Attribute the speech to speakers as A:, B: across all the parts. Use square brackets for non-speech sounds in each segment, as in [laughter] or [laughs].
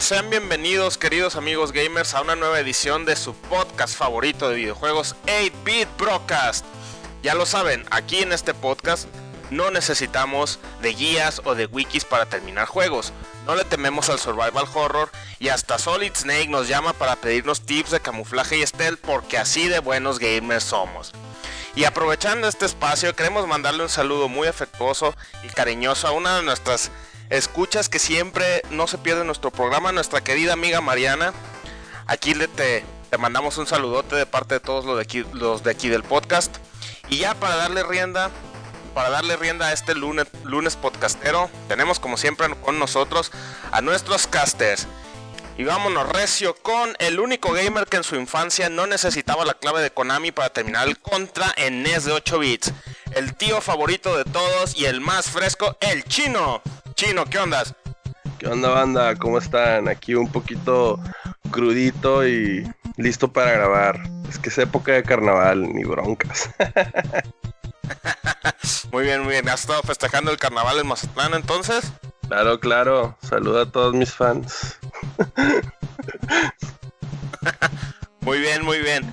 A: Sean bienvenidos queridos amigos gamers a una nueva edición de su podcast favorito de videojuegos 8-Bit Broadcast. Ya lo saben, aquí en este podcast no necesitamos de guías o de wikis para terminar juegos. No le tememos al survival horror y hasta Solid Snake nos llama para pedirnos tips de camuflaje y stealth porque así de buenos gamers somos. Y aprovechando este espacio, queremos mandarle un saludo muy afectuoso y cariñoso a una de nuestras escuchas que siempre no se pierde nuestro programa, nuestra querida amiga Mariana. Aquí le te, mandamos un saludote de parte de todos los de aquí, los de aquí del podcast. Y ya para darle rienda, para darle rienda a este lunes, lunes podcastero, tenemos como siempre con nosotros a nuestros casters. Y vámonos recio con el único gamer que en su infancia no necesitaba la clave de Konami para terminar el contra en NES de 8 bits. El tío favorito de todos y el más fresco, el chino. Chino, ¿qué ondas?
B: ¿Qué onda, banda? ¿Cómo están? Aquí un poquito crudito y listo para grabar. Es que es época de carnaval, ni broncas. [laughs]
A: muy bien, muy bien. ¿Has estado festejando el carnaval en Mazatlán entonces?
B: Claro, claro. Saluda a todos mis fans. [laughs]
A: muy bien, muy bien.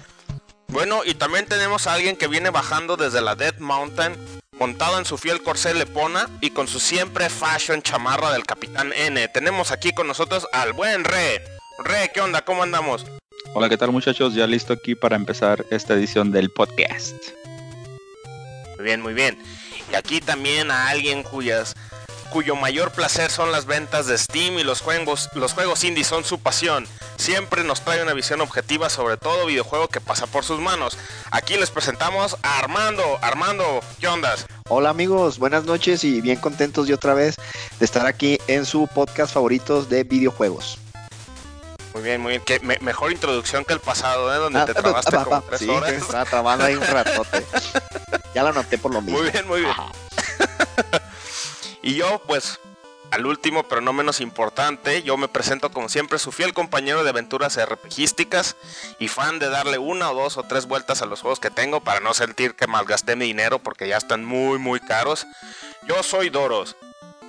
A: Bueno, y también tenemos a alguien que viene bajando desde la Dead Mountain montado en su fiel corcel lepona y con su siempre fashion chamarra del Capitán N. Tenemos aquí con nosotros al buen Re. Re, ¿qué onda? ¿Cómo andamos?
C: Hola, ¿qué tal muchachos? Ya listo aquí para empezar esta edición del podcast.
A: Muy bien, muy bien. Y aquí también a alguien cuyas cuyo mayor placer son las ventas de Steam y los juegos, los juegos indie son su pasión. Siempre nos trae una visión objetiva sobre todo videojuego que pasa por sus manos. Aquí les presentamos a Armando. Armando, ¿qué ondas?
D: Hola amigos, buenas noches y bien contentos de otra vez de estar aquí en su podcast favoritos de videojuegos.
A: Muy bien, muy bien. mejor introducción que el pasado, ¿eh? Donde ah, te trabaste ah, como tres sí, horas.
D: estaba trabando ahí un ratote. [laughs] ya lo noté por lo mismo.
A: Muy bien, muy bien. [laughs] Y yo, pues, al último, pero no menos importante, yo me presento como siempre su fiel compañero de aventuras RPGísticas y fan de darle una o dos o tres vueltas a los juegos que tengo para no sentir que malgasté mi dinero porque ya están muy muy caros. Yo soy Doros.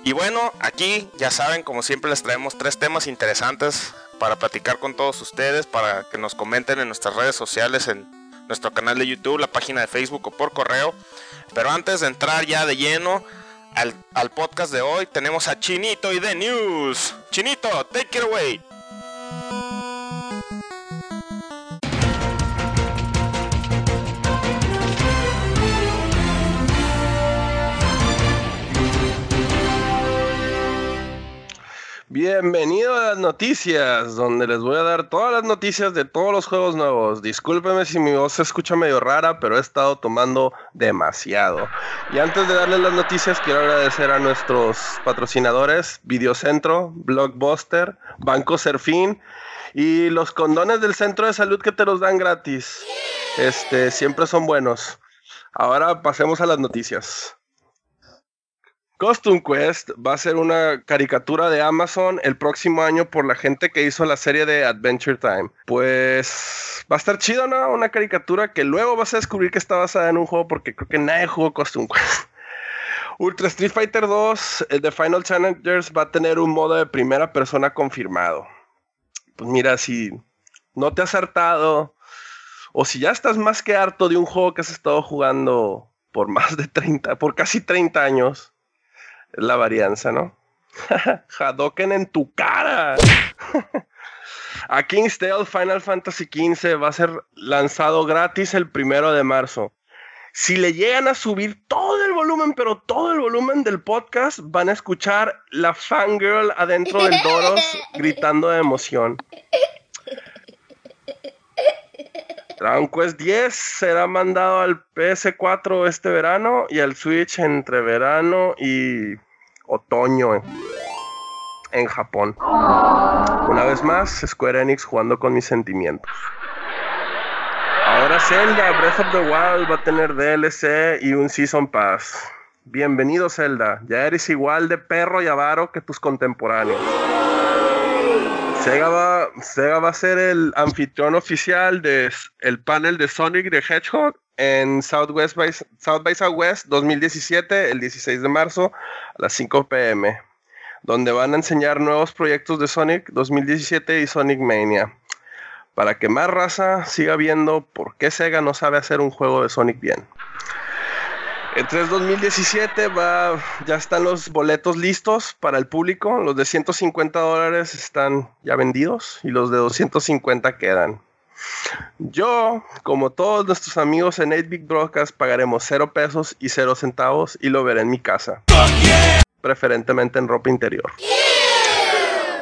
A: Y bueno, aquí ya saben, como siempre les traemos tres temas interesantes para platicar con todos ustedes, para que nos comenten en nuestras redes sociales, en nuestro canal de YouTube, la página de Facebook o por correo. Pero antes de entrar ya de lleno, al, podcast de hoy tenemos a Chinito y The News. Chinito, take it away.
B: Bienvenido a las noticias, donde les voy a dar todas las noticias de todos los juegos nuevos. Discúlpeme si mi voz se escucha medio rara, pero he estado tomando demasiado. Y antes de darles las noticias, quiero agradecer a nuestros patrocinadores, Videocentro, Blockbuster, Banco Serfín y los condones del centro de salud que te los dan gratis. Este, siempre son buenos. Ahora pasemos a las noticias. Costume Quest va a ser una caricatura de Amazon el próximo año por la gente que hizo la serie de Adventure Time. Pues va a estar chido, ¿no? Una caricatura que luego vas a descubrir que está basada en un juego porque creo que nadie jugó Costume Quest. [laughs] Ultra Street Fighter 2, el de Final Challengers, va a tener un modo de primera persona confirmado. Pues mira, si no te has hartado o si ya estás más que harto de un juego que has estado jugando por más de 30, por casi 30 años, la varianza, ¿no? [laughs] Hadoken en tu cara. [laughs] a King's Tale Final Fantasy XV va a ser lanzado gratis el primero de marzo. Si le llegan a subir todo el volumen, pero todo el volumen del podcast, van a escuchar la fangirl adentro del Doros [laughs] gritando de emoción. Dragon Quest 10 será mandado al PS4 este verano y al Switch entre verano y otoño en Japón. Una vez más, Square Enix jugando con mis sentimientos. Ahora Zelda Breath of the Wild va a tener DLC y un Season Pass. Bienvenido Zelda, ya eres igual de perro y avaro que tus contemporáneos. Sega va, Sega va a ser el anfitrión oficial del el panel de Sonic the Hedgehog en Southwest by, South by Southwest 2017, el 16 de marzo, a las 5 pm, donde van a enseñar nuevos proyectos de Sonic 2017 y Sonic Mania. Para que más raza siga viendo por qué Sega no sabe hacer un juego de Sonic bien. El 3 2017 va, ya están los boletos listos para el público. Los de 150 dólares están ya vendidos y los de 250 quedan. Yo, como todos nuestros amigos en 8 Big Broadcast, pagaremos 0 pesos y 0 centavos y lo veré en mi casa. Preferentemente en ropa interior.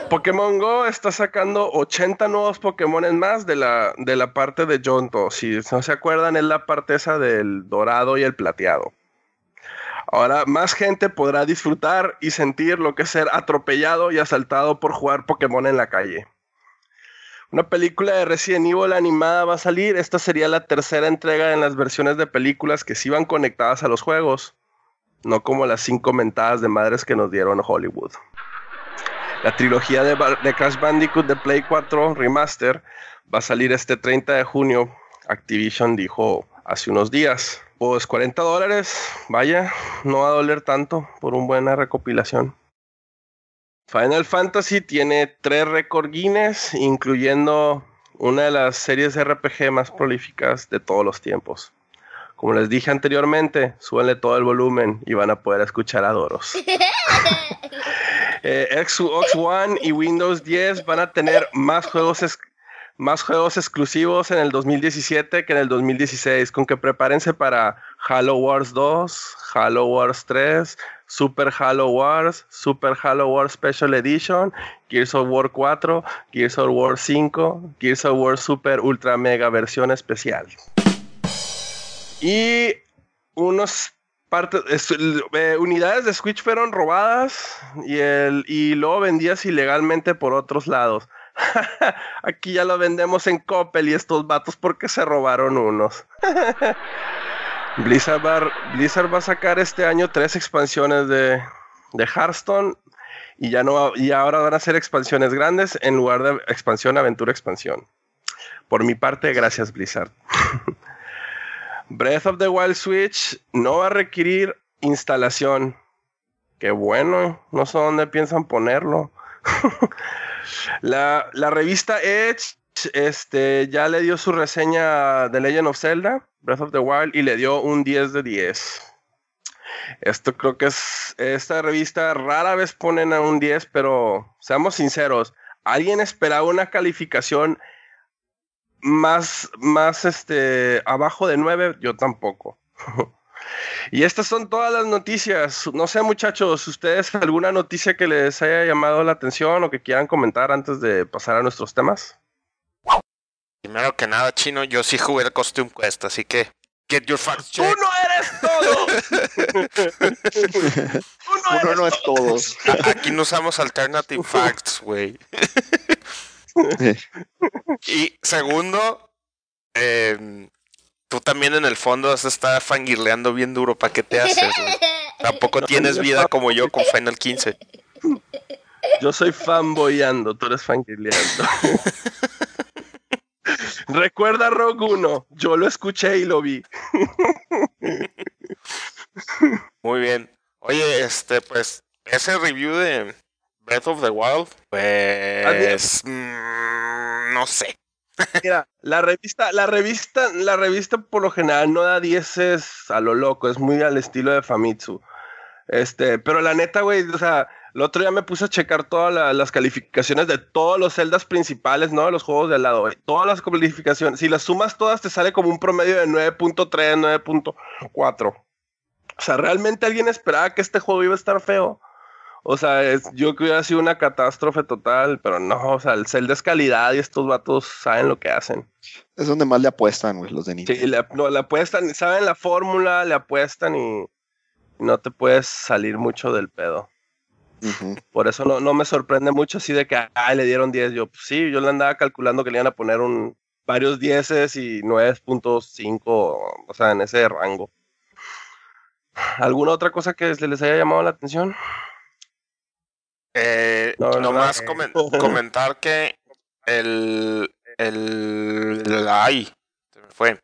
B: Pokémon Go está sacando 80 nuevos Pokémon más de la, de la parte de Jonto. Si no se acuerdan, es la parte esa del dorado y el plateado. Ahora más gente podrá disfrutar y sentir lo que es ser atropellado y asaltado por jugar Pokémon en la calle. Una película de Resident Evil animada va a salir. Esta sería la tercera entrega en las versiones de películas que sí van conectadas a los juegos, no como las cinco mentadas de madres que nos dieron Hollywood. La trilogía de, de Crash Bandicoot de Play 4 Remaster va a salir este 30 de junio. Activision dijo hace unos días. Pues 40 dólares, vaya, no va a doler tanto por una buena recopilación. Final Fantasy tiene tres récord Guinness, incluyendo una de las series de RPG más prolíficas de todos los tiempos. Como les dije anteriormente, súbenle todo el volumen y van a poder escuchar a Doros. [laughs] eh, Xbox One y Windows 10 van a tener más juegos más juegos exclusivos en el 2017 que en el 2016, con que prepárense para Halo Wars 2, Halo Wars 3, Super Halo Wars, Super Halo Wars Special Edition, Gears of War 4, Gears of War 5, Gears of War Super Ultra Mega versión especial. Y unos partes, eh, unidades de Switch fueron robadas y, el, y luego vendidas ilegalmente por otros lados. [laughs] Aquí ya lo vendemos en Coppel y estos vatos porque se robaron unos. [laughs] Blizzard, va, a sacar este año tres expansiones de, de Hearthstone y ya no y ahora van a ser expansiones grandes en lugar de expansión, aventura, expansión. Por mi parte, gracias Blizzard. [laughs] Breath of the Wild Switch no va a requerir instalación. Qué bueno, no sé dónde piensan ponerlo. [laughs] La, revista Edge este, ya le dio su reseña de Legend of Zelda, Breath of the Wild, y le dio un 10 de 10. Esto creo que es. Esta revista rara vez ponen a un 10, pero seamos sinceros. ¿Alguien esperaba una calificación más, más este, abajo de 9? Yo tampoco. [laughs] Y estas son todas las noticias. No sé, muchachos, ¿ustedes alguna noticia que les haya llamado la atención o que quieran comentar antes de pasar a nuestros temas?
A: Primero que nada, chino, yo sí jugué el Costume Quest, así que get your facts
B: ¡Tú no eres todo! [laughs]
D: Uno no es todo.
A: Aquí no usamos alternative facts, güey. y segundo, eh, tú también en el fondo vas a estar fangirleando bien duro. ¿Para qué te haces? Tampoco tienes vida como yo con Final 15.
B: Yo soy fanboyando, tú eres fangirleando. [laughs] Recuerda Rogue 1, yo lo escuché y lo vi.
A: Muy bien. Oye, este, pues, ese review de Breath of the Wild, pues, mm, no sé.
B: Mira, la revista, la revista, la revista por lo general no da dieces a lo loco, es muy al estilo de Famitsu. Este, pero la neta, güey, o sea, el otro día me puse a checar todas las calificaciones de todos los celdas principales, ¿no? De los juegos de al lado, Todas las calificaciones, si las sumas todas, te sale como un promedio de 9.3, 9.4. O sea, ¿realmente alguien esperaba que este juego iba a estar feo? O sea, es, yo que hubiera sido una catástrofe total, pero no, o sea, el Zelda es calidad y estos vatos saben lo que hacen.
D: Es donde más le apuestan, güey, los de Nintendo.
B: Sí, le, no, le apuestan, saben la fórmula, le apuestan y no te puedes salir mucho del pedo. Por eso no, no, me sorprende mucho así de que ay, le dieron 10. Yo, pues sí, yo le andaba calculando que le iban a poner un, varios 10 y 9.5, o sea, en ese rango. ¿Alguna otra cosa que les haya llamado la atención?
A: Eh, no, nomás comentar que el. El. Ay, se me fue.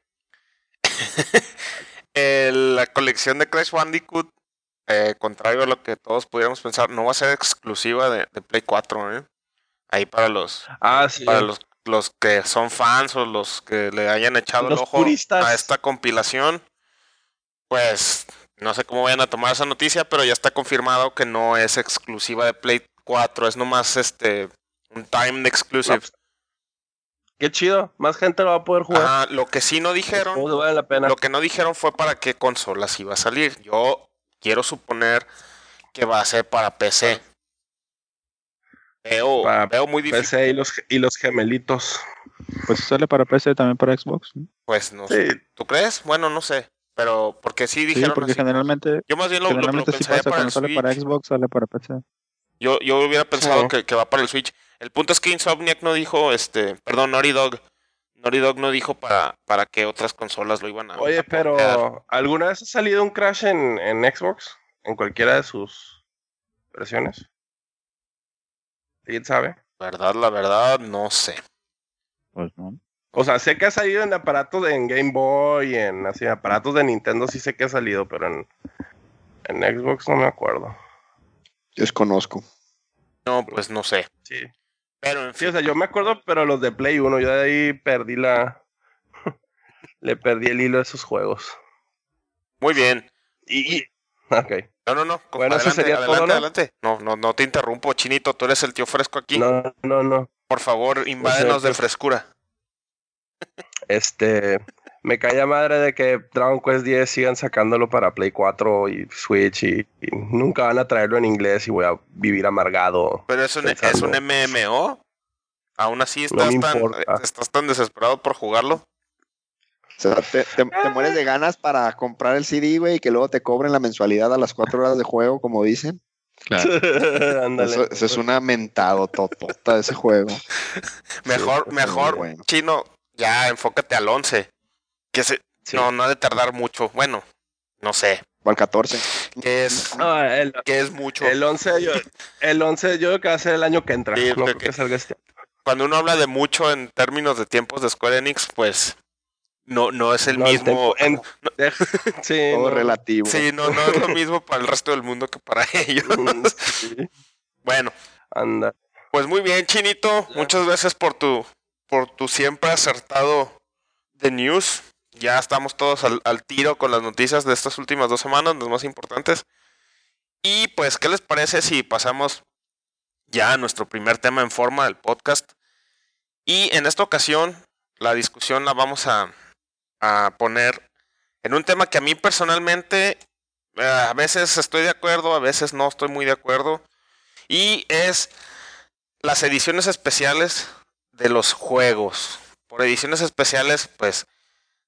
A: [laughs] la colección de Crash Bandicoot eh, contrario a lo que todos pudiéramos pensar, no va a ser exclusiva de, de Play 4, ¿eh? Ahí para los,
B: Ah, sí.
A: para los, los que son fans o los que le hayan echado
B: Los
A: el ojo
B: puristas.
A: a esta compilación, pues no sé cómo vayan a tomar esa noticia, pero ya está confirmado que no es exclusiva de Play 4, es nomás este un timed exclusive.
B: Qué chido. Más gente lo va a poder jugar.
A: Ajá, lo que sí no
B: Los
A: dijeron,
B: la pena.
A: lo que no dijeron fue para qué consolas iba a salir. Yo quiero suponer que va a ser para PC. Veo,
B: Para
A: veo muy difícil,
B: PC y los, y los gemelitos.
C: Pues sale para PC también para Xbox. ¿no?
A: pues no sé.
B: Sí,
A: ¿Tú crees? Bueno, no sé. Pero porque sí
C: Sí,
A: dijeron
C: porque
A: así.
C: generalmente,
A: Yo más bien lo, lo- lo
C: generalmente sí
A: pensaría
C: pasa
A: para
C: cuando sale para. Xbox, sale para PC.
A: Yo, yo hubiera pensado
B: Sí.
A: que, que va para el Switch. El punto es que Insomniac no dijo, este, perdón, Naughty Dog. Naughty Dog no dijo para, para qué otras consolas lo iban a
B: Oye,
A: a
B: pero ¿alguna vez ha salido un crash en, en Xbox? ¿En cualquiera de sus versiones? ¿Quién sabe?
A: Verdad, la verdad, no sé.
C: Pues no.
B: O sea, sé que ha salido en aparatos de en Game Boy, en así, aparatos de Nintendo sí sé que ha salido, pero en, en Xbox no me acuerdo.
D: Desconozco.
A: No, pues no sé.
B: Sí.
A: Pero en
B: Sí,
A: fin.
B: o sea, yo me acuerdo, pero los de Play 1, yo de ahí perdí la... [laughs] Le perdí el hilo de esos juegos.
A: Muy bien.
B: Y... y- Ok.
A: No, no, no.
B: Bueno, eso
A: adelante,
B: sería
A: adelante,
B: todo, ¿no?
A: adelante. No, no, no te interrumpo, Chinito. Tú eres el tío fresco aquí.
B: No, no, no.
A: Por favor, invádenos de frescura.
B: Este... Me cae a madre de que Dragon Quest 10 sigan sacándolo para Play 4 y Switch y, y nunca van a traerlo en inglés y voy a vivir amargado.
A: Pero es un, es un MMO. Aún así estás, tan,
B: importa.
A: estás tan desesperado por jugarlo.
D: O sea, te, te- te mueres de ganas para comprar el CD, güey, y que luego te cobren la mensualidad a las cuatro horas de juego, como dicen.
C: Claro. [laughs]
D: Eso, eso es una mentado totota de ese juego. [laughs]
A: Mejor, mejor,
D: bueno.
A: Chino, ya enfócate al 11. Que se,
B: Sí.
A: no, no ha de tardar mucho. Bueno, no sé.
D: Al 14.
A: Que es,
B: el,
A: que es mucho.
B: el 11, yo, el 11 yo creo que va a ser el año que entra.
A: Sí,
B: no
A: creo
B: creo
A: que-
B: que salga este
A: Cuando uno habla de mucho en términos de tiempos de Square Enix, pues no, no es el
B: No,
A: mismo.
B: tiempo- en- [laughs]
A: no- [laughs]
B: Sí,
D: Todo
B: no.
D: relativo.
A: sí, no, no es lo mismo para el resto del mundo que para [laughs] ellos.
B: Mm, sí,
A: Bueno,
B: Anda.
A: pues muy bien, Chinito. Muchas gracias por tu, por tu siempre acertado de news. Ya estamos todos al, tiro con las noticias de estas últimas dos semanas, las más importantes. Y pues, ¿qué les parece si pasamos ya a nuestro primer tema en forma del podcast? Y en esta ocasión, la discusión la vamos a, a poner en un tema que a mí personalmente eh, a veces estoy de acuerdo, a veces no estoy muy de acuerdo. Y es las ediciones especiales de los juegos. Por ediciones especiales, pues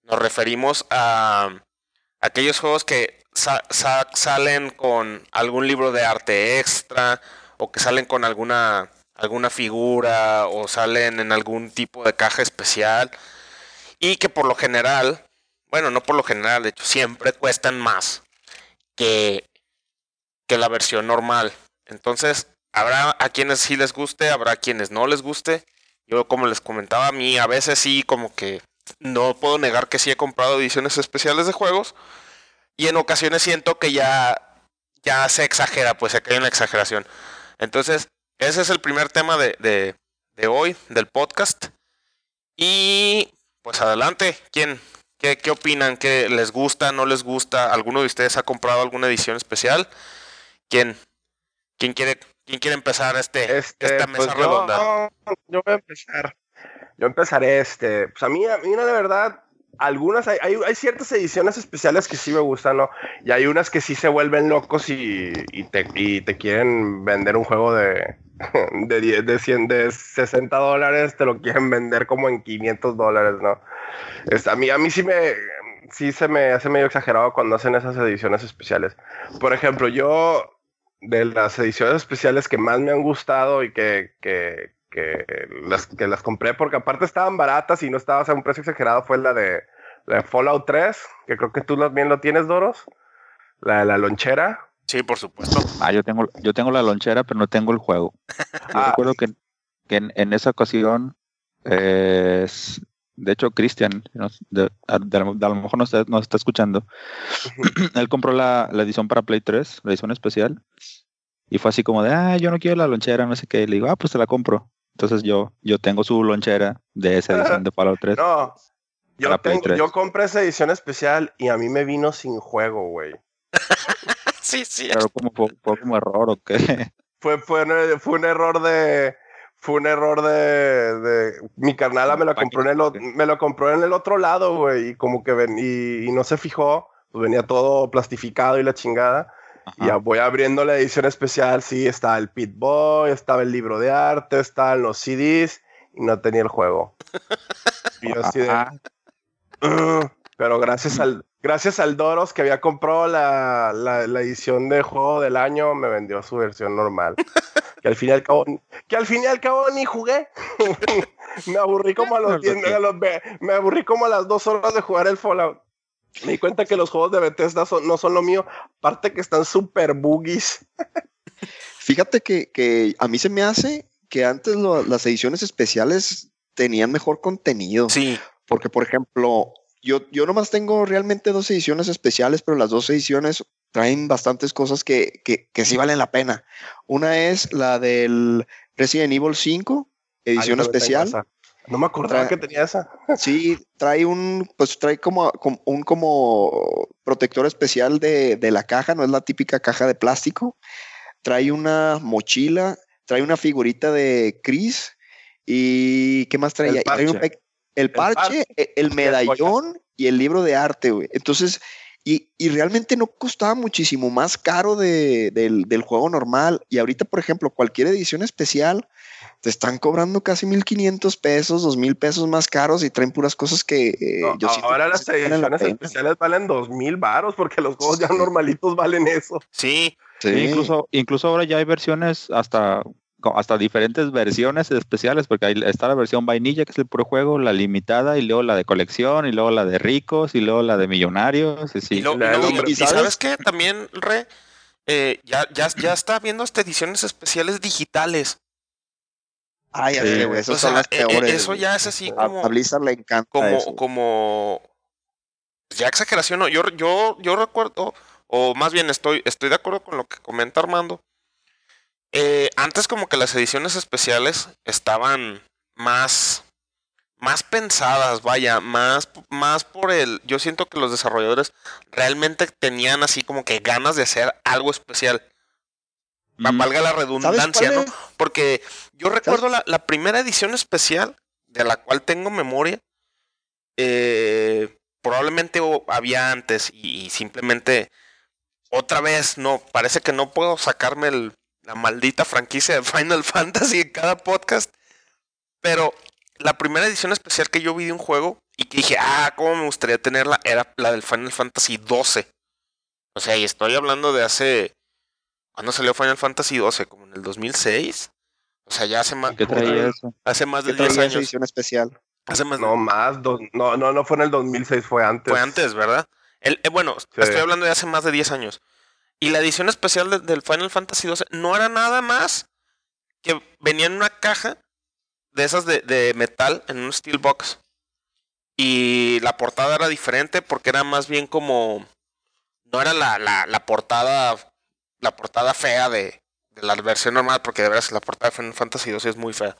A: nos referimos a aquellos juegos que sa- sa- salen con algún libro de arte extra o que salen con alguna alguna figura o salen en algún tipo de caja especial y que por lo general, bueno, no por lo general, de hecho siempre cuestan más que que la versión normal. Entonces, habrá a quienes sí les guste, habrá a quienes no les guste. Yo, como les comentaba, a mí a veces sí, como que no puedo negar que sí he comprado ediciones especiales de juegos. Y en ocasiones siento que ya, ya se exagera, pues se cae en la exageración. Entonces, ese es el primer tema de, de, de hoy, del podcast. Y pues adelante, ¿quién? ¿Qué, ¿Qué opinan? ¿Qué les gusta? ¿No les gusta? ¿Alguno de ustedes ha comprado alguna edición especial? ¿Quién? ¿Quién quiere, quién quiere empezar este,
B: Este,
A: esta
B: pues
A: mesa
B: yo,
A: redonda?
B: yo voy a empezar. Yo empezaré este. Pues a mí, a mí, la verdad, algunas, hay, hay, ciertas ediciones especiales que sí me gustan, ¿no? Y hay unas que sí se vuelven locos y, te, y te quieren vender un juego de, [laughs] de, 10, de, 100, de 60 dólares, te lo quieren vender como en 500 dólares, ¿no? Es, a, mí, a mí sí me. Sí se me hace medio exagerado cuando hacen esas ediciones especiales. Por ejemplo, yo de las ediciones especiales que más me han gustado y que, que, las, que las compré porque aparte estaban baratas y no estaba a un precio exagerado fue la de, la de Fallout 3, que creo que tú también lo tienes, Doros. La de la lonchera.
A: Sí, por supuesto.
C: Ah, yo tengo, yo tengo la lonchera, pero no tengo el juego. [laughs] Yo
B: Ah.
C: recuerdo que, que en, en esa ocasión eh, de hecho, Cristian, no- de- a, de a lo mejor nos está, nos está escuchando. [clears throat] Él compró la, la edición para Play 3, la edición especial. Y fue así como de, ah, yo no quiero la lonchera, no sé qué. Le digo, ah, pues te la compro. Entonces yo, yo tengo su lonchera de esa edición [laughs] de Fallout 3.
B: No. Yo, tengo-
C: 3.
B: yo compré esa edición especial y a mí me vino sin juego, güey. [laughs]
A: Sí, sí.
C: Pero como fue, fue como error o qué. [laughs]
B: Fue, fue, un, fue un error de. Fue un error de. de- mi carnala me lo compró en el, me lo compró en el otro lado, güey. Y como que ven, y, y no se fijó. Pues venía todo plastificado y la chingada. Y ya
C: Ajá.
B: voy abriendo la edición especial. Sí, estaba el Pit Boy, estaba el libro de arte, estaban los CDs y no tenía el juego. Y yo así de.
C: Ajá.
B: Pero gracias al, gracias al Doros que había comprado la, la, la edición de juego del año, me vendió su versión normal. que al fin y al cabo, que al fin y al cabo ni jugué. [laughs] me aburrí como a los 10, a los me aburrí como a las dos horas de jugar el Fallout. Me di cuenta que los juegos de Bethesda son- no son lo mío, aparte que están super boogies. [laughs]
D: Fíjate que, que a mí se me hace que antes lo- las ediciones especiales tenían mejor contenido.
A: Sí,
D: Porque, por ejemplo, yo, yo nomás tengo realmente dos ediciones especiales, pero las dos ediciones traen bastantes cosas que, que, que sí valen la pena. Una es la del Resident Evil 5,
B: Ah,
D: edición especial.
B: No me acordaba que tenía esa. [laughs]
D: Sí, trae un, pues trae como, como- un como protector especial de, de la caja, no es la típica caja de plástico. Trae una mochila, trae una figurita de Chris y ¿qué más traía?
B: El
D: trae un
B: parche.
D: pe- el parche,
B: parche.
D: e- el medallón y el libro de arte, güey. Entonces, y, y realmente no costaba muchísimo más caro de- del, del juego normal. Y ahorita, por ejemplo, cualquier edición especial te están cobrando casi 1500 pesos, 2000 pesos más caros y traen puras cosas que eh,
B: No,
D: yo siento
B: ahora
D: que
B: las
D: la
B: ediciones especiales valen dos mil varos porque los juegos ya normalitos valen eso.
A: sí.
D: Sí.
C: Incluso, incluso ahora ya hay versiones hasta hasta diferentes versiones especiales, porque ahí está la versión vainilla, que es el puro juego, la limitada, y luego la de colección, y luego la de ricos, y luego la de millonarios. Y sí.
A: y, lo- y
B: la-
A: luego-
B: hombre,
A: y- y
D: ¿sabes?
A: sabes qué, también, Re, Eh, ya, ya, ya está viendo hasta ediciones especiales digitales.
D: Ay, sé, güey,
A: O
D: esas
A: sea,
D: son las peores.
A: eso ya es así
D: A-
A: como...
D: A Blizzard le encanta
A: como,
D: eso.
A: como ya exageración, no, yo, yo, yo recuerdo, o más bien estoy, estoy de acuerdo con lo que comenta Armando. Eh, antes como que las ediciones especiales estaban más, más pensadas, vaya, más, más por el, yo siento que los desarrolladores realmente tenían así como que ganas de hacer algo especial. Va-. Valga la
D: ¿Sabes
A: redundancia, ¿no? Porque yo recuerdo la, la primera edición especial de la cual tengo memoria. eh, probablemente había antes y, y simplemente otra vez no, parece que no puedo sacarme el- la maldita franquicia de [laughs] Final Fantasy en cada podcast. Pero la primera edición especial que yo vi de un juego y que dije, ah, cómo me gustaría tenerla, era la del Final Fantasy 12. O sea, y estoy hablando de hace... ¿Cuándo salió Final Fantasy 12? ¿Como en el 2006? O sea, ya hace más,
C: ¿Qué traía eso?
A: hace más de
D: ¿Qué
A: 10
D: traía esa
A: años.
D: edición especial?
A: Hace más de-
B: No más, no, no, no fue en el 2006, fue antes.
A: Fue antes, ¿verdad? El, eh, bueno, estoy hablando de hace más de 10 años. Y la edición especial de- del Final Fantasy 12 no era nada más que venía en una caja de esas de, de metal en un steel box. Y la portada era diferente porque era más bien como. No era la, la, la portada. La portada fea de, de la versión normal, porque de veras la portada de Final Fantasy 12 es muy fea.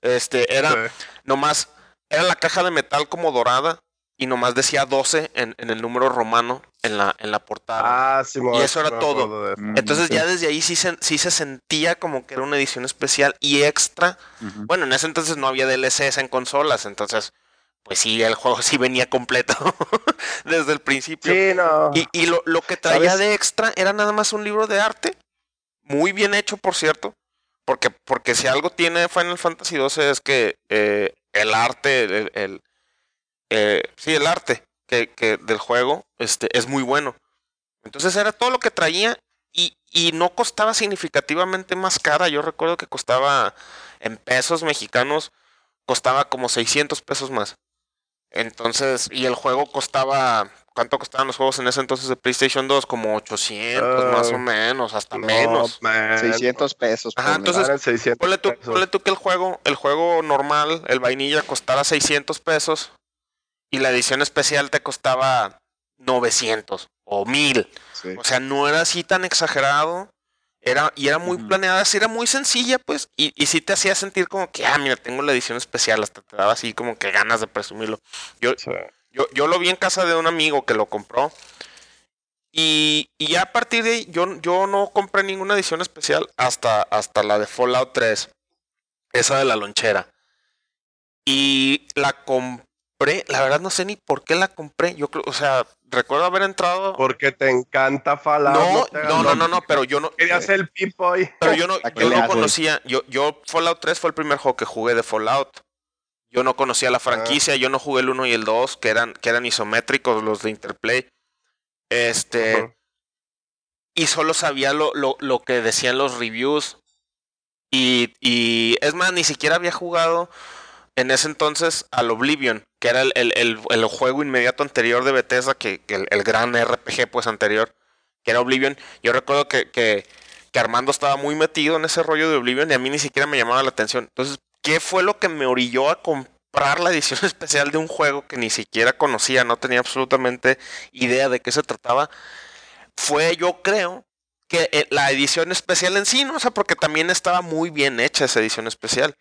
A: Este, era
B: Sí.
A: nomás. Era la caja de metal como dorada. Y nomás decía 12 en, en el número romano en la, en la portada.
B: Ah, sí,
A: Y eso era todo.
C: Mm,
A: Entonces
C: sí.
A: ya desde ahí sí se, sí se sentía como que era una edición especial y extra. Bueno, en ese entonces no había DLCs en consolas, entonces pues sí, el juego sí venía completo [laughs] desde el principio.
B: Sí, no.
A: Y, y lo, lo que traía
D: ¿Sabes?
A: de extra era nada más un libro de arte, muy bien hecho, por cierto, porque, porque si algo tiene Final Fantasy XII es que eh, el arte, el, el- eh, sí, el arte que, que del juego este, es muy bueno. Entonces era todo lo que traía y, y no costaba significativamente más cara. Yo recuerdo que costaba en pesos mexicanos, costaba como 600 pesos más. Entonces, y el juego costaba ¿cuánto costaban los juegos en ese entonces de PlayStation 2? Como 800
B: Ah,
A: más o menos, hasta
B: No,
A: menos.
B: man.
D: 600 pesos.
A: Ajá, entonces,
B: Eran 600
A: Ponle tú,
B: pesos.
A: ponle tú que el juego, el juego normal, el vainilla, costara 600 pesos y la edición especial te costaba 900 o 1000.
D: Sí.
A: O sea, no era así tan exagerado. Era, y era muy planeada, así era muy sencilla, pues. Y, y sí te hacía sentir como que, ah, mira, tengo la edición especial. Hasta te daba así como que ganas de presumirlo. Yo,
B: Sí.
A: yo, yo lo vi en casa de un amigo que lo compró. Y, y ya a partir de ahí, yo, yo no compré ninguna edición especial hasta, hasta la de Fallout 3. Esa de la lonchera. Y la compré, la verdad no sé ni por qué la compré. Yo creo, o sea, recuerdo haber entrado.
B: Porque te encanta Fallout.
A: No, no, no, no, no, pero yo no.
B: Querías ser el Pipoy.
A: Pero yo no, yo no conocía. Yo, yo, Fallout 3 fue el primer juego que jugué de Fallout. Yo no conocía la franquicia, yo no jugué el 1 y el 2, que eran, que eran isométricos los de Interplay. Este. Y solo sabía lo, lo, lo que decían los reviews. Y, y es más, ni siquiera había jugado en ese entonces al Oblivion, que era el, el- el- juego inmediato anterior de Bethesda, que, el gran RPG pues anterior, que era Oblivion. Yo recuerdo que, que, que Armando estaba muy metido en ese rollo de Oblivion y a mí ni siquiera me llamaba la atención. Entonces, ¿qué fue lo que me orilló a comprar la edición [laughs] especial de un juego que ni siquiera conocía, no tenía absolutamente idea de qué se trataba? Fue, yo creo, que eh, la edición especial en sí, ¿no? O sea, porque también estaba muy bien hecha esa edición especial.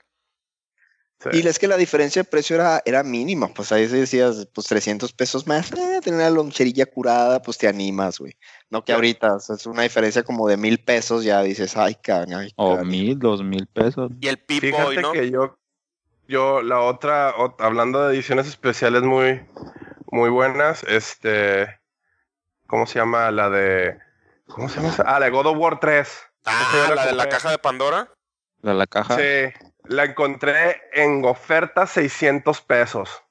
B: Sí.
D: Y es que la diferencia de precio era, era mínima, pues ahí sí decías, pues 300 pesos más, eh, tener una loncherilla curada, pues te animas, güey. No que ahorita, o sea, es una diferencia como de mil pesos, ya dices, ay, can, ay,
C: O
D: can".
C: mil, dos mil pesos.
A: Y el Pip-Boy,
B: Fíjate
A: ¿no?
B: que yo, yo, la otra, ot- hablando de ediciones especiales muy, muy buenas, este, ¿cómo se llama? La de, ¿cómo se llama? Ah, la de God of War 3.
A: Ah,
B: yo
A: la de la caja de Pandora.
C: La, la caja.
B: Sí, la encontré en oferta 600 pesos.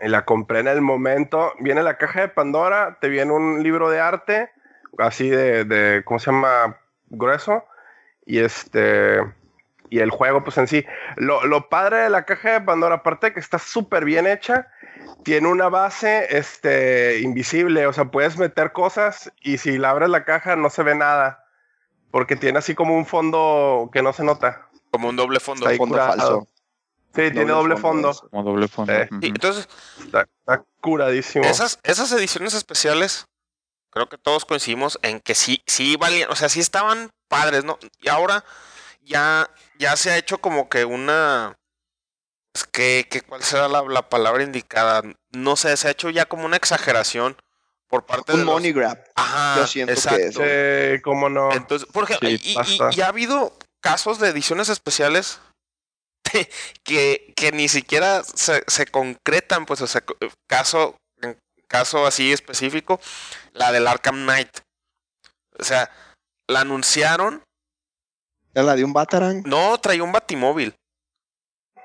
B: Y la compré en el momento. Viene la caja de Pandora, te viene un libro de arte, así de, ¿cómo se llama? Grueso. Y este. Y el juego, pues en sí. Lo, padre de la caja de Pandora, aparte que está súper bien hecha, tiene una base este, invisible. O sea, puedes meter cosas y si la abres la caja no se ve nada. Porque tiene así como un fondo que no se nota.
A: Como un doble fondo.
B: Está ahí
D: Fondo
B: curado.
D: falso.
B: Sí, tiene doble fondo.
C: Como doble fondo.
B: Eh.
A: Y entonces,
B: Está, está curadísimo.
A: esas, esas ediciones especiales, creo que todos coincidimos en que sí, sí valían, o sea, sí estaban padres, ¿no? Y ahora ya, ya se ha hecho como que una. Es que, que ¿cuál será la, la palabra indicada? No sé, se ha hecho ya como una exageración por parte de
D: Un
A: los-
D: money grab.
A: Ajá,
D: yo siento que
A: exacto.
D: es.
B: Sí, cómo no.
A: Entonces, por ejemplo,
C: Sí,
A: y, y-
B: basta.
A: y ha habido casos de ediciones especiales [laughs] que, que ni siquiera se, se concretan, pues, o sea, caso, caso así específico, la del Arkham Knight. O sea, la anunciaron,
D: ¿Era la de un Batarang?
A: no traía un batimóvil.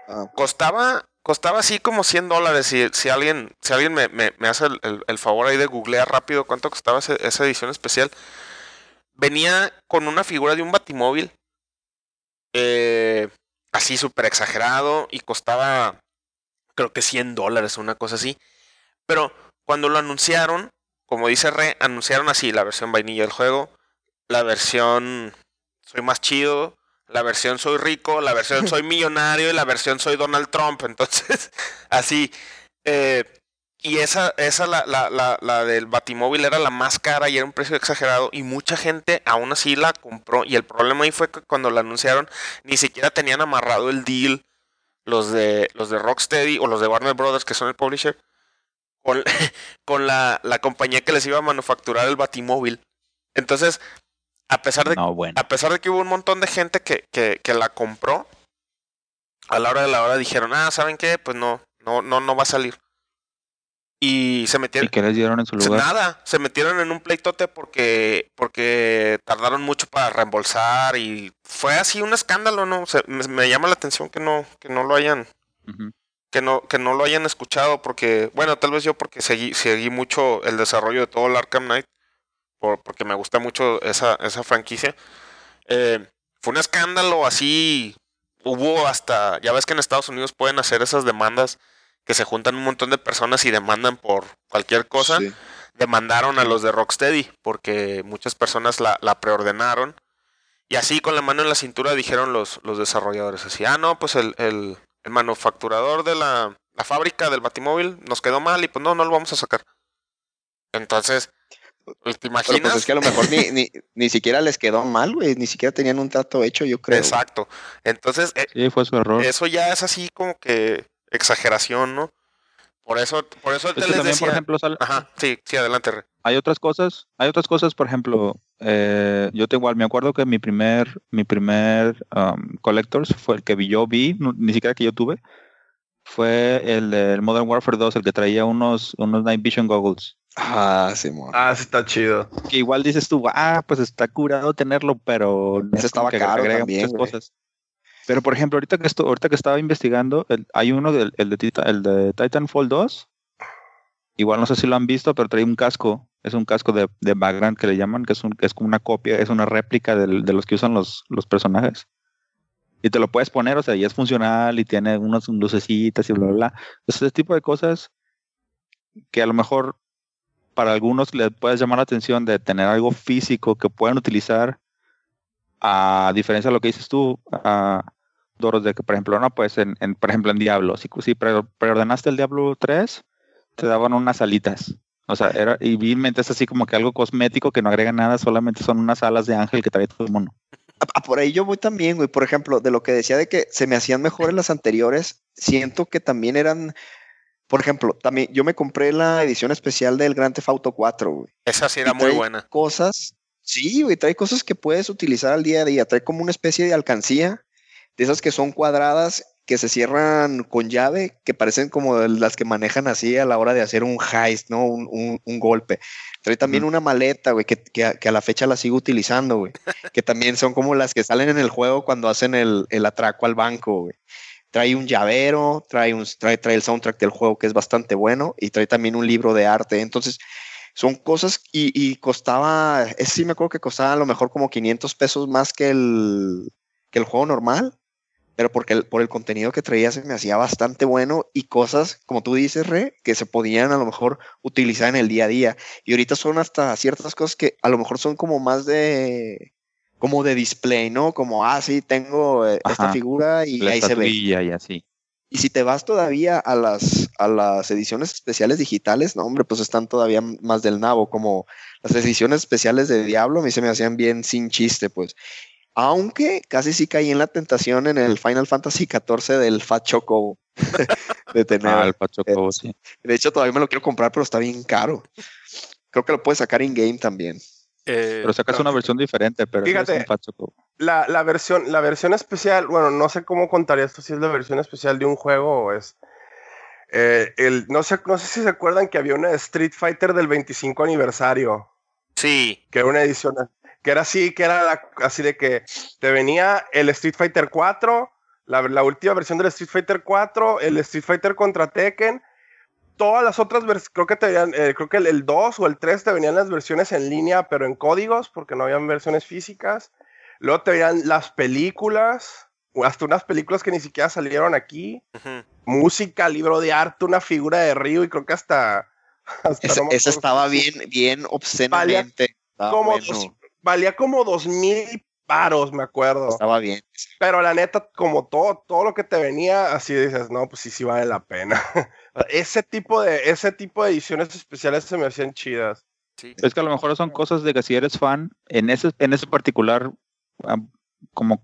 D: Ah,
A: Costaba, costaba así como 100 dólares. Si, si alguien, si alguien me, me- me hace el, el- el favor ahí de googlear rápido cuánto costaba ese- esa edición especial. Venía con una figura de un batimóvil. Eh, así súper exagerado. Y costaba, creo que 100 dólares, una cosa así. Pero cuando lo anunciaron, como dice Re, anunciaron así la versión vainilla del juego. La versión soy más chido la versión soy rico, la versión [laughs] soy millonario y la versión soy Donald Trump. [laughs] Entonces, así. eh, y esa, esa la, la, la, la del Batimóvil era la más cara y era un precio exagerado. Y mucha gente aún así la compró. Y el problema ahí fue que cuando la anunciaron, ni siquiera tenían amarrado el deal los de, los de Rocksteady o los de Warner Brothers, que son el publisher, con, [laughs] con la, la compañía que les iba a manufacturar el Batimóvil. Entonces, a pesar de
C: No, bueno.
A: a pesar de que hubo un montón de gente que, que, que la compró, a la hora de la hora dijeron, ah, ¿saben qué? Pues no, no, no, no va a salir. Y se
C: ¿Y
A: metieron,
C: qué les dieron en su lugar?
A: nada, se metieron en un pleitote porque, porque tardaron mucho para reembolsar y fue así un escándalo, ¿no? Me, me llama la atención que no, que no lo hayan, que no, que no lo hayan escuchado porque, bueno, tal vez yo porque seguí, seguí mucho el desarrollo de todo el Arkham Knight, por- porque me gusta mucho esa, esa franquicia. Eh, fue un escándalo así, hubo hasta, ya ves que en Estados Unidos pueden hacer esas demandas que se juntan un montón de personas y demandan por cualquier cosa. Demandaron a los de Rocksteady porque muchas personas la, preordenaron. Y así con la mano en la cintura dijeron los, los desarrolladores así, ah, no, pues el, el, manufacturador de la, la fábrica del batimóvil nos quedó mal y pues no, no lo vamos a sacar. Entonces, pues, ¿Te imaginas?
D: pues es que a lo mejor ni, ni, ni siquiera les quedó mal, güey. Ni siquiera tenían un trato hecho, yo creo.
A: Exacto. Entonces,
C: eh, fue su error.
A: Eso ya es así como que exageración, ¿no? Por eso, por eso
C: te les decía... por ejemplo,
A: Ajá, sí, sí, adelante.
C: Hay otras cosas, hay otras cosas, por ejemplo, eh, yo tengo igual, me acuerdo que mi primer, mi primer um, Collectors fue el que yo vi, ni siquiera que yo tuve, fue el, del Modern Warfare 2, el que traía unos, unos Night Vision Goggles.
D: Ah, sí,
B: Ah, sí está chido.
C: Que igual dices tú, ah, pues está curado tenerlo, pero
D: Ese estaba caro también, muchas cosas.
C: Pero por ejemplo, ahorita que esto, ahorita que estaba investigando, hay uno del el de, el de Titanfall 2. Igual no sé si lo han visto, pero trae un casco. Es un casco de, de background que le llaman, que es, un, es como una copia, es una réplica de, de los que usan los, los personajes. Y te lo puedes poner, o sea, y es funcional y tiene unas lucecitas y bla, bla, bla. ese tipo de cosas que a lo mejor para algunos les puede llamar la atención de tener algo físico que puedan utilizar a diferencia de lo que dices tú, a Doros, de que, por ejemplo, no, pues, en, por ejemplo, en Diablo, si, si preordenaste el Diablo 3, te daban unas alitas. O sea, era, y vilmente es así como que algo cosmético que no agrega nada, solamente son unas alas de ángel que trae todo el mundo.
D: por ahí yo voy también, güey. Por ejemplo, de lo que decía de que se me hacían mejores las anteriores, siento que también eran por ejemplo, también yo me compré la edición especial del Grand Theft Auto 4, güey.
A: Esa sí era muy buena.
D: Cosas, sí, güey, trae cosas que puedes utilizar al día a día. Trae como una especie de alcancía, de esas que son cuadradas, que se cierran con llave, que parecen como las que manejan así a la hora de hacer un heist, ¿no? Un, golpe. Trae también una maleta, güey, que, a la fecha la sigo utilizando, güey. que también son como las que salen en el juego cuando hacen el, el atraco al banco, güey trae un llavero, trae, un, trae, trae el soundtrack del juego que es bastante bueno y trae también un libro de arte. Entonces, son cosas y, costaba, ese sí me acuerdo que costaba a lo mejor como 500 pesos más que el, que el juego normal, pero porque por el contenido que traía se me hacía bastante bueno y cosas, como tú dices, Re, que se podían a lo mejor utilizar en el día a día. Y ahorita son hasta ciertas cosas que a lo mejor son como más de, como de display, ¿no? Como, ah, sí, tengo eh, esta figura y ahí se ve.
C: Y así.
D: Y si te vas todavía a las, a las ediciones especiales digitales, no, hombre, pues están todavía más del nabo, como las ediciones especiales de Diablo, a mí se me hacían bien sin chiste, pues. Aunque casi sí caí en la tentación en el Final Fantasy XIV del Fat Chocobo. [laughs] de tener.
C: Ah, el Fat Chocobo, sí.
D: De hecho, todavía me lo quiero comprar, pero está bien caro. Creo que lo puedes sacar in-game también.
C: Eh, pero sacas una versión diferente, pero
B: fíjate, la, la, versión, la versión especial, bueno, no sé cómo contaría esto, si es la versión especial de un juego o es... Eh, el, no, sé, no sé si se acuerdan que había una Street Fighter del 25 aniversario.
A: Sí.
B: Que era una edición, que era así, que era así de que te venía el Street Fighter 4, la, la última versión del Street Fighter 4, el Street Fighter contra Tekken, todas las otras versiones, creo que te venían, eh, creo que el, 2 o el 3 te venían las versiones en línea, pero en códigos, porque no habían versiones físicas. Luego te venían las películas, hasta unas películas que ni siquiera salieron aquí. Música, libro de arte, una figura de Río y creo que hasta... [laughs]
D: esa, estaba bien, bien obscenamente.
B: Valía como, dos, valía como dos mil paros, me acuerdo.
D: Estaba bien.
B: Pero la neta, como todo, todo lo que te venía, así dices, no, pues sí, sí vale la pena. [laughs] Ese tipo de, ese tipo de ediciones especiales se me hacían chidas.
C: Es que a lo mejor son cosas de que si eres fan, en ese, en ese particular como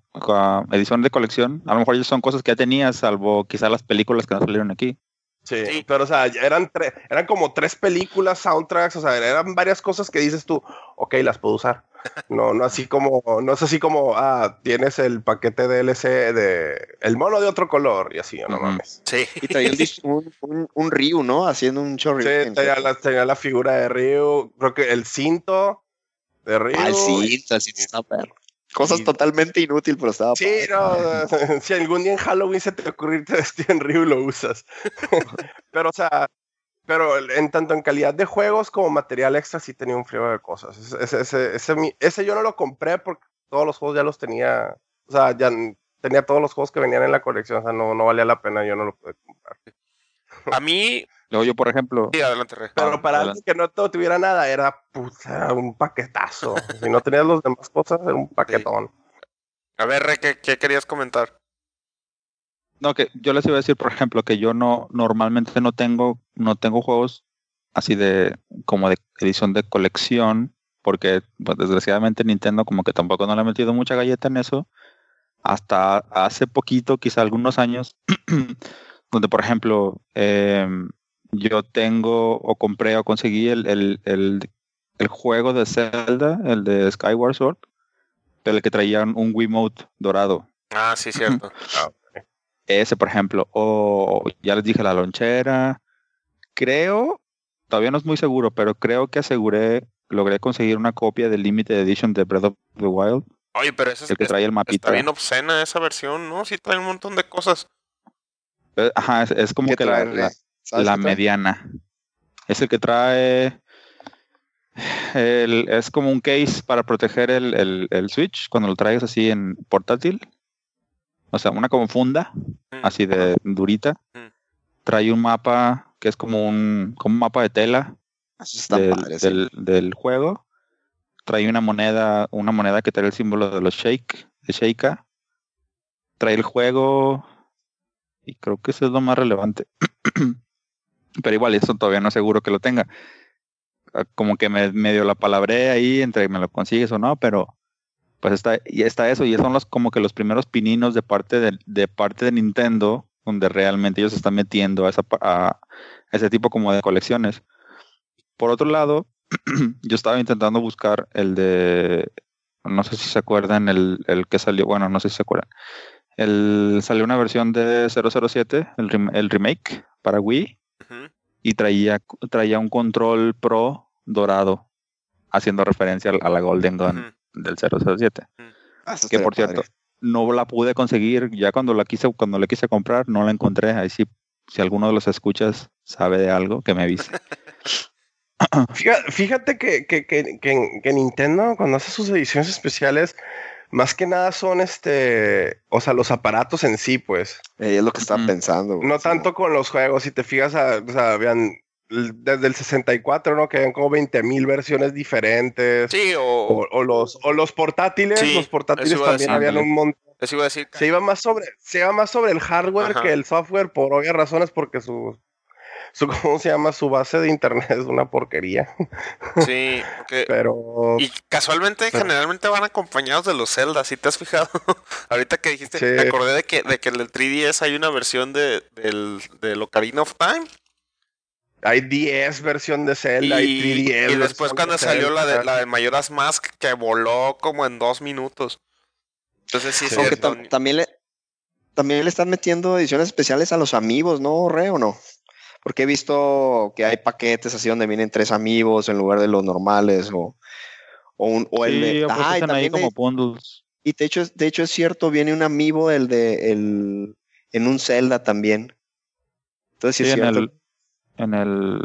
C: edición de colección, a lo mejor son cosas que ya tenías, salvo quizá las películas que no salieron aquí.
B: Sí, pero o sea, eran, eran como tres películas, soundtracks, o sea, eran varias cosas que dices tú, ok, las puedo usar. No, no así como, no es así como, ah, tienes el paquete DLC de el mono de otro color y así, no mames.
A: Sí.
D: Y traía un, un, un, Ryu, ¿no? Haciendo un chorro. Sí,
B: tenía la, tenía la, figura de Ryu, creo que el cinto de Ryu.
D: Ah, el cinto, el cinto está perro. Cosas totalmente inútiles, pero estaba.
B: Sí, no, [laughs] si algún día en Halloween se te ocurre irte vestir en Ryu, lo usas. [laughs] pero, o sea, pero en tanto en calidad de juegos como material extra sí tenía un frío de cosas. Ese, ese, ese, ese, yo no lo compré porque todos los juegos ya los tenía, o sea, ya tenía todos los juegos que venían en la colección, o sea, no, no valía la pena, yo no lo pude comprar.
A: A mí,
C: Luego yo, por ejemplo,
A: sí, adelante, Re.
B: Pero
C: Ah,
B: para
C: adelante.
B: alguien que no to- tuviera nada, era puta, un paquetazo. si no tenías las demás cosas, era un paquetón.
A: A ver, Re, ¿qué, qué querías comentar?
C: no, que yo les iba a decir, por ejemplo, que yo no, normalmente no tengo, no tengo juegos así de, como de edición de colección, porque pues, desgraciadamente Nintendo como que tampoco no le ha metido mucha galleta en eso, hasta hace poquito, quizá algunos años, [clears throat] donde por ejemplo, em, yo tengo o compré o conseguí el, el, el, el juego de Zelda, el de Skyward Sword, pero el que traía un Wiimote dorado.
A: Ah, sí, cierto. [laughs]
C: Ese, por ejemplo. O ya les dije la lonchera. Creo, todavía no es muy seguro, pero creo que aseguré, logré conseguir una copia del Limited Edition de Breath of the Wild,
A: Oye, pero eso es,
C: el que trae el mapita.
A: está bien obscena esa versión, ¿no? Sí trae un montón de cosas.
C: Eh, Ajá, es, es como
D: ¿Qué
C: que la, la- la mediana. Es el que trae. el- es como un case para proteger el, el- el Switch cuando lo traes así en portátil. O sea, una como funda,
A: Mm.
C: así de durita.
A: Mm.
C: Trae un mapa que es como un, como un mapa de tela
D: está
C: del,
D: padre, sí.
C: del- del juego. Trae una moneda, una moneda que trae el símbolo de los shake, de Sheikah. Trae el juego. Y creo que eso es lo más relevante. [clears throat] Pero igual, eso todavía no aseguro que lo tenga. Ah, Como que me medio la palabré ahí entre me lo consigues o no, pero pues está, y está eso, y son los como que los primeros pininos de parte de, parte de Nintendo, donde realmente ellos están metiendo a, esa, a ese tipo como de colecciones. Por otro lado, [clears throat] yo estaba intentando buscar el de, no sé si se acuerdan, el, el que salió, bueno, no sé si se acuerdan. El, salió una versión de 007, el, el remake para Wii, Y traía, traía un control pro dorado, haciendo referencia a la Golden Gun del 007.
D: Ah,
C: Que por cierto, no la pude conseguir, ya cuando la quise, cuando la quise comprar, no la encontré. Ahí sí, si alguno de los escuchas sabe de algo, que me avise. [laughs] [coughs]
B: Fíjate, fíjate que, que, que, que- que Nintendo, cuando hace sus ediciones especiales, más que nada son este, o sea, los aparatos en sí, pues.
D: Eh, es lo que estaba
C: Ujú.
D: pensando. güey.
B: No
D: Sí,
B: tanto con los juegos, si te fijas, a- o sea, habían desde el 64, ¿no? Que habían como 20 mil versiones diferentes.
A: Sí, o,
B: O, o los, o los portátiles,
A: Sí,
B: los portátiles
A: eso
B: también
C: decir.
B: habían un montón.
A: les iba a decir.
B: Se iba más sobre, se iba más sobre el hardware
A: Ajá.
B: que el software por obvias razones, porque su, su, [laughs] ¿cómo se llama? Su base de internet es una porquería. [laughs]
A: Sí, porque-
B: Pero
A: Y casualmente,
B: Pero-
A: generalmente van acompañados de los Zelda, si te has fijado. [laughs] Ahorita que dijiste,
B: Sí.
A: me acordé de que, de que en el 3DS hay una versión de, del, del Ocarina of Time.
B: hay 10 versión de Zelda, hay
A: Y,
B: 3DS.
A: y después cuando
B: de
A: salió la de, la de Mayoras Mask, que voló como en dos minutos. Entonces sí, es
B: Sí.
A: Cierto.
D: tam- también le también le están metiendo ediciones especiales a los amigos, ¿no, Re, o no? Porque he visto que hay paquetes así donde vienen tres amigos en lugar de los normales o, o, un, o el
C: sí,
D: de... Ah, y
C: ahí como bundles.
D: y de hecho, es- de hecho es cierto, viene un amigo el de el, en un Zelda también. Entonces sí,
C: Sí,
D: es
C: en
D: cierto.
C: el, en el...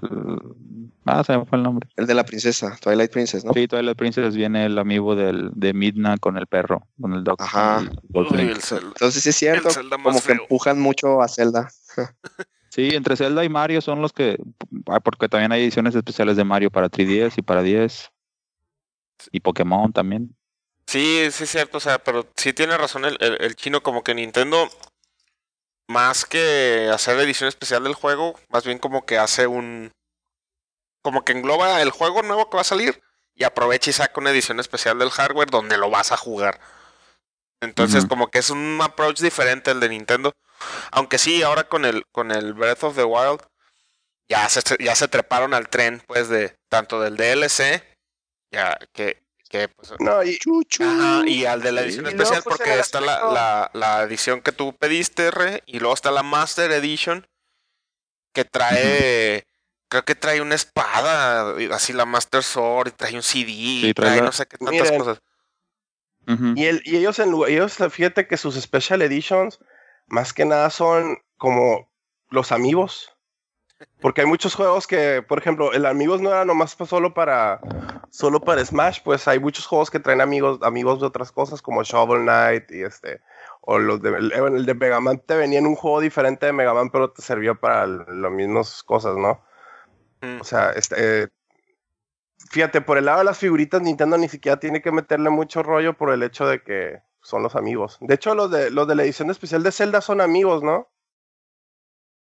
C: Ah, se me fue el nombre.
D: El de la princesa, Twilight Princess, ¿no?
C: Sí, Twilight Princess viene el amigo del, de Midna con el perro, con el dog.
D: Ajá.
C: el Gold
A: Uy,
C: Link.
A: el Zelda.
D: Entonces sí es cierto,
A: El Zelda más
D: como que
A: feo.
D: empujan mucho a Zelda. [laughs]
C: Sí, entre Zelda y Mario son los que... ah, Porque también hay ediciones especiales de Mario para 3DS y para 10. Y Pokémon también.
A: Sí, sí es cierto, o sea, pero sí tiene razón el, el- el chino, como que Nintendo, más que hacer la edición especial del juego, más bien como que hace un... Como que engloba el juego nuevo que va a salir y aprovecha y saca una edición especial del hardware donde lo vas a jugar. Entonces, como que es un approach diferente el de Nintendo. Aunque sí, ahora con el, con el Breath of the Wild, ya se, ya se treparon al tren, pues, de tanto del DLC, ya que, que pues,
B: No, y,
A: Ajá, y al de la edición
B: luego,
A: especial
B: pues,
A: porque está la, la, la edición que tú pediste, Re, y luego está la Master Edition que trae, creo que trae una espada, así la Master Sword, y trae un CD, y
C: Sí, trae
A: trae
C: la-
A: no sé qué tantas
B: Miren.
A: cosas.
B: Y, el- y ellos, en, lugar- ellos, fíjate que sus special editions, más que nada son como los amigos. Porque hay muchos juegos que, por ejemplo, el amigos no era nomás solo para solo para Smash, pues hay muchos juegos que traen amigos amigos de otras cosas como Shovel Knight y este o los de, el, el de Mega Man te venía en un juego diferente de Mega Man, pero te servía para las mismas cosas, ¿no?
A: Mm.
B: O sea, este, eh, fíjate, por el lado de las figuritas, Nintendo ni siquiera tiene que meterle mucho rollo por el hecho de que son los amigos. De hecho, los de, los de la edición especial de Zelda son amigos, ¿no?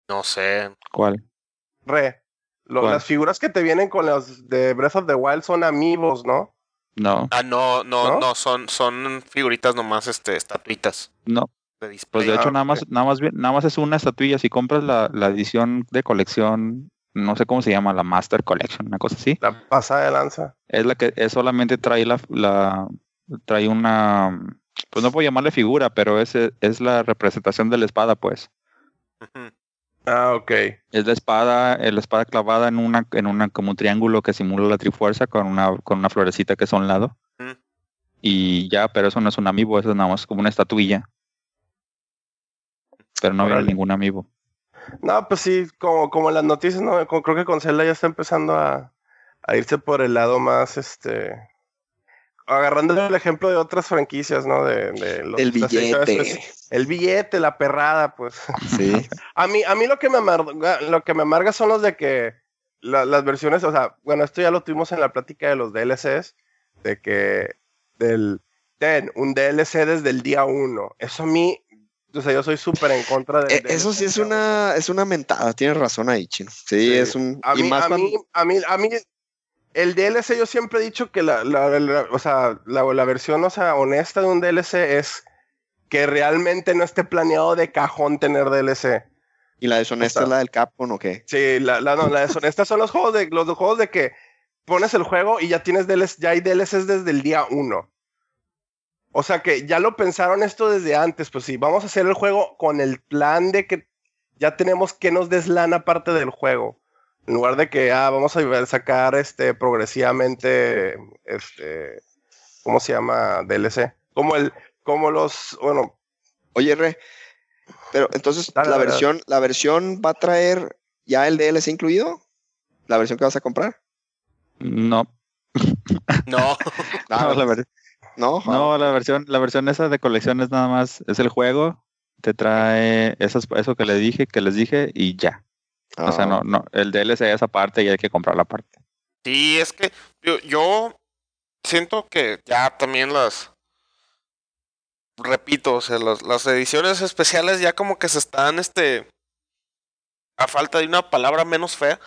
A: No sé.
C: ¿Cuál?
B: Re. Lo-
C: ¿Cuál?
B: las figuras que te vienen con las de Breath of the Wild son amigos, ¿no?
C: No,
A: Ah, no, no,
B: ¿No?
A: no, son, son figuritas nomás, este, estatuitas
C: no.
A: de
C: Pues de
B: Ah,
C: hecho, nada
B: ok.
C: más, nada más bien, nada más es una estatuilla. Si compras la, la edición de colección, no sé cómo se llama, la Master Collection, una cosa así,
B: La pasada de lanza.
C: es la que es solamente trae la, la trae una pues no puedo llamarle figura, pero es, es la representación de la espada, pues.
B: Ah, ok.
C: Es la espada, eh, la espada clavada en una, en una, como un triángulo que simula la trifuerza con una, con una florecita que es a un lado. Y ya, pero eso no es un amiibo, eso es nada más como una estatuilla. Pero no
B: Órale.
C: ningún amiibo.
B: No, pues sí, como, como en las noticias, ¿no? Creo que con Zelda ya está empezando a, a irse por el lado más, este... Agarrando el ejemplo de otras franquicias, ¿no? De, de los-
D: El billete.
B: El billete, la perrada, pues.
D: Sí. [laughs]
B: A mí, a mí lo que me amarga, lo que me amarga son los de que la- las versiones, o sea, bueno, esto ya lo tuvimos en la plática de los DLCs, de que del ten un DLC desde el día uno. Eso a mí, o sea, yo soy súper en contra de
D: Eh, Eso sí es una, es una mentada, tienes razón ahí, chino. Sí,
B: Sí.
D: es un.
B: A
D: y
B: mí,
D: más
B: a,
D: cuando-
B: mí, a mí, a mí, el DLC yo siempre he dicho que la, la- la- o sea, la, la versión, o sea, honesta de un DLC es que realmente no esté planeado de cajón tener DLC.
D: y la deshonesta
B: o sea-
D: es la del Capcom, ¿o qué?
B: Sí, la, la, no, la deshonesta son los juegos de los juegos de que pones el juego y ya tienes DLC, ya hay DLCs desde el día uno. O sea que ya lo pensaron esto desde antes, pues sí, vamos a hacer el juego con el plan de que ya tenemos que nos deslana parte del juego. En lugar de que ah, vamos a sacar este progresivamente este ¿cómo se llama? DLC. Como el como los bueno,
D: Oye, Re, pero entonces
B: Dale,
D: la
B: dale,
D: versión, la versión va a traer ya el DLC incluido, la versión que vas a comprar.
C: No,
A: No, [laughs]
C: no, la, ver-
D: no,
C: no, la versión, la versión esa de colección es nada más, es el juego, te trae esas, eso que le dije, que les dije, y ya. O sea,
D: Ah,
C: no, no, el DLC es aparte y hay que comprar la parte.
A: sí, es que yo, yo siento que ya también las, repito, o sea, las, las ediciones especiales ya como que se están, este, a falta de una palabra menos fea,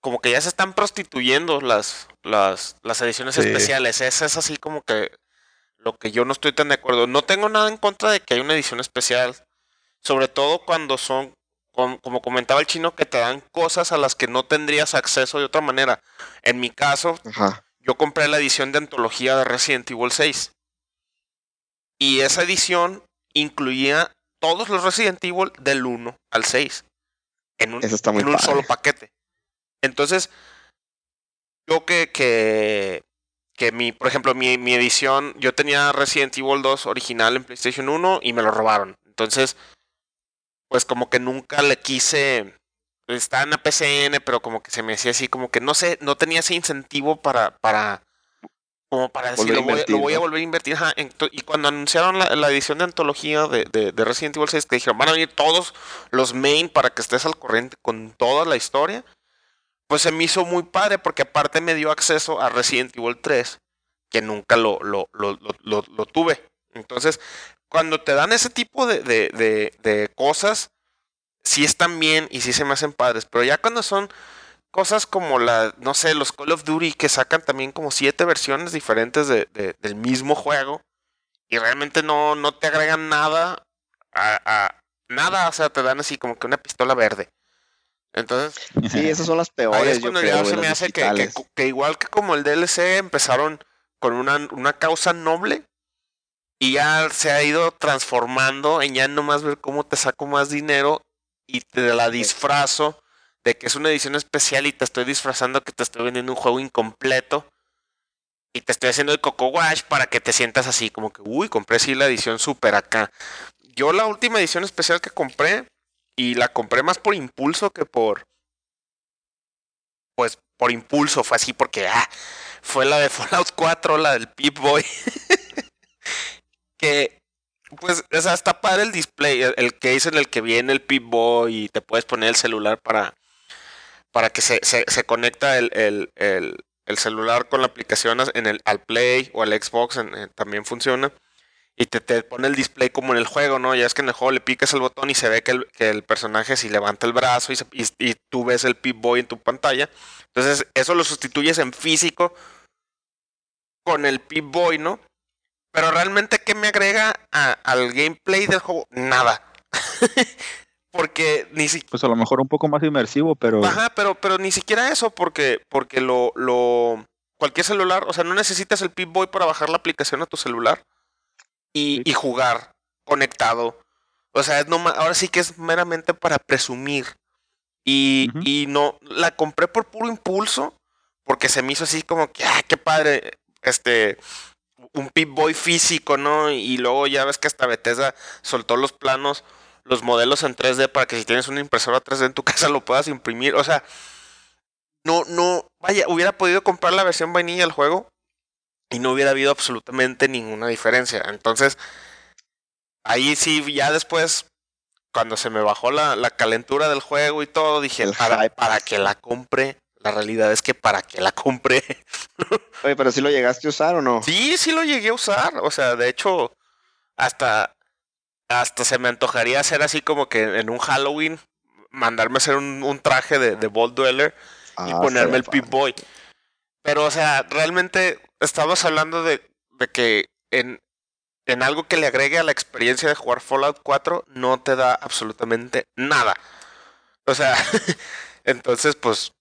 A: como que ya se están prostituyendo las, las, las ediciones
B: Sí.
A: especiales. Ese es así como que lo que yo no estoy tan de acuerdo. No tengo nada en contra de que haya una edición especial, sobre todo cuando son, com- como comentaba el chino, que te dan cosas a las que no tendrías acceso de otra manera. En mi caso,
D: Ajá.
A: yo compré la edición de antología de Resident Evil 6. Y esa edición incluía todos los Resident Evil del 1 al 6. En un,
D: Eso está muy
A: en un solo paquete. Entonces, yo que, que, que mi, por ejemplo, mi, mi edición, yo tenía Resident Evil 2 original en PlayStation 1 y me lo robaron. Entonces, pues como que nunca le quise, está en la PCN, pero como que se me hacía así, como que no sé, no tenía ese incentivo para, para, como para decir, lo voy, a-
D: invertir,
A: lo voy a
D: ¿no?
A: volver a invertir. Ajá, y cuando anunciaron la, la edición de antología de, de, de Resident Evil 6, que dijeron, van a venir todos los main para que estés al corriente con toda la historia, pues se me hizo muy padre porque aparte me dio acceso a Resident Evil 3, que nunca lo, lo, lo, lo, lo- lo tuve. Entonces, cuando te dan ese tipo de, de, de, de cosas, sí están bien y sí se me hacen padres, pero ya cuando son cosas como la, no sé, los Call of Duty que sacan también como siete versiones diferentes de, de- del mismo juego y realmente no, no te agregan nada a, a- nada, o sea, te dan así como que una pistola verde. Entonces,
D: Sí, esas son las
A: ahí
D: peores.
A: es
D: yo
A: cuando
D: creo, güey,
A: se me hace que, que, que igual que como el DLC empezaron con una, una causa noble y ya se ha ido transformando en ya nomás ver cómo te saco más dinero y te la disfrazo de que es una edición especial y te estoy disfrazando que te estoy vendiendo un juego incompleto y te estoy haciendo el Coco Wash para que te sientas así como que, uy, compré sí la edición super acá. Yo la última edición especial que compré y la compré más por impulso que por pues por impulso fue así porque ah, fue la de Fallout 4, la del Pip Boy. [laughs] pues, o sea, está el display, el, case en el que viene el Pip-Boy y te puedes poner el celular para, para que se, se, conecta el, el, el, el celular con la aplicación en el, al Play o al Xbox, también funciona. Y te, te pone el display como en el juego, ¿no? Ya es que en el juego le picas el botón y se ve que el, que el personaje si levanta el brazo y, y, tú ves el Pip-Boy en tu pantalla. Entonces, eso lo sustituyes en físico con el Pip-Boy, ¿no? Pero realmente, ¿qué me agrega a- al gameplay del juego? Nada. [laughs] porque ni siquiera...
C: Pues a lo mejor un poco más inmersivo, pero
A: Ajá, pero, pero ni siquiera eso, porque, porque lo, lo. Cualquier celular, o sea, no necesitas el Pip-Boy para bajar la aplicación a tu celular y,
C: Sí.
A: y jugar conectado. O sea, es noma- ahora sí que es meramente para presumir. Y, y no, la compré por puro impulso, porque se me hizo así como que, ah, qué padre, este, un Pip-Boy físico, ¿no? Y luego ya ves que hasta Bethesda soltó los planos, los modelos en 3D para que si tienes una impresora 3D en tu [laughs] casa lo puedas imprimir. O sea, no, no, vaya, hubiera podido comprar la versión vainilla del juego y no hubiera habido absolutamente ninguna diferencia. Entonces, ahí sí, ya después, cuando se me bajó la, la calentura del juego y todo, dije, para que la compre. La realidad es que para que la compre. [laughs]
D: Oye, pero si lo llegaste a usar o no?
A: Sí, sí lo llegué a usar. O sea, de hecho, hasta, hasta se me antojaría hacer así como que en un Halloween, mandarme a hacer un, un traje de, de Bolt Dweller y
D: Ah,
A: ponerme el Pip Boy. Pero, o sea, realmente estamos hablando de, de que en, en algo que le agregue a la experiencia de jugar Fallout 4 no te da absolutamente nada. O sea, [laughs] entonces, pues,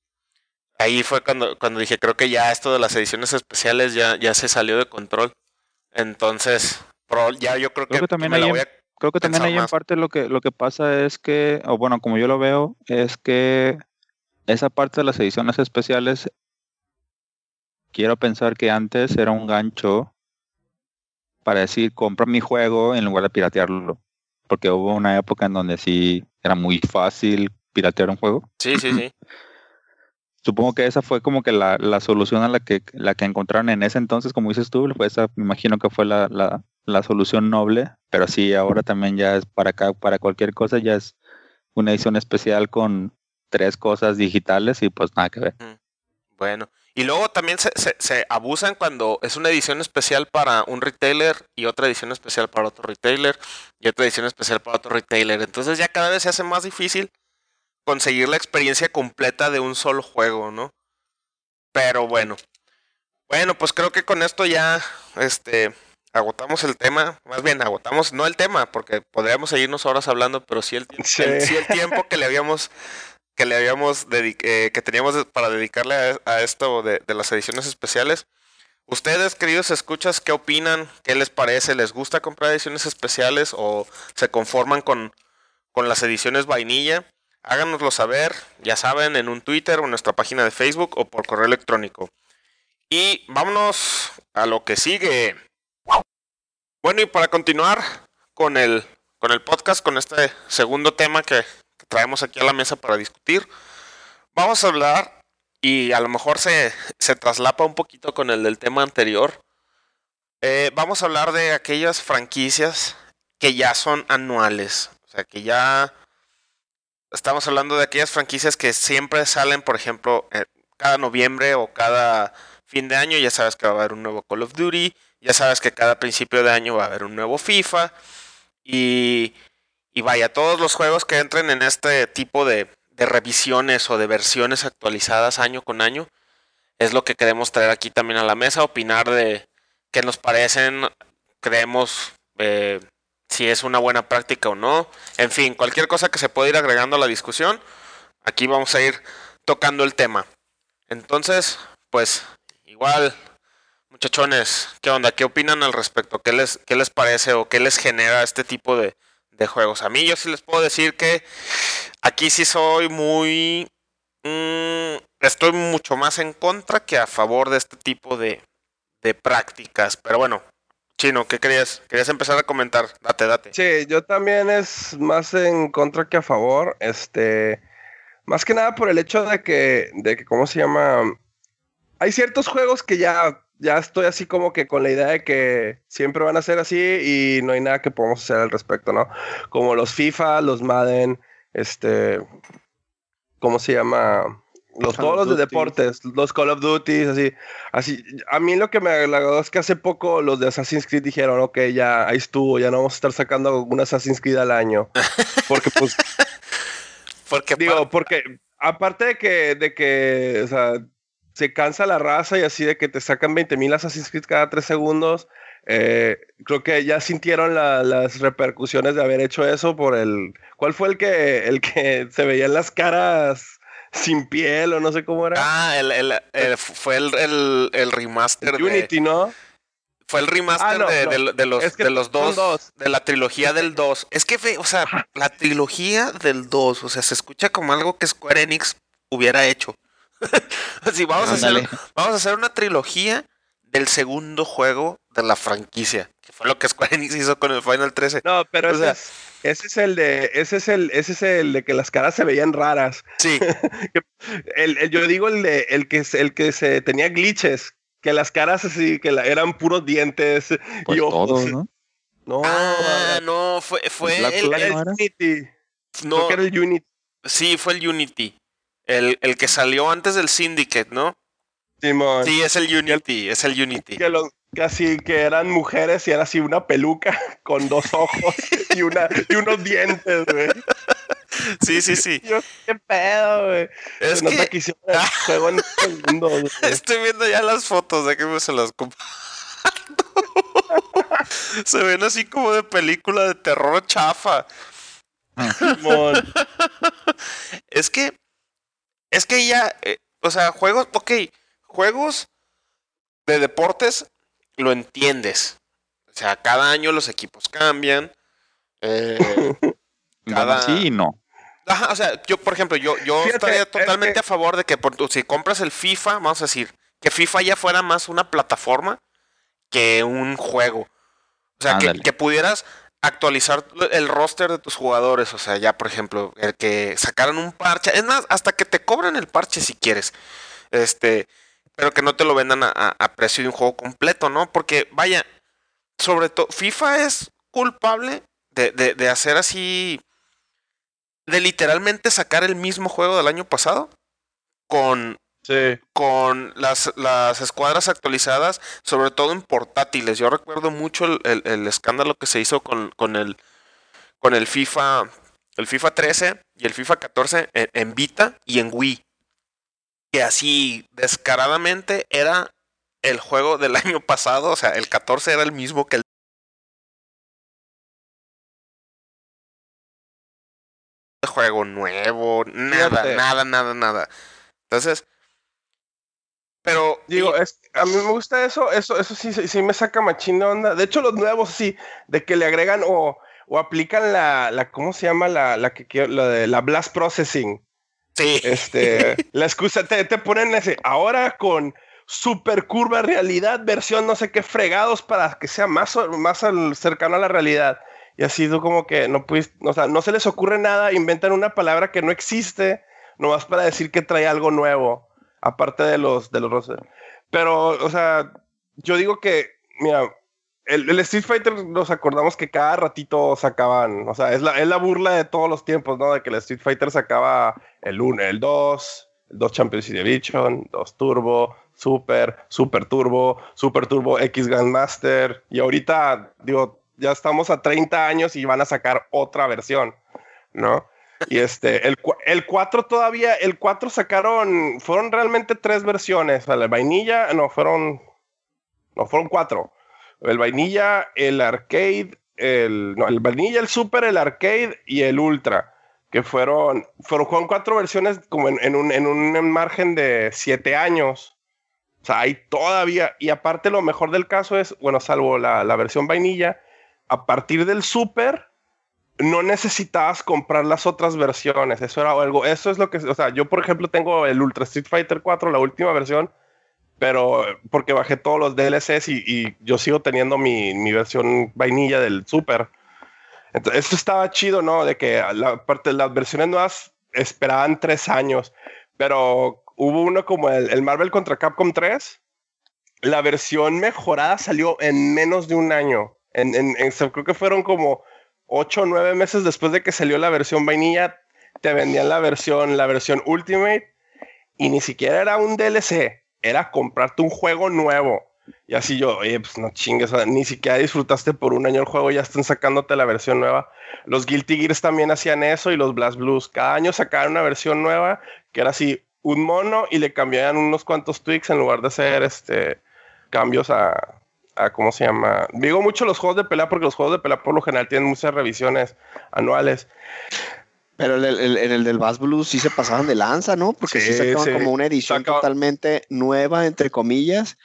A: ahí fue cuando, cuando dije, creo que ya esto de las ediciones especiales ya, ya se salió de control. Entonces, ya yo creo que,
C: Creo que también
A: me la
C: hay
A: voy a...
C: creo que también ahí en parte lo que lo que pasa es que, o bueno, como yo lo veo, es que esa parte de las ediciones especiales quiero pensar que antes era un gancho para decir compra mi juego en lugar de piratearlo. Porque hubo una época en donde sí era muy fácil piratear un juego.
A: Sí, sí, sí. [clears throat]
C: Supongo que esa fue como que la, la solución a la que, la que encontraron en ese entonces, como dices tú, fue esa, me imagino que fue la, la, la solución noble, pero sí, ahora también ya es para acá, para cualquier cosa, ya es una edición especial con tres cosas digitales y pues nada que ver.
A: Bueno, y luego también se, se, se abusan cuando es una edición especial para un retailer y otra edición especial para otro retailer y otra edición especial para otro retailer. Entonces ya cada vez se hace más difícil conseguir la experiencia completa de un solo juego, ¿no? Pero bueno. Bueno, pues creo que con esto ya este agotamos el tema, más bien agotamos no el tema, porque podríamos seguirnos horas hablando, pero sí el, tiempo-
B: Sí.
A: el- sí el tiempo que le habíamos que le habíamos eh, que teníamos para dedicarle a, a esto de, de las ediciones especiales. Ustedes, queridos escuchas, ¿qué opinan? ¿Qué les parece? ¿Les gusta comprar ediciones especiales o se conforman con, con las ediciones vainilla? Háganoslo saber, ya saben, en un Twitter o en nuestra página de Facebook o por correo electrónico. Y vámonos a lo que sigue. Bueno, y para continuar con el, con el podcast, con este segundo tema que, traemos aquí a la mesa para discutir, vamos a hablar, y a lo mejor se, se traslapa un poquito con el del tema anterior, eh, vamos a hablar de aquellas franquicias que ya son anuales, o sea, que ya estamos hablando de aquellas franquicias que siempre salen, por ejemplo, eh, cada noviembre o cada fin de año, ya sabes que va a haber un nuevo Call of Duty, ya sabes que cada principio de año va a haber un nuevo FIFA, y, y vaya, todos los juegos que entren en este tipo de, de revisiones o de versiones actualizadas año con año, es lo que queremos traer aquí también a la mesa, opinar de qué nos parecen, creemos eh, si es una buena práctica o no. En fin, cualquier cosa que se pueda ir agregando a la discusión, aquí vamos a ir tocando el tema. Entonces, pues igual, muchachones, ¿qué onda? ¿Qué opinan al respecto? ¿Qué les, qué les parece o qué les genera este tipo de, de juegos? A mí yo sí les puedo decir que aquí sí soy muy... mm, estoy mucho más en contra que a favor de este tipo de, de prácticas. Pero bueno, Chino, ¿qué querías? Querías empezar a comentar. Date, date.
B: Sí, yo también es más en contra que a favor. Este, más que nada por el hecho de que, de que, ¿cómo se llama? Hay ciertos juegos que ya ya estoy así como que con la idea de que siempre van a ser así y no hay nada que podamos hacer al respecto, ¿no? Como los FIFA, los Madden, este, ¿cómo se llama? Los
D: Call
B: todos los de deportes, los Call of Duty, así, así. A mí lo que me agradó es que hace poco los de Assassin's Creed dijeron, ok, ya ahí estuvo, ya no vamos a estar sacando un Assassin's Creed al año, porque pues [laughs]
A: Porque
B: Digo, porque aparte de que, de que, o sea, se cansa la raza y así de que te sacan 20.000 Assassin's Creed cada tres segundos, eh, creo que ya sintieron la- las repercusiones de haber hecho eso por el... ¿Cuál fue el que, el que se veían las caras sin piel o no sé cómo era?
A: Ah, el, el- el- fue el, el, el remaster de,
B: Unity, ¿no?
A: Fue el remaster
B: Ah, no,
A: de,
B: no.
A: de- de los,
B: Es que
A: de los dos,
B: dos.
A: de la trilogía del 2. Es que, o sea, la trilogía del 2, o sea, se escucha como algo que Square Enix hubiera hecho. [laughs] Así, vamos a, hacer, vamos a hacer una trilogía del segundo juego de la franquicia, fue lo que Square Enix hizo con el Final 13.
B: No, pero
A: O
B: ese,
A: sea-
B: es, ese es el de, ese es el, ese es el de que las caras se veían raras.
A: Sí, [laughs]
B: El, el- yo digo el de el que se- el que se tenía glitches, que las caras así que la- eran puros dientes
C: Pues
B: y ojos.
C: todos, ¿no?
B: No,
A: ah, no, fue, fue el, el-
B: el. Unity.
A: no,
B: Creo que era el Unity.
A: sí, fue el Unity. El, el que salió antes del Syndicate, ¿no?
B: Simón.
A: Sí, es el Unity, es el Unity.
B: Que los casi que eran mujeres y era así una peluca [laughs] con dos ojos y una y unos dientes, güey.
A: Sí, sí, sí. [laughs]
B: Yo, qué pedo, güey.
A: Es
B: Se
A: que
B: el [laughs] juego en güey.
A: Estoy viendo ya las fotos, de que me se las comparto. Se ven así como de película de terror chafa. Es que, es que ya, eh, o sea, juegos, ok, juegos de deportes lo entiendes. O sea, cada año los equipos cambian. eh, [laughs] Cada-
C: sí y no.
A: Ajá, o sea, yo, por ejemplo, yo, yo
B: Fíjate,
A: estaría
B: es
A: totalmente
B: que-
A: a favor de que por, si compras el FIFA, vamos a decir, que FIFA ya fuera más una plataforma que un juego. O sea, que, que pudieras actualizar el roster de tus jugadores. O sea, ya, por ejemplo, el que sacaran un parche. Es más, hasta que te cobran el parche si quieres. Este, pero que no te lo vendan a, a- a precio de un juego completo, ¿no? Porque, vaya, sobre todo, FIFA es culpable de, de- de hacer así. De literalmente sacar el mismo juego del año pasado. Con
B: Sí.
A: con las, las escuadras actualizadas, sobre todo en portátiles. Yo recuerdo mucho el, el- el escándalo que se hizo con, con el con el FIFA, el FIFA 13 y el FIFA 14 en, en Vita y en Wii. Que así descaradamente era el juego del [laughs] año pasado, o sea, el 14 era el mismo que el juego nuevo, nada,
B: Fíjate.
A: nada, nada, nada. Entonces, pero
B: Digo,
A: y-
B: es, a mí me gusta eso, eso, eso sí, sí, me saca machín de onda. De hecho, los nuevos sí, de que le agregan o, o aplican la, la, ¿cómo se llama? La, la que quiero- la de la blast processing.
A: Sí,
B: Este, la excusa, te, te ponen ese, ahora con super curva realidad, versión no sé qué fregados para que sea más, más cercano a la realidad. Y así tú como que no puedes, o sea, no se les ocurre nada, inventan una palabra que no existe, nomás para decir que trae algo nuevo, aparte de los, de los. Pero, o sea, yo digo que, mira, el, el Street Fighter nos acordamos que cada ratito sacaban, o sea, es la, es la burla de todos los tiempos, ¿no? De que el Street Fighter sacaba el 1, el 2, el 2 Championship Edition, 2 Turbo, Super, Super Turbo, Super Turbo X Grandmaster, y ahorita, digo, ya estamos a 30 años y van a sacar otra versión, ¿no? Y este, el, el 4 todavía, el 4 sacaron, fueron realmente tres versiones, o sea, la vainilla, no, fueron, no, fueron cuatro. El vainilla, el arcade, el, no, el vainilla, el super, el arcade y el ultra, que fueron, fueron, fueron cuatro versiones como en, en un, en un margen de siete años. O sea, hay todavía, y aparte lo mejor del caso es, bueno, salvo la, la versión vainilla, a partir del super, no necesitabas comprar las otras versiones. Eso era algo, eso es lo que, o sea, yo por ejemplo tengo el Ultra Street Fighter 4, la última versión, pero porque bajé todos los DLCs y, y yo sigo teniendo mi, mi versión vainilla del Super. Entonces, eso estaba chido, ¿no? De que la parte las versiones nuevas esperaban tres años, pero hubo uno como el, el Marvel contra Capcom 3, la versión mejorada salió en menos de un año. En, creo que fueron como 8 o 9 meses después de que salió la versión vainilla, te vendían la versión, la versión Ultimate y ni siquiera era un DLC, era comprarte un juego nuevo. Y así yo, pues no chingues, ni siquiera disfrutaste por un año el juego, ya están sacándote la versión nueva. Los Guilty Gears también hacían eso y los Blast Blues. Cada año sacaban una versión nueva que era así, un mono y le cambiaban unos cuantos tweaks en lugar de hacer este cambios a, a, ¿cómo se llama? Digo mucho los juegos de pelea porque los juegos de pelea por lo general tienen muchas revisiones anuales.
D: Pero en el, del Bass Blues sí se pasaban de lanza, ¿no? Porque sí, sacaban como una edición totalmente nueva, entre comillas.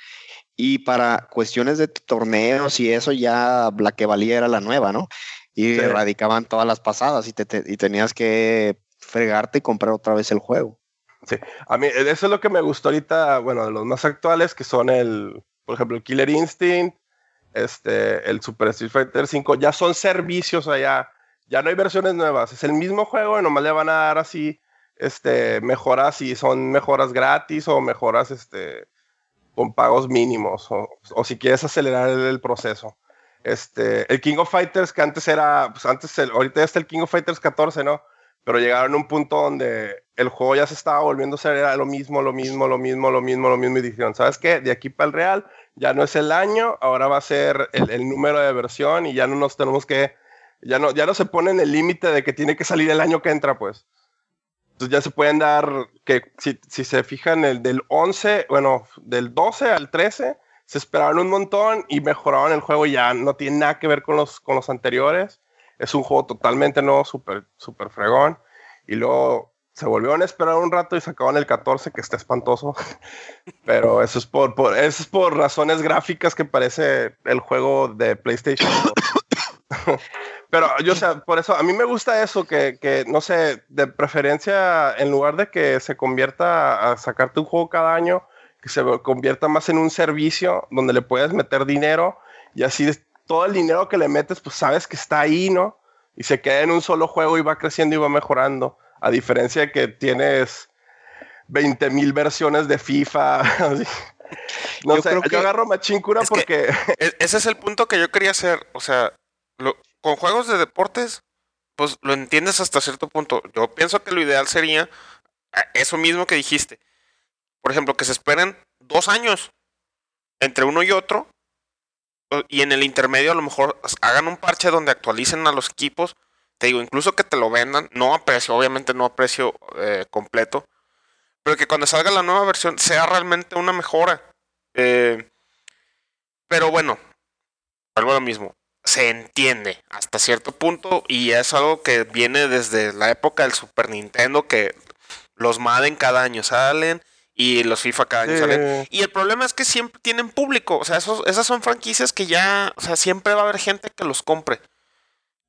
D: Y para cuestiones de torneos y eso ya la que valía era la nueva, ¿no? Y erradicaban todas las pasadas y, te, y tenías que fregarte y comprar otra vez el juego.
B: Sí, a mí eso es lo que me gustó ahorita, bueno, de los más actuales, que son el, por ejemplo, el Killer Instinct, este, el Super Street Fighter 5, ya son servicios allá, ya no hay versiones nuevas, es el mismo juego y nomás le van a dar así, este, mejoras y son mejoras gratis o mejoras, este, con pagos mínimos, o, si quieres acelerar el, proceso. Este, el King of Fighters, que antes era, pues antes, ahorita ya está el King of Fighters 14, ¿no? Pero llegaron a un punto donde el juego ya se estaba volviendo a ser lo mismo, lo mismo, lo mismo, lo mismo, lo mismo, y ¿sabes qué? De aquí para el Real ya no es el año, ahora va a ser el, número de versión y ya no nos tenemos que, ya no, ya no se pone el límite de que tiene que salir el año que entra, pues. Entonces ya se pueden dar, que si, si se fijan, el del 11, bueno, del 12 al 13, se esperaron un montón y mejoraron el juego, ya no tiene nada que ver con los, con los anteriores. Es un juego totalmente nuevo, súper super fregón. Y luego se volvieron a esperar un rato y sacaban el 14, que está espantoso. [laughs] Pero eso es por, eso es por razones gráficas que parece el juego de PlayStation. [laughs] Pero yo, o sea, por eso a mí me gusta eso, que, que, no sé, de preferencia, en lugar de que se convierta a sacarte un juego cada año, que se convierta más en un servicio donde le puedes meter dinero y así todo el dinero que le metes, pues sabes que está ahí, ¿no? Y se queda en un solo juego y va creciendo y va mejorando. A diferencia de que tienes 20 mil versiones de FIFA. [laughs] no sé, yo agarro machincura porque...
A: E-, ese es el punto que yo quería hacer. O sea, con juegos de deportes, pues lo entiendes hasta cierto punto. Yo pienso que lo ideal sería eh, eso mismo que dijiste. Por ejemplo, que se esperen dos años entre uno y otro y en el intermedio a lo mejor hagan un parche donde actualicen a los equipos. Te digo, incluso que te lo vendan, no a precio, obviamente no a precio eh, completo, pero que cuando salga la nueva versión sea realmente una mejora. Eh, pero bueno, algo lo mismo. Se entiende hasta cierto punto y es algo que viene desde la época del Super Nintendo que los Madden cada año salen y los FIFA cada año salen. Y el problema es que siempre tienen público. O sea, esos, esas son franquicias que ya, o sea, siempre va a haber gente que los compre.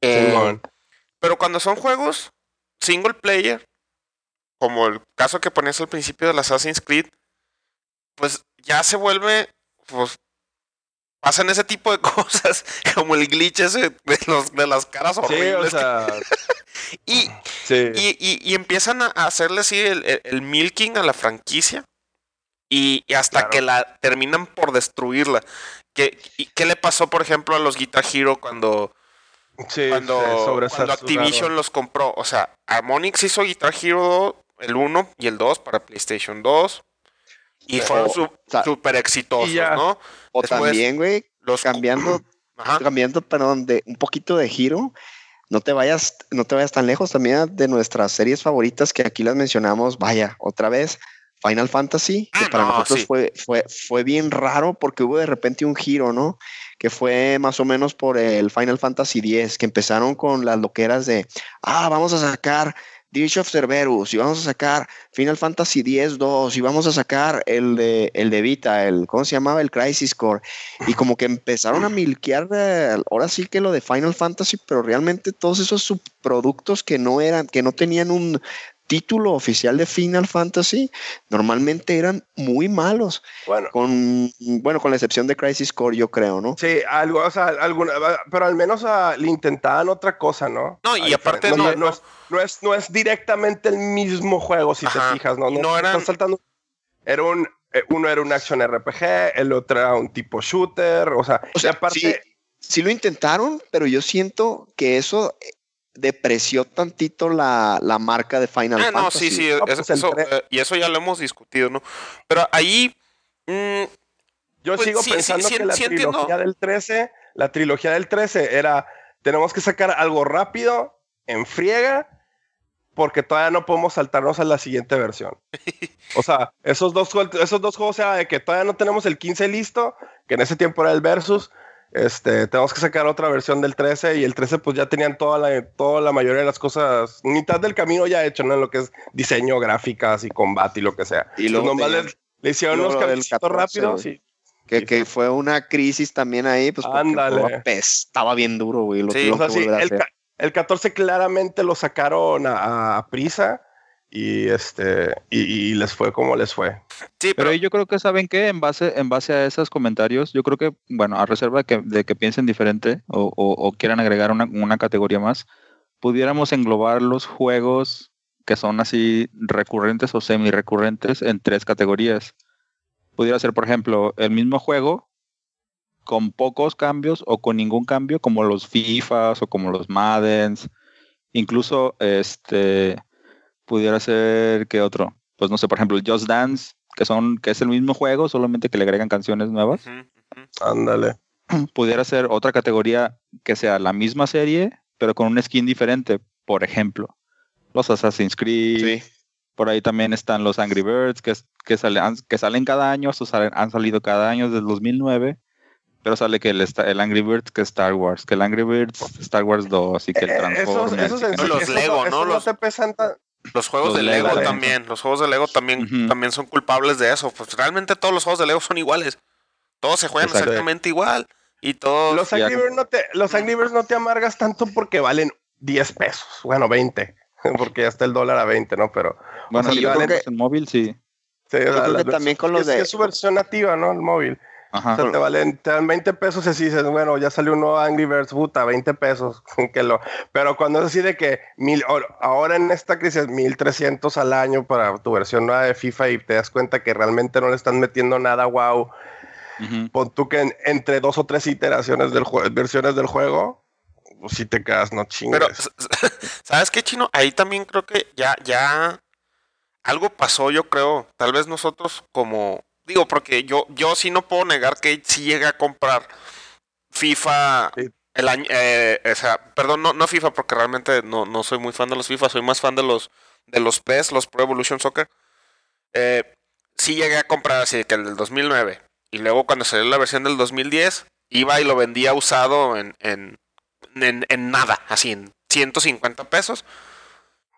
A: Eh, pero cuando son juegos single player, como el caso que ponías al principio del Assassin's Creed, pues ya se vuelve, pues pasan ese tipo de [laughs] cosas, como el glitch ese de, los, de las caras horribles. [laughs] y, y, empiezan a hacerle así el, milking a la franquicia y, hasta que la terminan por destruirla. ¿Qué, ¿Qué le pasó, por ejemplo, a los Guitar Hero cuando, cuando, cuando Activision los compró? O sea, Harmonix hizo Guitar Hero el 1 y el 2 para PlayStation 2 y fueron súper exitosos, ¿no?
D: O también, güey, cambiando, [clears throat] cambiando, perdón, de un poquito de giro, no te vayas, no te vayas tan lejos también de nuestras series favoritas que aquí las mencionamos. Vaya, otra vez, Final Fantasy, que ah, para nosotros fue, fue, fue bien raro porque hubo de repente un giro, ¿no? Que fue más o menos por el Final Fantasy X, que empezaron con las loqueras de, ah, vamos a sacar Dirge of Cerberus, y vamos a sacar Final Fantasy X-2, y vamos a sacar el de, el de Vita, el, ¿cómo se llamaba? El Crisis Core. Y como que empezaron a milquear, ahora sí que lo de Final Fantasy, pero realmente todos esos subproductos que no eran, que no tenían un título oficial de Final Fantasy normalmente eran muy malos. Bueno, con, bueno, con la excepción de Crisis Core, yo creo, ¿no?
B: Sí, algo, o sea, alguna, pero al menos uh, le intentaban otra cosa, ¿no?
A: No, y aparte
B: no, no, es, no, es, no es directamente el mismo juego, si te fijas, ¿no? No, eran... saltando. Era un, eh, uno era un action RPG, el otro era un tipo shooter, o sea,
D: O sea,
B: y aparte,
D: sí, sí lo intentaron, pero yo siento que eso eh, depreció tantito la, la marca de Final
A: Ah, no,
D: Fantasy.
A: sí, sí,
B: No,
A: eso-
B: pues
A: eso, eh, y eso ya lo hemos discutido, ¿no? Pero ahí, mm,
B: yo
A: pues
B: sigo
A: sí, sí,
B: pensando
A: sí,
B: que la
A: sí entiendo.
B: trilogía del 13, la trilogía del 13 era, tenemos que sacar algo rápido, en friega, porque todavía no podemos saltarnos a la siguiente versión. [laughs] O sea, esos dos, juegos- esos dos juegos era de que todavía no tenemos el 15 listo, que en ese tiempo era el Versus, este, tenemos que sacar otra versión del 13 y el 13 pues ya tenían toda la, toda la mayoría de las cosas, mitad del camino ya hecho, ¿no? En lo que es diseño, gráficas y combate y lo que sea.
D: Y luego
B: nomás le, le hicieron unos
D: lo 14,
B: rápidos y
D: Que, que fue una crisis también ahí, pues
B: Ándale.
D: apestaba bien duro, güey. Lo
A: Sí,
D: tuvieron
B: O sea,
D: que
B: sí, el, el 14 claramente lo sacaron a, a prisa y este y, y les fue como les fue.
A: sí,
C: Pero yo creo que saben que en base, en base a esos comentarios, yo creo que, bueno, a reserva de que, de que piensen diferente o, o- o quieran agregar una, una categoría más, pudiéramos englobar los juegos que son así recurrentes o semi recurrentes en tres categorías. Pudiera ser, por ejemplo, el mismo juego con pocos cambios o con ningún cambio, como los FIFAs o como los Maddens. Incluso este pudiera ser que otro, pues no sé, por ejemplo, el Just Dance, que son que es el mismo juego, solamente que le agregan canciones nuevas.
A: Ujú, ujú.
B: Ándale. [clears throat]
C: Pudiera ser otra categoría que sea la misma serie, pero con un skin diferente, por ejemplo, los Assassin's Creed,
D: Sí.
C: por ahí también están los Angry Birds, que, es- que, salen, que salen cada año, estos salen- han salido cada año desde el 2009, pero sale que el, el Angry Birds que Star Wars, que el Angry Birds Star Wars 2 y que el
B: Eh, esos,
C: Transformers.
B: esos,
C: que
B: esos-
A: los
B: esos-
A: Lego,
B: esos
A: ¿no? Los-
B: te pesan tan-
A: Los juegos
C: Los
A: de Lego,
C: Lego.
A: también, los juegos de Lego también, también son culpables de eso. Pues realmente todos los juegos de Lego son iguales. Todos se juegan
C: Exacto.
A: exactamente igual. Y todos.
B: Los Angry, Birds no te, los Angry Birds no te amargas tanto porque valen 10 pesos, bueno, 20, [laughs] porque ya está el dólar a 20, ¿no? Pero
C: Bueno,
B: o sea, yo creo
D: que-
C: en móvil, sí.
B: sí,
D: Yo
B: la-
D: creo
B: la
D: que también con los
B: es,
D: de-
B: que es su versión nativa, ¿no? El móvil.
C: Ajá.
B: O sea, te valen, te dan 20 pesos y así dices, bueno, ya salió un nuevo Angry Birds, puta, 20 pesos. [laughs] que lo, pero cuando es así de que mil, ahora en esta crisis 1300 al año para tu versión nueva de FIFA y te das cuenta que realmente no le están metiendo nada wow,
C: Ujú.
B: pon tú que en- entre dos o tres iteraciones del juego, versiones del juego, pues si te quedas, no chingues.
A: Pero, s- s- [laughs] ¿sabes qué, Chino? Ahí también creo que ya, ya algo pasó, yo creo. Tal vez nosotros como... Digo, porque yo, yo sí no puedo negar que sí llegué a comprar FIFA
B: Sí.
A: el año... eh, o sea, perdón, no, no FIFA porque realmente no, no soy muy fan de los FIFA, soy más fan de los, de los PES, los Pro Evolution Soccer. Eh, sí llegué a comprar así que el del 2009. Y luego cuando salió la versión del 2010, iba y lo vendía usado en, en, en, en nada, así en 150 pesos.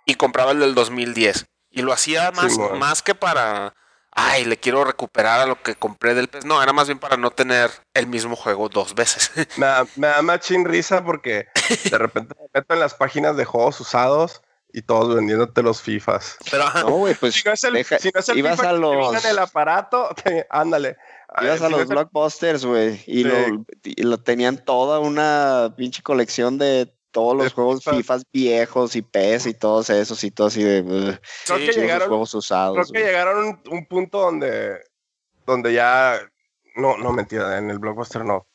A: Y compraba el del 2010. Y lo hacía más, más que para, ay, le quiero recuperar a lo que compré del PES. No, era más bien para no tener el mismo juego dos veces. [laughs]
B: Me da, me da machín risa porque de repente me meto en las páginas de juegos usados y todos vendiéndote los FIFAs.
A: Pero ajá,
D: No, güey, pues
B: Si no es el,
D: deja-
B: si no es el
D: ibas
B: FIFA
D: a
B: que te
D: los-
B: en el aparato, te- [laughs] ándale.
D: ibas a los blockbusters, güey, y,
B: Sí.
D: lo, y lo tenían toda una pinche colección de todos los
B: De
D: juegos
B: FIFA.
D: FIFAs viejos y PES y todos esos y todo así de
B: Creo
D: uh,
B: que llegaron,
D: juegos usados.
B: creo que llegaron a un, un punto donde, donde ya. No, no, mentira, en el blockbuster no.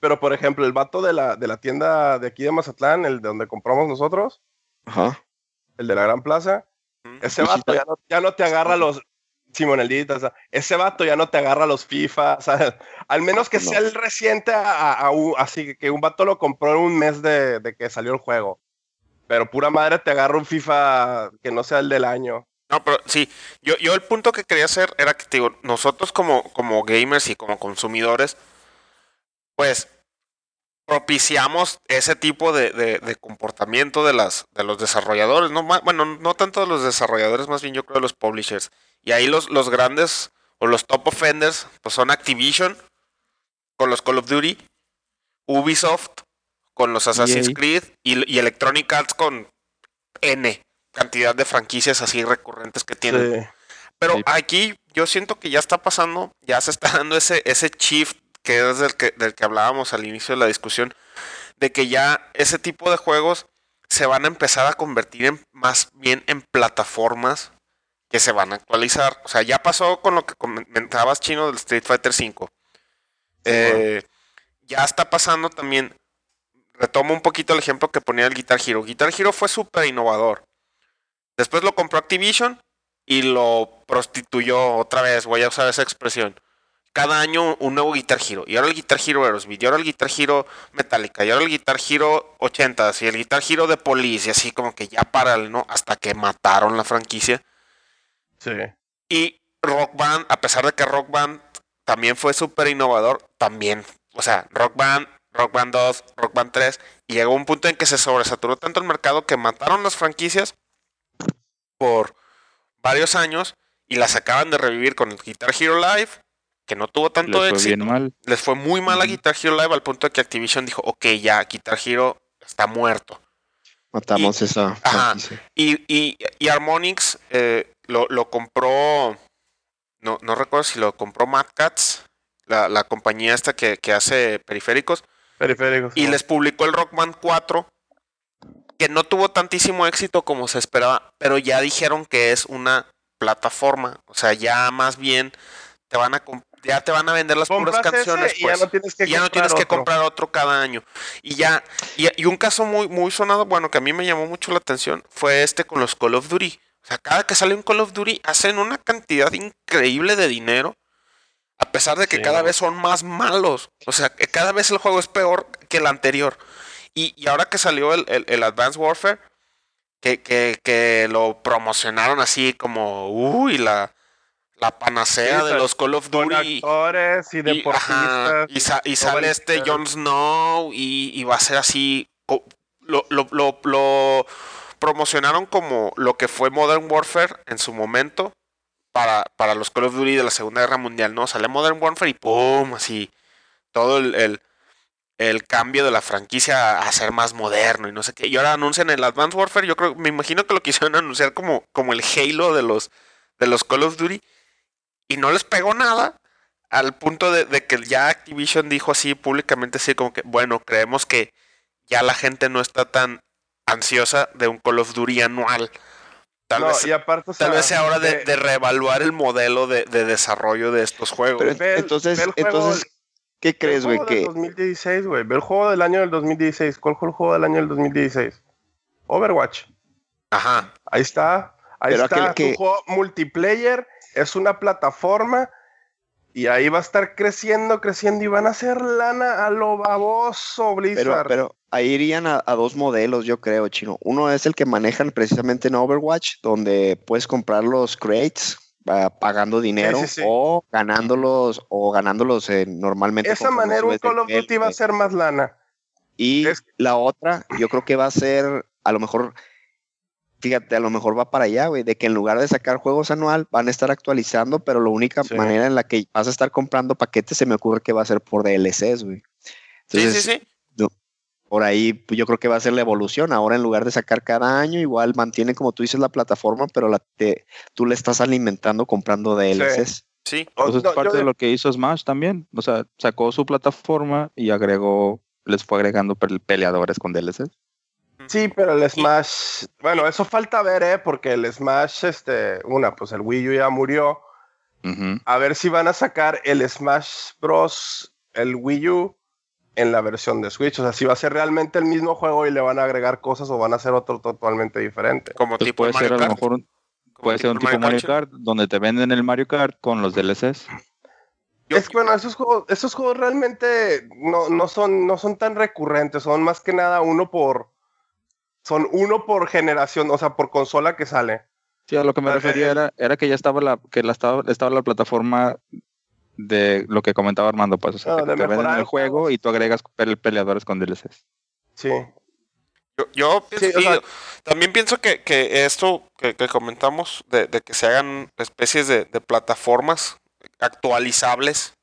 B: Pero por ejemplo, el vato de la, de la tienda de aquí de Mazatlán, el de donde compramos nosotros,
D: Ajá.
B: el de la Gran Plaza, ese vato ya no, ya no te agarra [laughs] los. Simón el Dita, o sea, ese vato ya no te agarra los FIFA, o sea, [laughs] al menos que
D: No.
B: sea el reciente, a, a- a un- así que un vato lo compró en un mes de, de que salió el juego. Pero pura madre te agarra un FIFA que no sea el del año.
A: No, pero sí, yo, yo el punto que quería hacer era que, te digo, nosotros como, como gamers y como consumidores, pues propiciamos ese tipo de, de- de comportamiento de, las, de los desarrolladores, Bueno, no tanto de los desarrolladores, más bien yo creo de los publishers. Y ahí los, los grandes o los top offenders, pues son Activision con los Call of Duty, Ubisoft con los Assassin's
C: EA.
A: Creed y, y Electronic Arts con N cantidad de franquicias así recurrentes que tienen.
B: Sí.
A: Pero
C: Sí.
A: aquí yo siento que ya está pasando, ya se está dando ese, ese shift que es del que, del que hablábamos al inicio de la discusión, de que ya ese tipo de juegos se van a empezar a convertir en más bien en plataformas que se van a actualizar. O sea, ya pasó con lo que comentabas chino del Street Fighter V. Eh, ya está pasando también. Retomo un poquito el ejemplo que ponía el Guitar Hero. Guitar Hero fue súper innovador. Después lo compró Activision y lo prostituyó otra vez. Voy a usar esa expresión. Cada año un nuevo Guitar Hero. Y ahora el Guitar Hero Aerosmith. Y ahora el Guitar Hero Metallica. Y ahora el Guitar Hero 80 Y el Guitar Hero de Police. Y así como que ya para, ¿no? Hasta que mataron la franquicia.
B: Sí.
A: Y Rock Band, a pesar de que Rock Band también fue súper innovador, también. O sea, Rock Band, Rock Band 2, Rock Band 3. Y llegó un punto en que se sobresaturó tanto el mercado que mataron las franquicias por varios años y las acaban de revivir con el Guitar Hero Live, que no tuvo tanto
C: Les fue
A: éxito.
C: bien mal.
A: Les fue muy mal a. Guitar Hero Live al punto de que Activision dijo, ok, ya, Guitar Hero está muerto.
D: Matamos esa
A: Ajá. Y, y, y Harmonix eh, lo, lo compró, no, no recuerdo si lo compró Mad Cats, la, la compañía esta que, que hace periféricos,
B: Periféricos.
A: y
B: ¿no?
A: les publicó el Rock Band 4, que no tuvo tantísimo éxito como se esperaba, pero ya dijeron que es una plataforma, o sea, ya más bien te van a ya te van a vender las puras canciones,
B: y ya
A: pues.
B: no tienes que
A: Y ya no tienes que
B: otro.
A: comprar otro cada año. Y ya, y, y un caso muy, muy sonado, bueno, que a mí me llamó mucho la atención, fue este con los Call of Duty. O sea, cada que sale un Call of Duty hacen una cantidad increíble de dinero. A pesar de que
B: Sí,
A: cada vez son más malos. O sea, que cada vez el juego es peor que el anterior. Y, y ahora que salió el, el- el Advanced Warfare, que, que- que lo promocionaron así como, uy, la, la panacea
B: Sí,
A: de los Call of
B: Con
A: Duty.
B: actores y
A: Y,
B: deportistas.
A: ajá, y sale este. Jon Snow y, y va a ser así. lo- lo- lo promocionaron como lo que fue Modern Warfare en su momento para, para los Call of Duty de la Segunda Guerra Mundial, ¿no? Sale Modern Warfare y ¡pum! Así. Todo el, el- el cambio de la franquicia a ser más moderno y no sé qué. Y ahora anuncian el Advanced Warfare. Yo creo, me imagino que lo quisieron anunciar como, como el Halo de los, de los Call of Duty. Y no les pegó nada. Al punto de, de que ya Activision dijo así públicamente, así como que, bueno, creemos que ya la gente no está tan ansiosa de un Call of Duty anual. Tal
B: No,
A: vez,
B: y aparte, o
A: tal
B: sea,
A: vez sea hora de, reevaluar el modelo de, de desarrollo de estos juegos.
D: Pero
B: Ve
D: entonces,
B: ve el juego-
D: entonces, ¿qué crees, güey? Que
B: 2016, güey. Ve el juego del año del 2016. ¿Cuál fue el juego del año del 2016? Overwatch.
A: Ajá.
B: Ahí está. Ahí
D: Pero
B: está.
D: aquel que-
B: Un juego multiplayer. Es una plataforma. Y ahí va a estar creciendo, creciendo. Y van a hacer lana a lo baboso,
D: Pero,
B: Blizzard.
D: pero ahí irían a, a dos modelos, yo creo, chino. Uno es el que manejan precisamente en Overwatch, donde puedes comprar los crates pagando dinero
B: sí, sí.
D: o ganándolos o ganándolos eh, normalmente.
B: Esa manera un Call of Duty va a
D: güey.
B: ser más lana.
D: Y
B: es-
D: la otra, yo creo que va a ser, a lo mejor, fíjate, a lo mejor va para allá, güey, de que en lugar de sacar juegos anual, van a estar actualizando, pero la única
B: Sí.
D: manera en la que vas a estar comprando paquetes se me ocurre que va a ser por DLCs, güey.
A: Sí,
D: Entonces,
A: sí, sí.
D: por ahí pues, yo creo que va a ser la evolución. Ahora en lugar de sacar cada año, igual mantiene como tú dices la plataforma, pero la te- tú le estás alimentando comprando DLCs.
A: Sí.
B: O-
C: Pues es
B: no,
C: parte
B: yo-
C: de lo que hizo Smash también. O sea, sacó su plataforma y agregó, les fue agregando pe- peleadores con DLCs.
B: Sí, pero el Smash, bueno, eso falta ver, ¿eh? Porque el Smash, este, una, pues el Wii U ya murió. A ver si van a sacar el Smash Bros. el Wii U en la versión de Switch. O sea, si va a ser realmente el mismo juego y le van a agregar cosas o van a hacer otro totalmente diferente.
A: Como
C: Pues
A: tipo
C: puede
A: Mario
C: ser a lo mejor un- puede ser un tipo Mario
A: Kart.
C: Kart donde te venden el Mario Kart con los DLCs.
A: Yo-
B: es que bueno, esos juegos, esos juegos realmente no, no, son, no son tan recurrentes, son más que nada uno por. Son uno por generación, o sea, por consola que sale.
C: Sí, a lo que me
B: Ah,
C: refería
B: eh,
C: era, era que ya estaba la, que la estaba, estaba la plataforma de lo que comentaba Armando, pues, o sea,
B: Ah,
C: que te venden el juego y tú agregas pe- peleadores con DLCs.
B: Sí.
A: Yo, yo pienso-
B: Sí, o
A: sí,
B: sea-
A: también pienso que, que esto que, que comentamos, de, de que se hagan especies de, de plataformas actualizables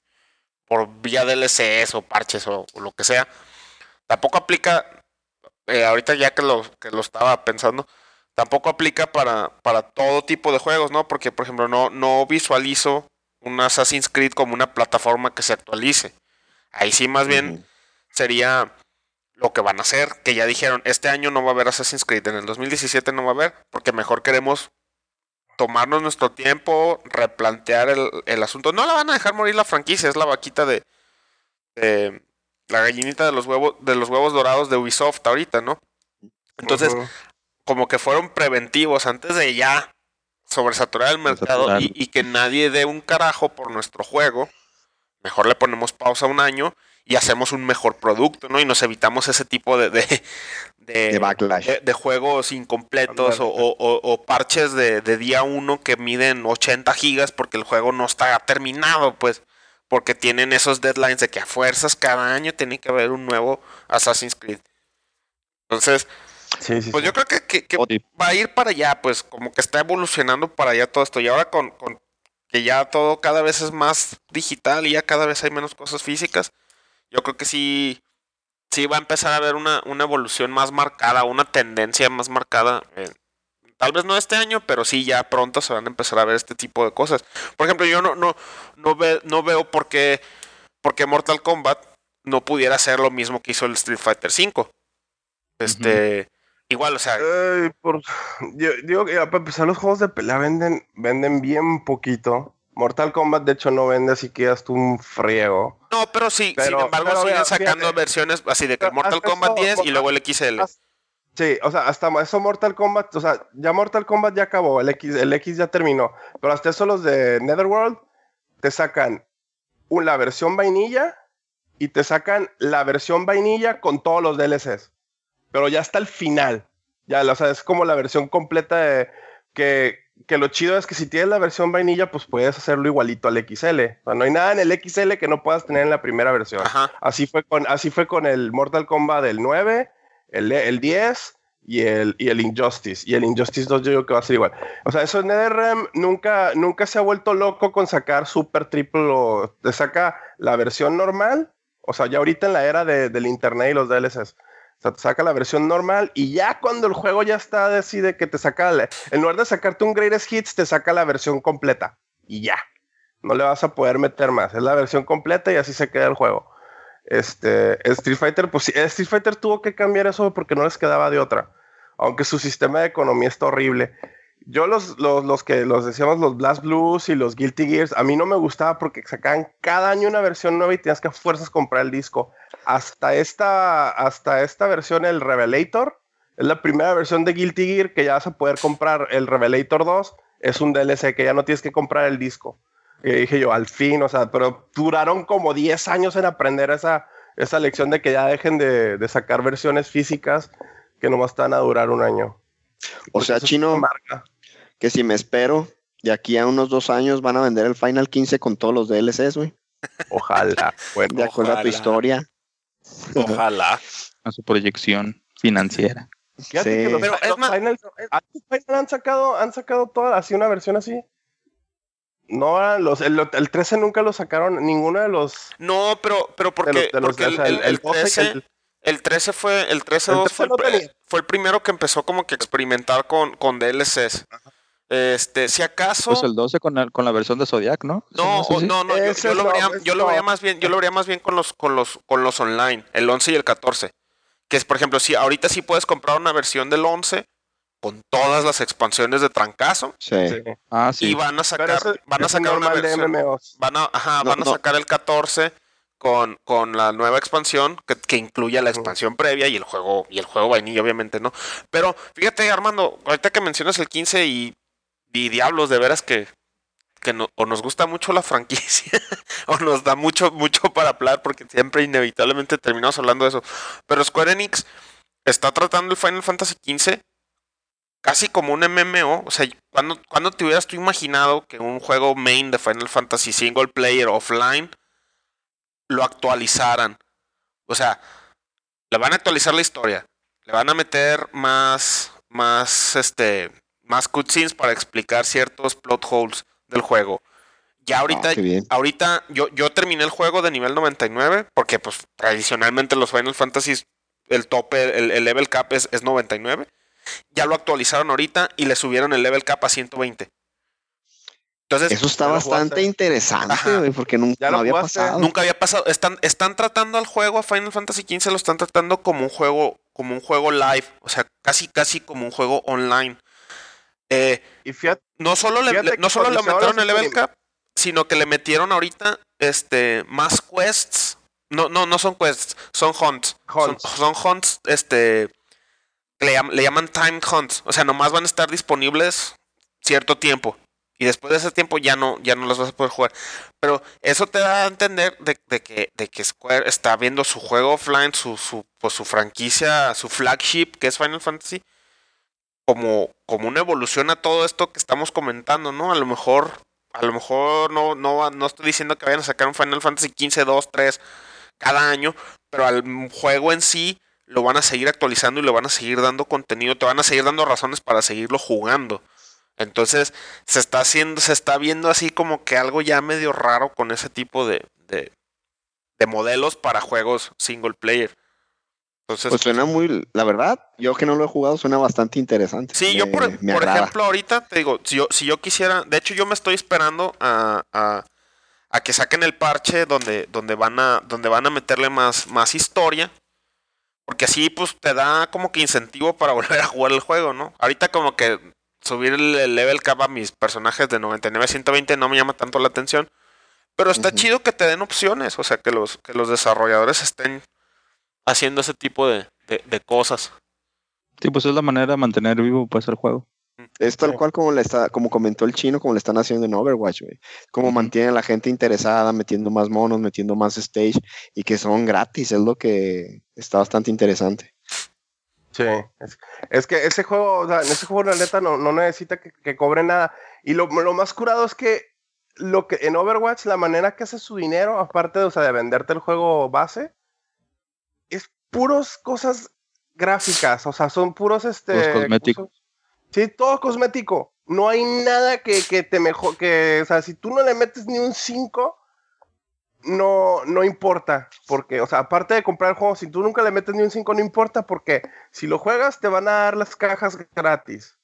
A: por vía DLCs o parches o, o lo que sea, tampoco aplica, eh, ahorita ya que lo, que lo estaba pensando, tampoco aplica para, para todo tipo de juegos, ¿no? Porque, por ejemplo, no, no visualizo un Assassin's Creed como una plataforma que se actualice. Ahí sí, más bien sería lo que van a hacer, que ya dijeron, este año no va a haber Assassin's Creed, en el 2017 no va a haber, porque mejor queremos tomarnos nuestro tiempo, replantear el, el asunto. No la van a dejar morir la franquicia, es la vaquita de, de la gallinita de los huevos, de los huevos dorados de Ubisoft ahorita, ¿no? Entonces, como que fueron preventivos antes de ya sobresaturar el mercado y, y que nadie dé un carajo por nuestro juego. Mejor le ponemos pausa un año y hacemos un mejor producto, ¿no? Y nos evitamos ese tipo de, de, de,
D: De backlash.
A: de- de juegos incompletos o, o- o- o parches de, de día uno que miden 80 gigas porque el juego no está terminado, pues. Porque tienen esos deadlines de que a fuerzas cada año tiene que haber un nuevo Assassin's Creed. Entonces,
B: Sí, sí,
A: pues
B: sí.
A: yo creo que, va a ir para allá, pues como que está evolucionando para allá todo esto. Y ahora con, con que ya todo cada vez es más digital y ya cada vez hay menos cosas físicas, yo creo que sí, sí va a empezar a haber una, una evolución más marcada, una tendencia más marcada. eh, tal vez no este año, pero sí ya pronto se van a empezar a ver este tipo de cosas. Por ejemplo, yo no, no, no, ve- no veo por qué, por qué Mortal Kombat no pudiera hacer lo mismo que hizo el Street Fighter V. Este, igual, o sea,
B: por- Yo digo que ya, para empezar los juegos de pelea venden, venden bien poquito. Mortal Kombat de hecho no vende así que hasta un friego.
A: No, pero sí,
B: Pero-
A: sin embargo
B: pero
A: siguen sacando
B: fíjate.
A: versiones así de que Mortal Kombat
B: eso,
A: 10 y luego el XL.
B: Sí, o sea, hasta eso Mortal Kombat, o sea, ya Mortal Kombat ya acabó, el X, el X ya terminó, pero hasta eso los de Netherworld te sacan la versión vainilla y te sacan la versión vainilla con todos los DLCs, pero ya hasta el final, ya, o sea, es como la versión completa de que, que lo chido es que si tienes la versión vainilla, pues puedes hacerlo igualito al XL, o sea, no hay nada en el XL que no puedas tener en la primera versión.
A: Ajá.
B: Así fue con, así fue con el Mortal Kombat del 9, el, el 10 y el, y el Injustice. Y el Injustice 2 yo digo que va a ser igual. O sea, eso NetherRealm nunca, nunca se ha vuelto loco con sacar Super Triple o te saca la versión normal. O sea, ya ahorita en la era de- del internet y los DLCs. Saca la versión normal y ya cuando el juego ya está, decide que te saca, en lugar de sacarte un Greatest Hits, te saca la versión completa. Y ya. No le vas a poder meter más. Es la versión completa y así se queda el juego. Este, Street Fighter, pues sí, Street Fighter tuvo que cambiar eso porque no les quedaba de otra. Aunque su sistema de economía está horrible. Yo los, los, los que los decíamos, los Blast Blues y los Guilty Gears, a mí no me gustaba porque sacaban cada año una versión nueva y tenías que a fuerzas comprar el disco. Hasta esta, hasta esta versión, el Revelator, es la primera versión de Guilty Gear que ya vas a poder comprar el Revelator 2. Es un DLC que ya no tienes que comprar el disco. Y dije yo, al fin, o sea, pero duraron como 10 años en aprender esa, esa lección de que ya dejen de, de sacar versiones físicas que nomás están a durar un año.
D: O sea, chino,
B: marca.
D: que si me espero, de aquí a unos dos años van a vender el Final 15 con todos los DLCs, güey.
B: Ojalá. [laughs] Bueno,
D: De acuerdo a tu historia.
A: Ojalá.
C: a su proyección financiera.
B: fíjate
D: Sí.
B: que los,
A: Pero es más-
B: Final, ¿antes Final han sacado, han sacado toda así una versión así. No, los, el, el 13 nunca lo sacaron, ninguno de los.
A: No, pero, pero
B: de
A: porque,
B: los, de los-
A: porque el,
B: o sea,
A: el- el
B: 12 y
A: 13,
B: el-
A: el 13 fue, el 13
B: El
A: 2
B: 13
A: fue, el
B: no tenía.
A: fue el primero que empezó como que a experimentar con, con DLCs. Este, si acaso.
C: Pues el 12 con, el- con la versión de Zodiac, ¿no?
A: No, no, no, yo, lo vería, yo lo vería más bien, yo lo vería más bien con los, con los, con los online, el 11 y el 14. Que es, por ejemplo, si ahorita sí puedes comprar una versión del 11 con todas las expansiones de trancazo
D: Sí.
B: sí.
C: Ah, sí.
A: y van a sacar,
B: eso
A: van a sacar una
B: de
A: versión,
B: MMOs.
A: van a, ajá,
D: No,
A: van a
D: no.
A: sacar el 14 con, con la nueva expansión que, que incluya la expansión previa y el juego y el juego vainilla obviamente no pero fíjate Armando ahorita que mencionas el 15 y, y diablos de veras que que no- o nos gusta mucho la franquicia [laughs] o nos da mucho mucho para hablar porque siempre inevitablemente terminamos hablando de eso pero Square Enix está tratando el Final Fantasy 15 casi como un MMO. O sea, ¿cuándo, cuándo te hubieras tú imaginado que un juego main de Final Fantasy single player offline lo actualizaran? O sea, le van a actualizar la historia. Le van a meter más, más, este, más cutscenes para explicar ciertos plot holes del juego. Ya ahorita,
D: Ah, bien.
A: ahorita yo, yo terminé el juego de nivel 99 porque pues tradicionalmente los Final Fantasy el tope, el, el level cap es, es 99. Ya lo actualizaron ahorita y le subieron el level cap a 120. Entonces,
D: Eso está bastante interesante, güey, porque nunca
B: lo
D: había
B: jugaste.
D: pasado.
A: nunca había pasado. Están, están tratando al juego, a Final Fantasy XV, lo están tratando como un juego, como un juego live. O sea, casi, casi como un juego online. Eh,
B: Y fíjate,
A: no solo le,
B: Fíjate
A: le- no solo le metieron el level cap, sino que le metieron ahorita este más quests. No, no, no son quests, son hunts.
B: Hunts.
A: Son, son hunts, este le, llam- le llaman time hunts. O sea, nomás van a estar disponibles cierto tiempo. Y después de ese tiempo ya no, ya no los vas a poder jugar. Pero eso te da a entender de, que, de que Square está viendo su juego offline, su, su, pues, su franquicia, su flagship, que es Final Fantasy, como, como una evolución a todo esto que estamos comentando, ¿no? A lo mejor, a lo mejor no, no, no estoy diciendo que vayan a sacar un Final Fantasy 15, 2, 3 cada año, pero al juego en sí lo van a seguir actualizando y le van a seguir dando contenido, te van a seguir dando razones para seguirlo jugando. Entonces, se está haciendo, se está viendo así como que algo ya medio raro con ese tipo de, de, de modelos para juegos single player. Entonces,
D: Pues suena muy, la verdad, yo que no lo he jugado, suena bastante interesante.
A: Sí, yo por, por ejemplo ahorita te digo, si yo, si yo quisiera, de hecho yo me estoy esperando a, a, a que saquen el parche donde, donde van a, donde van a meterle más, más historia. Porque así pues te da como que incentivo para [laughs] volver a jugar el juego, ¿no? Ahorita como que subir el, el level cap a mis personajes de 99 a 120 no me llama tanto la atención. Pero está chido que te den opciones, o sea, que los, que los desarrolladores estén haciendo ese tipo de, de- de cosas.
C: Sí, pues es la manera de mantener vivo pues el juego.
D: Es tal
B: Sí.
D: cual como le está, como comentó el chino, como le están haciendo en Overwatch, güey. Como
C: Ujú.
D: mantienen a la gente interesada, metiendo más monos, metiendo más stage y que son gratis, es lo que está bastante interesante.
B: Sí, es, es que ese juego, o sea, en ese juego la neta no, no necesita que, que cobre nada. Y lo, lo más curado es que lo que en Overwatch, la manera que hace su dinero, aparte de, o sea, de venderte el juego base, es puros cosas gráficas, o sea, son puros este
C: Puros cosméticos.
B: Sí, todo cosmético. No hay nada que, que te mejor, que, o sea, si tú no le metes ni un 5, no, no importa. Porque, o sea, aparte de comprar el juego, si tú nunca le metes ni un 5, no importa, porque si lo juegas, te van a dar las cajas gratis.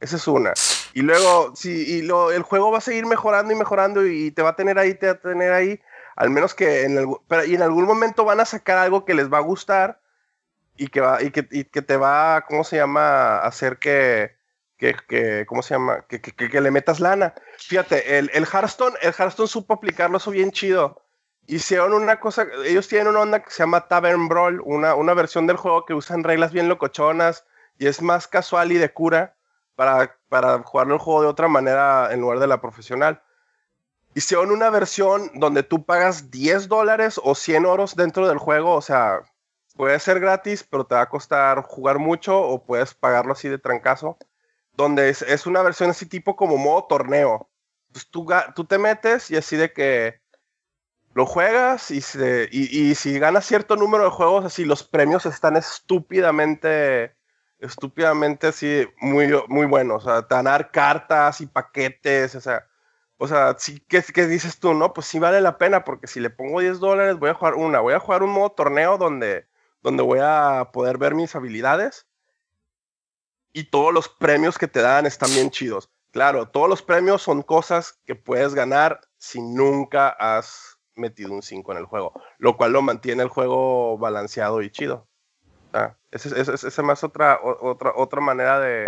B: Esa es una. Y luego, si y el juego va a seguir mejorando y mejorando y te va a tener ahí, te va a tener ahí. Al menos que en, pero, y en algún momento van a sacar algo que les va a gustar y que, va, y que, y que te va, ¿cómo se llama? Hacer que, que, que ¿cómo se llama? Que, que, que- le metas lana. Fíjate, el, el Hearthstone, el Hearthstone supo aplicarlo eso bien chido. Hicieron una cosa, ellos tienen una onda que se llama Tavern Brawl, una, una versión del juego que usan reglas bien locochonas y es más casual y de cura para, para jugarlo el juego de otra manera en lugar de la profesional. Hicieron una versión donde tú pagas 10 dólares o 100 oros dentro del juego, o sea, puede ser gratis, pero te va a costar jugar mucho o puedes pagarlo así de trancazo. Donde es, es una versión así tipo como modo torneo. Pues tú, tú te metes y así de que lo juegas y, se- y, y si ganas cierto número de juegos, así los premios están estúpidamente, estúpidamente así muy, muy buenos. O sea, te van a dar cartas y paquetes, o sea, o sea, sí, ¿qué, qué dices tú? No, pues sí vale la pena porque si le pongo 10 dólares voy a jugar una, voy a jugar un modo torneo donde, donde voy a poder ver mis habilidades y todos los premios que te dan están bien chidos. Claro, todos los premios son cosas que puedes ganar si nunca has metido un 5 en el juego, lo cual lo mantiene el juego balanceado y chido. Sea, esa es, es más otra, otra, otra manera de,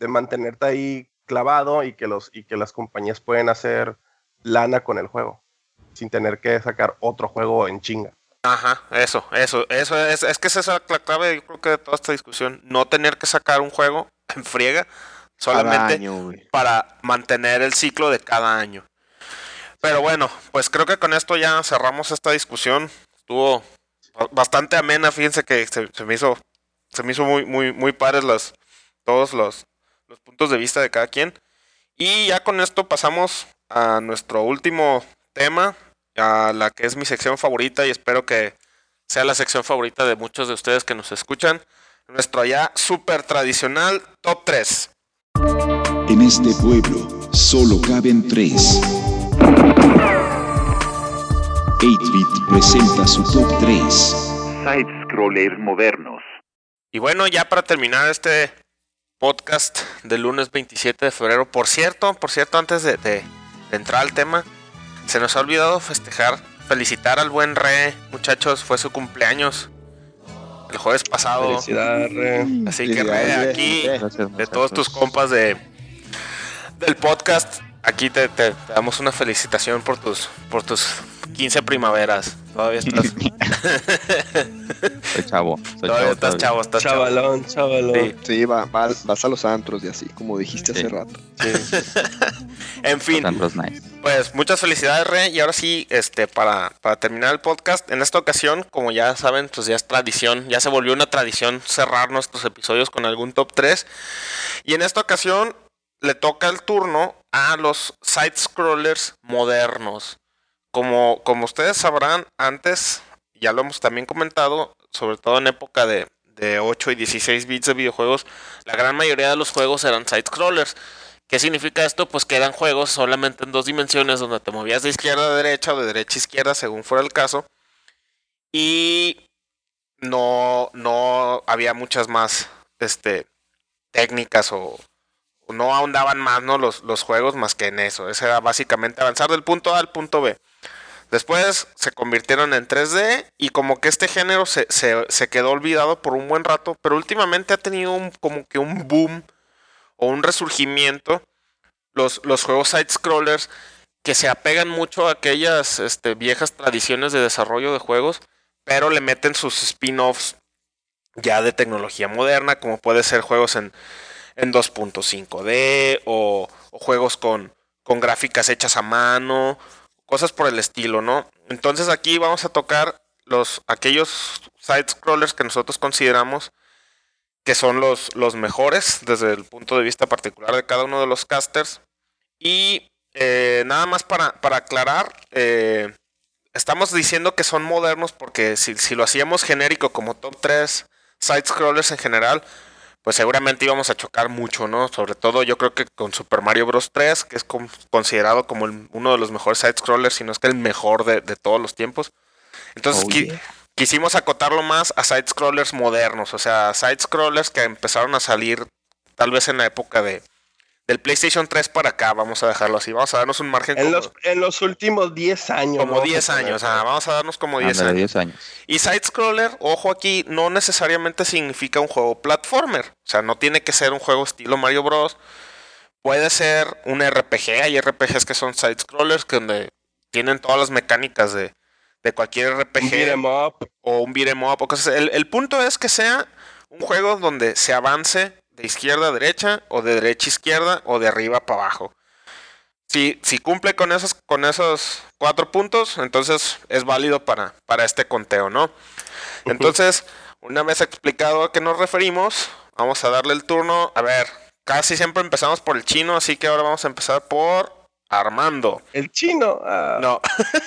B: de mantenerte ahí clavado y que, los, y que las compañías pueden hacer lana con el juego, sin tener que sacar otro juego en chinga.
A: Ajá, eso, eso, eso es, es que esa es la clave, yo creo que de toda esta discusión, no tener que sacar un juego [laughs] en friega solamente
D: año,
A: para mantener el ciclo de cada año. Pero bueno, pues creo que con esto ya cerramos esta discusión. Estuvo ba- bastante amena, fíjense que se, se me hizo se me hizo muy muy muy pares los todos los, los puntos de vista de cada quien. Y ya con esto pasamos a nuestro último tema, a la que es mi sección favorita y espero que sea la sección favorita de muchos de ustedes que nos escuchan. Nuestro ya súper tradicional top 3.
E: En este pueblo solo caben tres. 8-Bit presenta su top 3.
F: Side-scrollers modernos.
A: Y bueno, ya para terminar este podcast del lunes 27 de febrero, por cierto, por cierto, antes de, de- de entrar al tema, se nos ha olvidado festejar, felicitar al buen Re, muchachos, fue su cumpleaños el jueves pasado.
B: Felicidades, Re.
A: Así que Re, aquí.
C: Gracias,
A: de todos tus compas de, del podcast, aquí te, te- te damos una felicitación por tus, por tus 15 primaveras. Todavía estás, [laughs]
C: Soy chavo. Soy
A: todavía
C: chavo.
A: estás chavo, estás chavo.
B: Chavalón, chavalón.
A: Sí.
D: Sí, va- va- vas a los antros y así, como dijiste
C: Sí.
D: hace rato. [laughs]
A: En fin,
C: Los antros nice.
A: Pues muchas felicidades, Re. Y ahora sí, este, para, para terminar el podcast, en esta ocasión, como ya saben, pues ya es tradición, ya se volvió una tradición cerrar nuestros episodios con algún top 3. Y en esta ocasión le toca el turno a los side-scrollers modernos. Como, como ustedes sabrán, antes, ya lo hemos también comentado, sobre todo en época de, de 8 y 16 bits de videojuegos, la gran mayoría de los juegos eran side-scrollers. ¿Qué significa esto? Pues que eran juegos solamente en dos dimensiones donde te movías de izquierda a derecha o de derecha a izquierda según fuera el caso. Y no, no había muchas más este, técnicas o, no ahondaban más ¿no? los, los juegos más que en eso. Ese era básicamente avanzar del punto A al punto B. Después se convirtieron en 3D y como que este género se, se- quedó olvidado por un buen rato, pero últimamente ha tenido un, como que un boom o un resurgimiento. Los, los juegos side-scrollers que se apegan mucho a aquellas este, viejas tradiciones de desarrollo de juegos, pero le meten sus spin-offs ya de tecnología moderna, como puede ser juegos en, en 2.5D o, o juegos con, con gráficas hechas a mano, cosas por el estilo, ¿no? Entonces aquí vamos a tocar los aquellos side-scrollers que nosotros consideramos que son los, los mejores desde el punto de vista particular de cada uno de los casters. Y eh, nada más para, para aclarar, eh, estamos diciendo que son modernos porque si, si lo hacíamos genérico como top 3 side-scrollers en general, pues seguramente íbamos a chocar mucho, ¿no? Sobre todo yo creo que con Super Mario Bros. 3, que es con- considerado como el- uno de los mejores side-scrollers, si no es que el mejor de, de todos los tiempos. Entonces,
C: Oh,
A: qui-
C: yeah.
A: quisimos acotarlo más a side-scrollers modernos, o sea, side-scrollers que empezaron a salir tal vez en la época de del PlayStation 3 para acá, vamos a dejarlo así, vamos a darnos un margen
B: En
A: como,
B: los, en los últimos 10 años.
A: como
B: ¿no?
A: 10 años, ah, vamos a darnos como 10
C: Ándale,
A: años.
C: 10 años.
A: Y side-scroller, ojo aquí, no necesariamente significa un juego platformer. O sea, no tiene que ser un juego estilo Mario Bros. Puede ser un RPG. Hay RPGs que son side-scrollers que donde tienen todas las mecánicas de, de cualquier
B: Un
A: RPG
B: beat 'em up.
A: o un beat'em up o cosas. El, el punto es que sea un juego donde se avance de izquierda a derecha o de derecha a izquierda o de arriba para abajo. Si, si cumple con esos, con esos cuatro puntos, entonces es válido para, para este conteo, ¿no? Entonces, una vez explicado a qué nos referimos, vamos a darle el turno. A ver, casi siempre empezamos por el chino, así que ahora vamos a empezar por Armando.
B: El chino. ah.
A: No.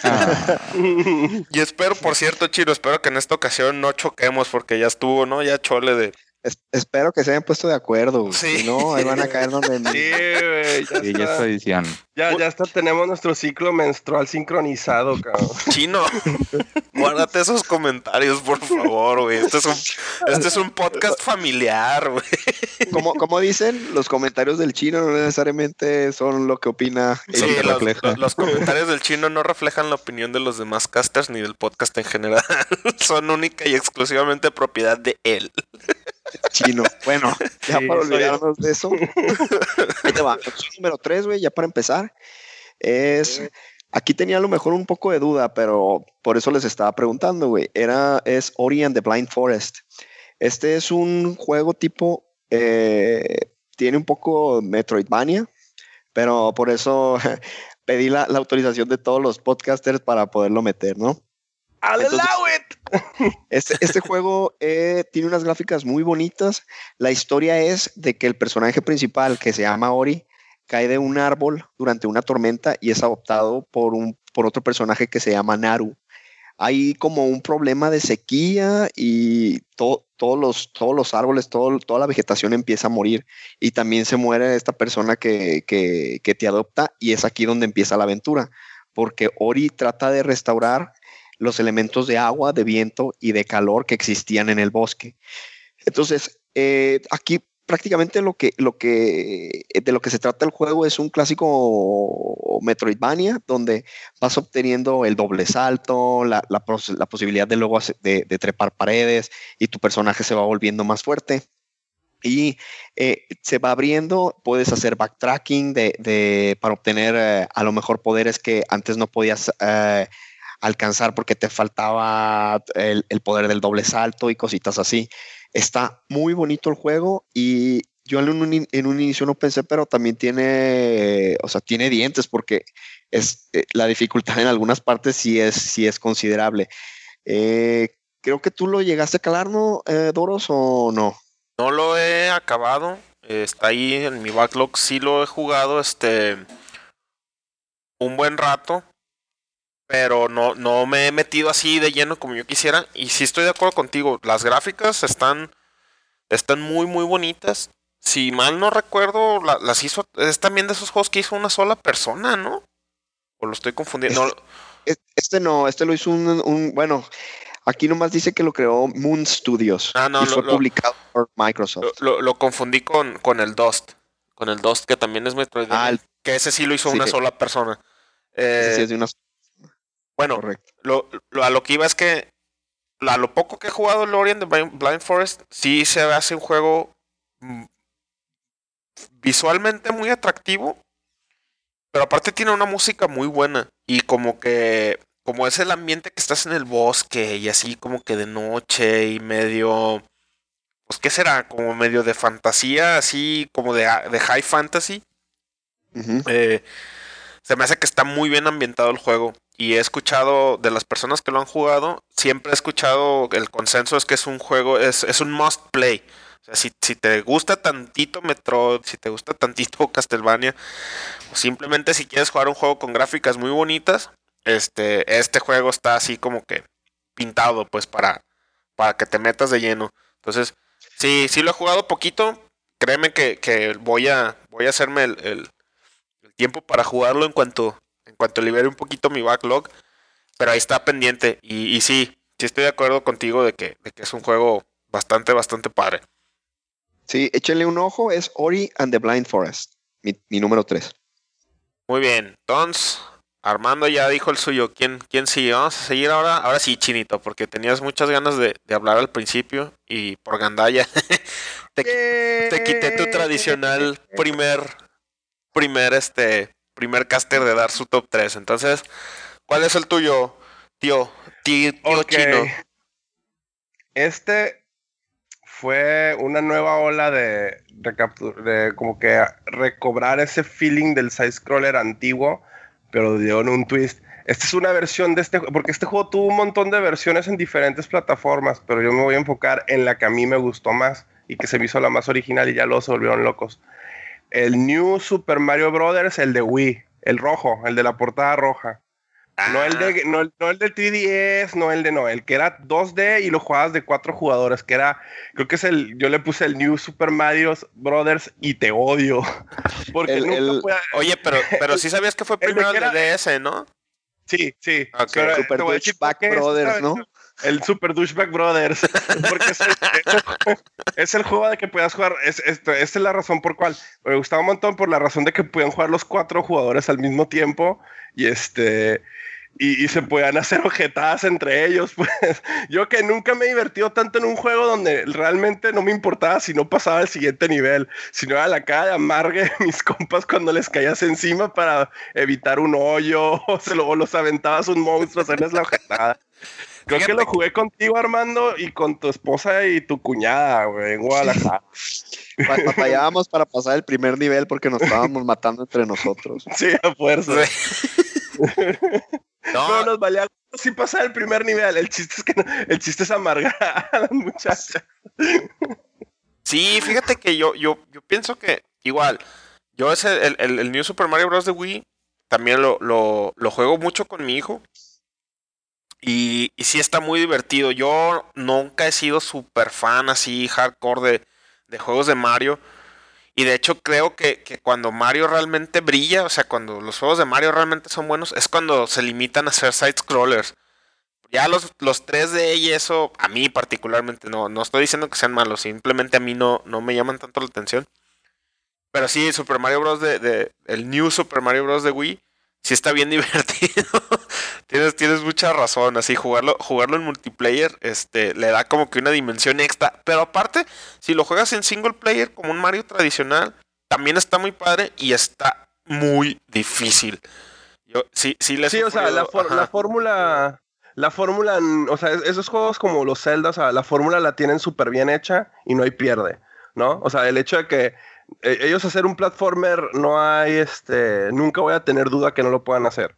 C: Ah, [laughs]
A: Y espero, por cierto, Chino, espero que en esta ocasión no choquemos porque ya estuvo, ¿no? Ya chole de...
D: Es- espero que se hayan puesto de acuerdo. güey.
A: Sí.
D: Si no, ahí van a caer donde... [laughs]
B: Sí, güey. Ya,
C: ya
B: está,
C: tradición.
B: ya, ya está, tenemos nuestro ciclo menstrual sincronizado, cabrón. [laughs]
A: Chino, guárdate esos comentarios, por favor, güey. Este es un, este es un podcast familiar, güey.
D: Como, como dicen, los comentarios del chino no necesariamente son lo que opina. el-
A: Sí, los- los comentarios del chino no reflejan la opinión de los demás casters ni del podcast en general. [laughs] Son única y exclusivamente propiedad de él.
D: Chino. [laughs] Bueno, ya
B: Sí,
D: para olvidarnos de eso. [laughs] Ahí te va. Opción número tres, güey, ya para empezar. Es. Aquí tenía a lo mejor un poco de duda, pero por eso les estaba preguntando, güey. Era, es Ori and the Blind Forest. Este es un juego tipo. eh, tiene un poco Metroidvania, pero por eso [laughs] pedí la, la autorización de todos los podcasters para poderlo meter, ¿no?
B: ¡I'll
D: Entonces-
B: allow it! [laughs]
D: Este, este juego eh, tiene unas gráficas muy bonitas. La historia es de que el personaje principal, que se llama Ori, cae de un árbol durante una tormenta y es adoptado por, un, por otro personaje que se llama Naru. Hay como un problema de sequía y to- todos, los, todos los árboles, todo, toda la vegetación empieza a morir. Y también se muere esta persona que, que, que te adopta y es aquí donde empieza la aventura. Porque Ori trata de restaurar los elementos de agua, de viento y de calor que existían en el bosque. Entonces, eh, aquí prácticamente lo que, lo que, de lo que se trata el juego es un clásico Metroidvania, donde vas obteniendo el doble salto, la, la la posibilidad de luego de, de trepar paredes y tu personaje se va volviendo más fuerte. y eh, se va abriendo, puedes hacer backtracking de, de- para obtener eh, a lo mejor poderes que antes no podías eh, alcanzar porque te faltaba el, el poder del doble salto y cositas así. Está muy bonito el juego y yo en un, en un inicio no pensé, pero también tiene, o sea, tiene dientes porque es, eh, la dificultad en algunas partes sí es, sí es considerable. Eh, creo que tú lo llegaste a calar, ¿no, eh, Doros, o no?
A: No lo he acabado. Está ahí en mi backlog. Sí lo he jugado este un buen rato. Pero no, no me he metido así de lleno como yo quisiera. Y sí estoy de acuerdo contigo. Las gráficas están, están muy, muy bonitas. Si mal no recuerdo, la- las hizo. Es también de esos juegos que hizo una sola persona, ¿no? O lo estoy confundiendo. No,
D: Es- Este no, este lo hizo un, un- bueno, aquí nomás dice que lo creó Moon Studios
A: Ah, no,
D: y
A: lo-
D: fue
A: lo-
D: publicado por Microsoft.
A: lo, confundí con, con el Dust. Con el Dust, que también es Metroid.
D: Ah,
A: que ese sí lo hizo
D: sí,
A: una
D: sí.
A: sola persona.
D: Ese sí
A: Eh,
D: es de una
A: bueno, lo, lo- a lo que iba es que a lo poco que he jugado el Ori and the Blind Forest, sí se hace un juego mm, visualmente muy atractivo, pero aparte tiene una música muy buena y como que como es el ambiente que estás en el bosque y así como que de noche y medio pues qué será, como medio de fantasía, así como de, de high fantasy. Eh, se me hace que está muy bien ambientado el juego. Y he escuchado de las personas que lo han jugado, siempre he escuchado el consenso es que es un juego, es, es un must play. O sea, si, si te gusta tantito Metroid, si te gusta tantito [laughs] Castlevania, o simplemente si quieres jugar un juego con gráficas muy bonitas, este, este juego está así como que pintado, pues, para, para que te metas de lleno. Entonces, sí, sí lo he jugado poquito. Créeme que, que voy a voy a hacerme el, el- tiempo para jugarlo en cuanto cuanto libere un poquito mi backlog. Pero ahí está pendiente. Y, y sí, sí estoy de acuerdo contigo de que, de que es un juego bastante, bastante padre.
D: Sí, échenle un ojo, es Ori and the Blind Forest, mi, mi número 3.
A: Muy bien. Entonces, Armando ya dijo el suyo. ¿Quién, quién sigue? Vamos a seguir ahora. Ahora sí, Chinito, porque tenías muchas ganas de, de hablar al principio. Y por gandalla [laughs] te, te quité tu tradicional primer primer este primer caster de dar su top 3. Entonces, ¿cuál es el tuyo, tío? Tío, chino.
B: Este fue una nueva ola de, de como que recobrar ese feeling del side scroller antiguo, pero dio un twist. Esta es una versión de este, porque este juego tuvo un montón de versiones en diferentes plataformas, pero yo me voy a enfocar en la que a mí me gustó más y que se me hizo la más original y ya luego se volvieron locos. El New Super Mario Brothers, el de Wii, el rojo, el de la portada roja. No el, de, no, el- no el del 3DS, no el de no, el que era 2D y lo jugabas de cuatro jugadores, que era, creo que es el, yo le puse el New Super Mario Brothers y te odio. [laughs] Porque
D: El-
B: nunca
D: el-
A: Oye, pero, pero [laughs] sí sabías que fue
B: El de
A: primero el
B: era-
A: de DS, ¿no?
B: Sí, sí.
A: Ok.
B: Pero
D: Super
B: por qué es
D: Brothers, ¿no?
B: El Super Douchebag Brothers. [laughs] Porque es el, juego de que puedas jugar. Es, esta es la razón por cual. Me gustaba un montón por la razón de que pueden jugar los cuatro jugadores al mismo tiempo. Y este. Y, se puedan hacer ojetadas entre ellos. [laughs] Pues yo que nunca me he divertido tanto en un juego donde realmente no me importaba si no pasaba al siguiente nivel, sino era la cara de amargue de mis compas cuando les caías encima para evitar un hoyo [laughs] o, se lo, los aventabas un monstruo, hacerles la ojetada. Creo que lo jugué contigo, Armando, y con tu esposa y tu cuñada, güey, en Guadalajara.
D: Ba- Batallábamos para pasar el primer nivel porque nos estábamos matando entre nosotros. [laughs]
B: Sí, a fuerza. [laughs]
A: No,
B: Pero nos valía sí pasar el primer nivel. El chiste es que no- el chiste es amargar a las muchachas.
A: Sí, fíjate que yo, yo, yo pienso que igual, yo ese, el, el, el New Super Mario Bros. de Wii, también lo, lo, lo juego mucho con mi hijo. Y, sí está muy divertido. Yo nunca he sido súper fan así hardcore de, de juegos de Mario. Y de hecho creo que, que cuando Mario realmente brilla, o sea, cuando los juegos de Mario realmente son buenos, es cuando se limitan a ser side scrollers. Ya los, los 3D y eso, a mí particularmente, no, no estoy diciendo que sean malos, simplemente a mí no, no me llaman tanto la atención. Pero sí, Super Mario Bros. de, de- el New Super Mario Bros. de Wii, sí está bien [laughs] divertido. tienes, tienes mucha razón. Así, jugarlo, jugarlo en multiplayer, este, le da como que una dimensión extra. Pero aparte, si lo juegas en single player como un Mario tradicional, también está muy padre y está muy difícil. Yo, sí, sí, le
B: Sí, o sea, la, for- fórmula, la fórmula, o sea, es- esos juegos como los Zelda, o sea, la fórmula la tienen súper bien hecha y no hay pierde, ¿no? O sea, el hecho de que ellos hacer un platformer no hay, este, nunca voy a tener duda que no lo puedan hacer.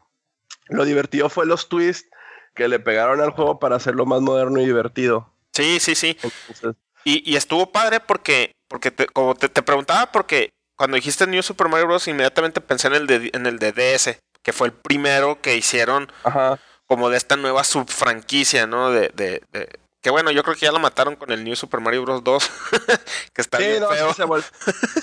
B: Lo divertido fue los twists que le pegaron al juego para hacerlo más moderno y divertido.
A: Sí, sí, sí.
B: Entonces,
A: Y, y estuvo padre porque, porque te, como te, te preguntaba, porque cuando dijiste New Super Mario Bros. inmediatamente pensé en el, de, en el de DS, que fue el primero que hicieron
B: ajá.
A: como de esta nueva subfranquicia, ¿no? De, de, de- que bueno, yo creo que ya la mataron con el New Super Mario Bros. 2, [laughs] que está
B: Sí,
A: bien
B: no, sí
A: feo.
B: se, vol-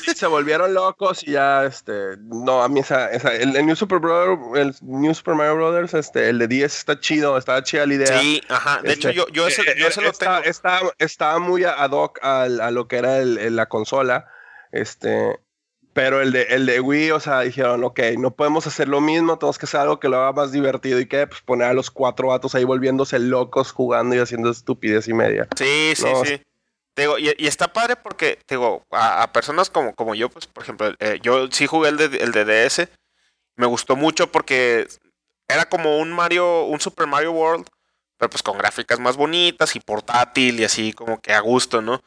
B: sí, se volvieron locos y ya, este, no, a mí esa, esa- el, el New Super Brother, el New Super Mario Brothers, este, el de 10 está chido, está chida la idea.
A: Sí, ajá. De hecho,
B: Este,
A: yo, yo ese, yo lo
B: está,
A: tengo.
B: Está, está muy ad hoc al- a, lo que era el- la consola. Este, pero el de, el de Wii, o sea, dijeron, ok, no podemos hacer lo mismo, tenemos que hacer algo que lo haga más divertido y que pues poner a los cuatro vatos ahí volviéndose locos jugando y haciendo estupidez y media.
A: Sí, sí,
B: No,
A: sí. Digo, y, y está padre porque, digo, a, a personas como, como yo, pues, por ejemplo, eh, yo sí jugué el de, el de DS. Me gustó mucho porque era como un Mario, un Super Mario World, pero pues con gráficas más bonitas y portátil y así como que a gusto, ¿no?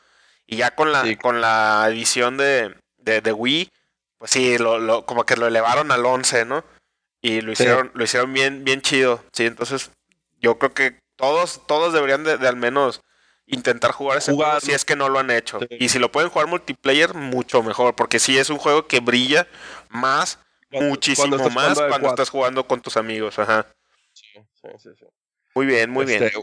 A: Y ya con la,
B: Sí.
A: con la edición de, de, de Wii, pues sí, lo, lo, como que lo elevaron al 11, ¿no? Y lo
B: Sí.
A: hicieron, lo hicieron bien, bien chido, sí, entonces yo creo que todos, todos deberían de, de al menos intentar jugar ese juego si es que no lo han hecho.
B: Sí.
A: Y si lo pueden jugar multiplayer, mucho mejor, porque sí es un juego que brilla más, muchísimo más cuando
B: cuatro.
A: estás jugando con tus amigos. Ajá.
B: Sí, sí, sí.
A: Muy bien, muy bien.
B: Este,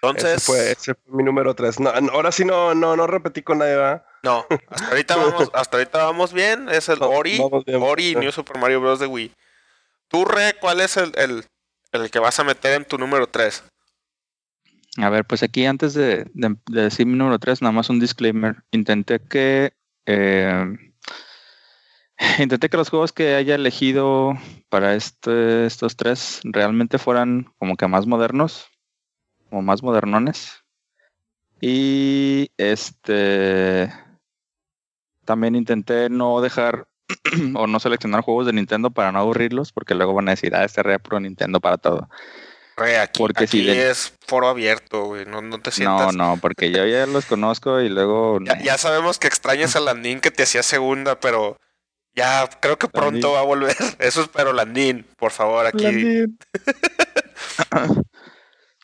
A: Entonces,
B: Ese fue, ese fue mi número 3. No, ahora sí no, no, no repetí con nadie, ¿verdad?
A: No, hasta ahorita vamos, [laughs] hasta ahorita vamos bien. Es el Ori. Ori y New Super Mario Bros. de Wii. Tú, Re, ¿cuál es el, el, el que vas a meter en tu número 3?
C: A ver, pues aquí antes de, de- de decir mi número 3, nada más un disclaimer. Intenté que. eh, [laughs] intenté que los juegos que haya elegido para este, estos tres realmente fueran como que más modernos. O más modernones. Y este. También intenté no dejar [clears throat] o no seleccionar juegos de Nintendo para no aburrirlos, porque luego van a decir, ah, este re puro Nintendo para todo.
A: Re, aquí,
C: Porque
A: aquí
C: si de-
A: es foro abierto, güey. No, no te sientas.
C: No, no, porque yo ya los conozco y luego. [laughs]
A: Ya, ya sabemos que extrañas a Landín que te hacía segunda, pero ya creo que pronto
C: Landín.
A: va a volver. [laughs] Eso espero, Landín, por favor, aquí. [laughs]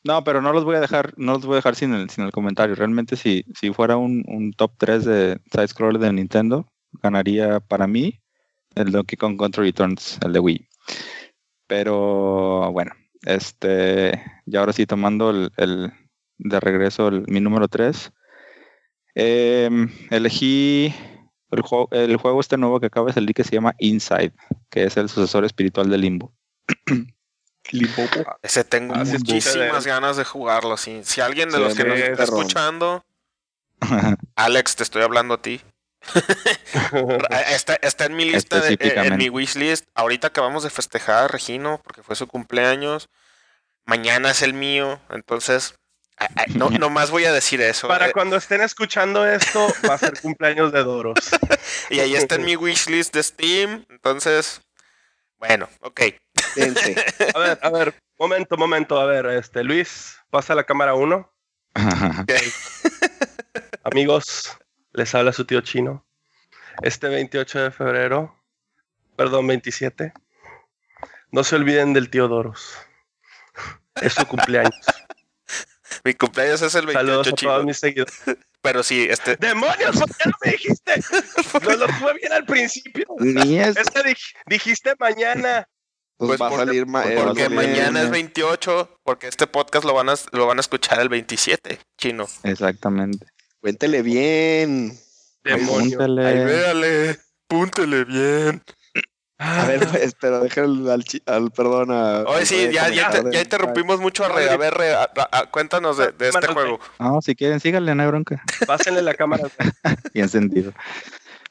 C: No, pero no los voy a dejar, no los voy a dejar sin el, sin el comentario. Realmente si, si fuera un, un top 3 de side scroller de Nintendo, ganaría para mí el Donkey Kong Country Returns, el de Wii. Pero bueno, este, y ahora sí tomando el, el- de regreso mi número 3. elegí el juego, el juego este nuevo que acaba de salir que se llama Inside, que es el sucesor espiritual de Limbo. [clears throat]
A: Ese tengo
B: Ah,
A: muchísimas ganas de jugarlo. Si, si alguien de
C: Sí,
A: los que nos está escuchando, [laughs] Alex, te estoy hablando a ti. [laughs] [laughs] Está, está en mi lista, de- eh, en mi wishlist. Ahorita acabamos de festejar a Regino porque fue su cumpleaños. Mañana es el mío. Entonces, no, nomás voy a decir eso.
B: Para
A: eh,
B: cuando estén escuchando esto, va a ser cumpleaños de Doros.
A: y ahí está en mi wishlist de Steam. Entonces, bueno, ok. [laughs]
B: A ver, a ver, momento, momento. A ver, este, Luis, pasa la cámara 1. [laughs] Amigos, les habla su tío chino. Este 28 de febrero, perdón, 27, no se olviden del tío Doros. Es su cumpleaños.
A: Mi cumpleaños es el 28
B: Saludos a
A: chico.
B: todos mis seguidores.
A: Pero sí, este.
B: ¡Demonios! [laughs] ¿Por qué no me dijiste? No lo tuve bien al principio.
C: Ni es.
B: Es que dij- dijiste mañana.
D: Pues,
A: Pues
D: va
A: porque-
D: a salir ma-
C: porque
D: eh,
A: Porque
D: va a salir-
A: mañana es
C: lunes.
A: 28, porque este podcast lo van a, lo van a escuchar el 27, chino.
C: Exactamente.
D: Cuéntele bien.
B: Demonios.
C: Apúntale.
A: Ay, véale, púntele bien.
D: A ver, pues, pero al, al perdón a.
A: Oye, sí, ya, ya, te- interrumpimos mucho a Re. A ver, Re, a- a- cuéntanos de, de este juego.
C: No, si quieren, síganle, no hay bronca.
B: Pásenle la cámara.
C: Y [laughs] encendido.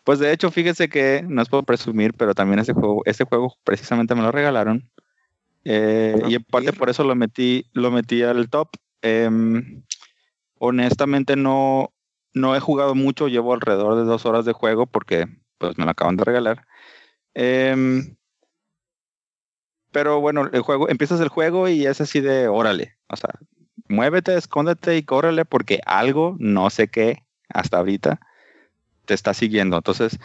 C: Pues de hecho, fíjese que no es por presumir, pero también este juego, este juego precisamente me lo regalaron. Eh, y en parte por eso lo metí, lo metí al top. Em, honestamente no, no he jugado mucho, llevo alrededor de dos horas de juego porque pues me lo acaban de regalar. Em, pero bueno, el juego, empiezas el juego y es así de órale. O sea, muévete, escóndete y córrele porque algo, no sé qué, hasta ahorita, te está siguiendo. Entonces,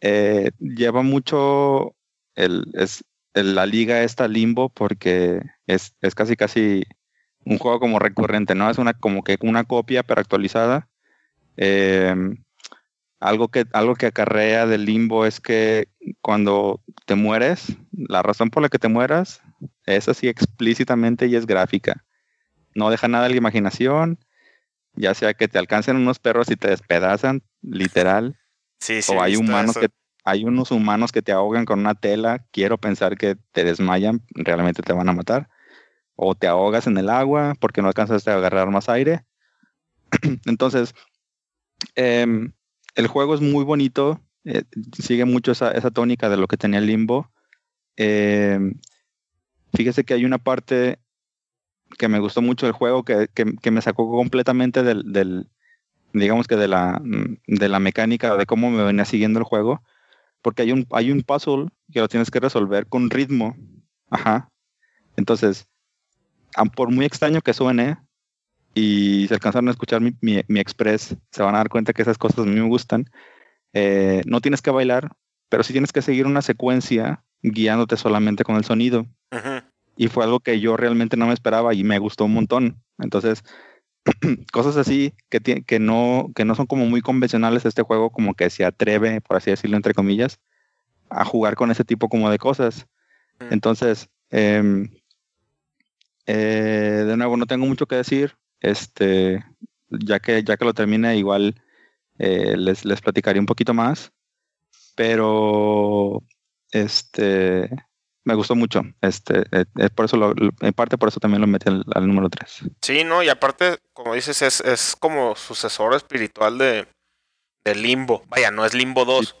C: eh, lleva mucho es, la liga esta limbo porque es, es casi casi un juego como recurrente, ¿no? Es una como que una copia pero actualizada. Em, algo que, algo que acarrea del limbo es que cuando te mueres, la razón por la que te mueras es así explícitamente y es gráfica. No deja nada a la imaginación, ya sea que te alcancen unos perros y te despedazan, literal.
A: Sí, sí,
C: o hay humanos
A: eso.
C: que hay unos humanos que te ahogan con una tela, quiero pensar que te desmayan, realmente te van a matar. O te ahogas en el agua porque no alcanzaste a agarrar más aire. [clears throat] Entonces, em, el juego es muy bonito, eh, sigue mucho esa, esa tónica de lo que tenía limbo. Em, fíjese que hay una parte que me gustó mucho del juego que, me sacó completamente del, del- digamos que de la, mm, de la mecánica de cómo me venía siguiendo el juego, porque hay un, hay un puzzle que lo tienes que resolver con ritmo. Ajá. Entonces, por muy extraño que suene, y se alcanzaron a escuchar mi, mi, mi express, se van a dar cuenta que esas cosas a mí me gustan. Eh, no tienes que bailar, pero sí tienes que seguir una secuencia guiándote solamente con el sonido y fue algo que yo realmente no me esperaba y me gustó un montón. Entonces, [clears throat] cosas así que, que, no, que no son como muy convencionales este juego, como que se atreve, por así decirlo, entre comillas, a jugar con ese tipo como de cosas. Entonces, em, eh, de nuevo, no tengo mucho que decir. Este, ya que, ya que lo termine, igual eh, les, les platicaré un poquito más. Pero este me gustó mucho. Este, eh, eh, por eso lo- en parte por eso también lo metí al, al número 3.
A: Sí, no, y aparte, como dices, es, es como sucesor espiritual de, de Limbo. Vaya, no es Limbo 2,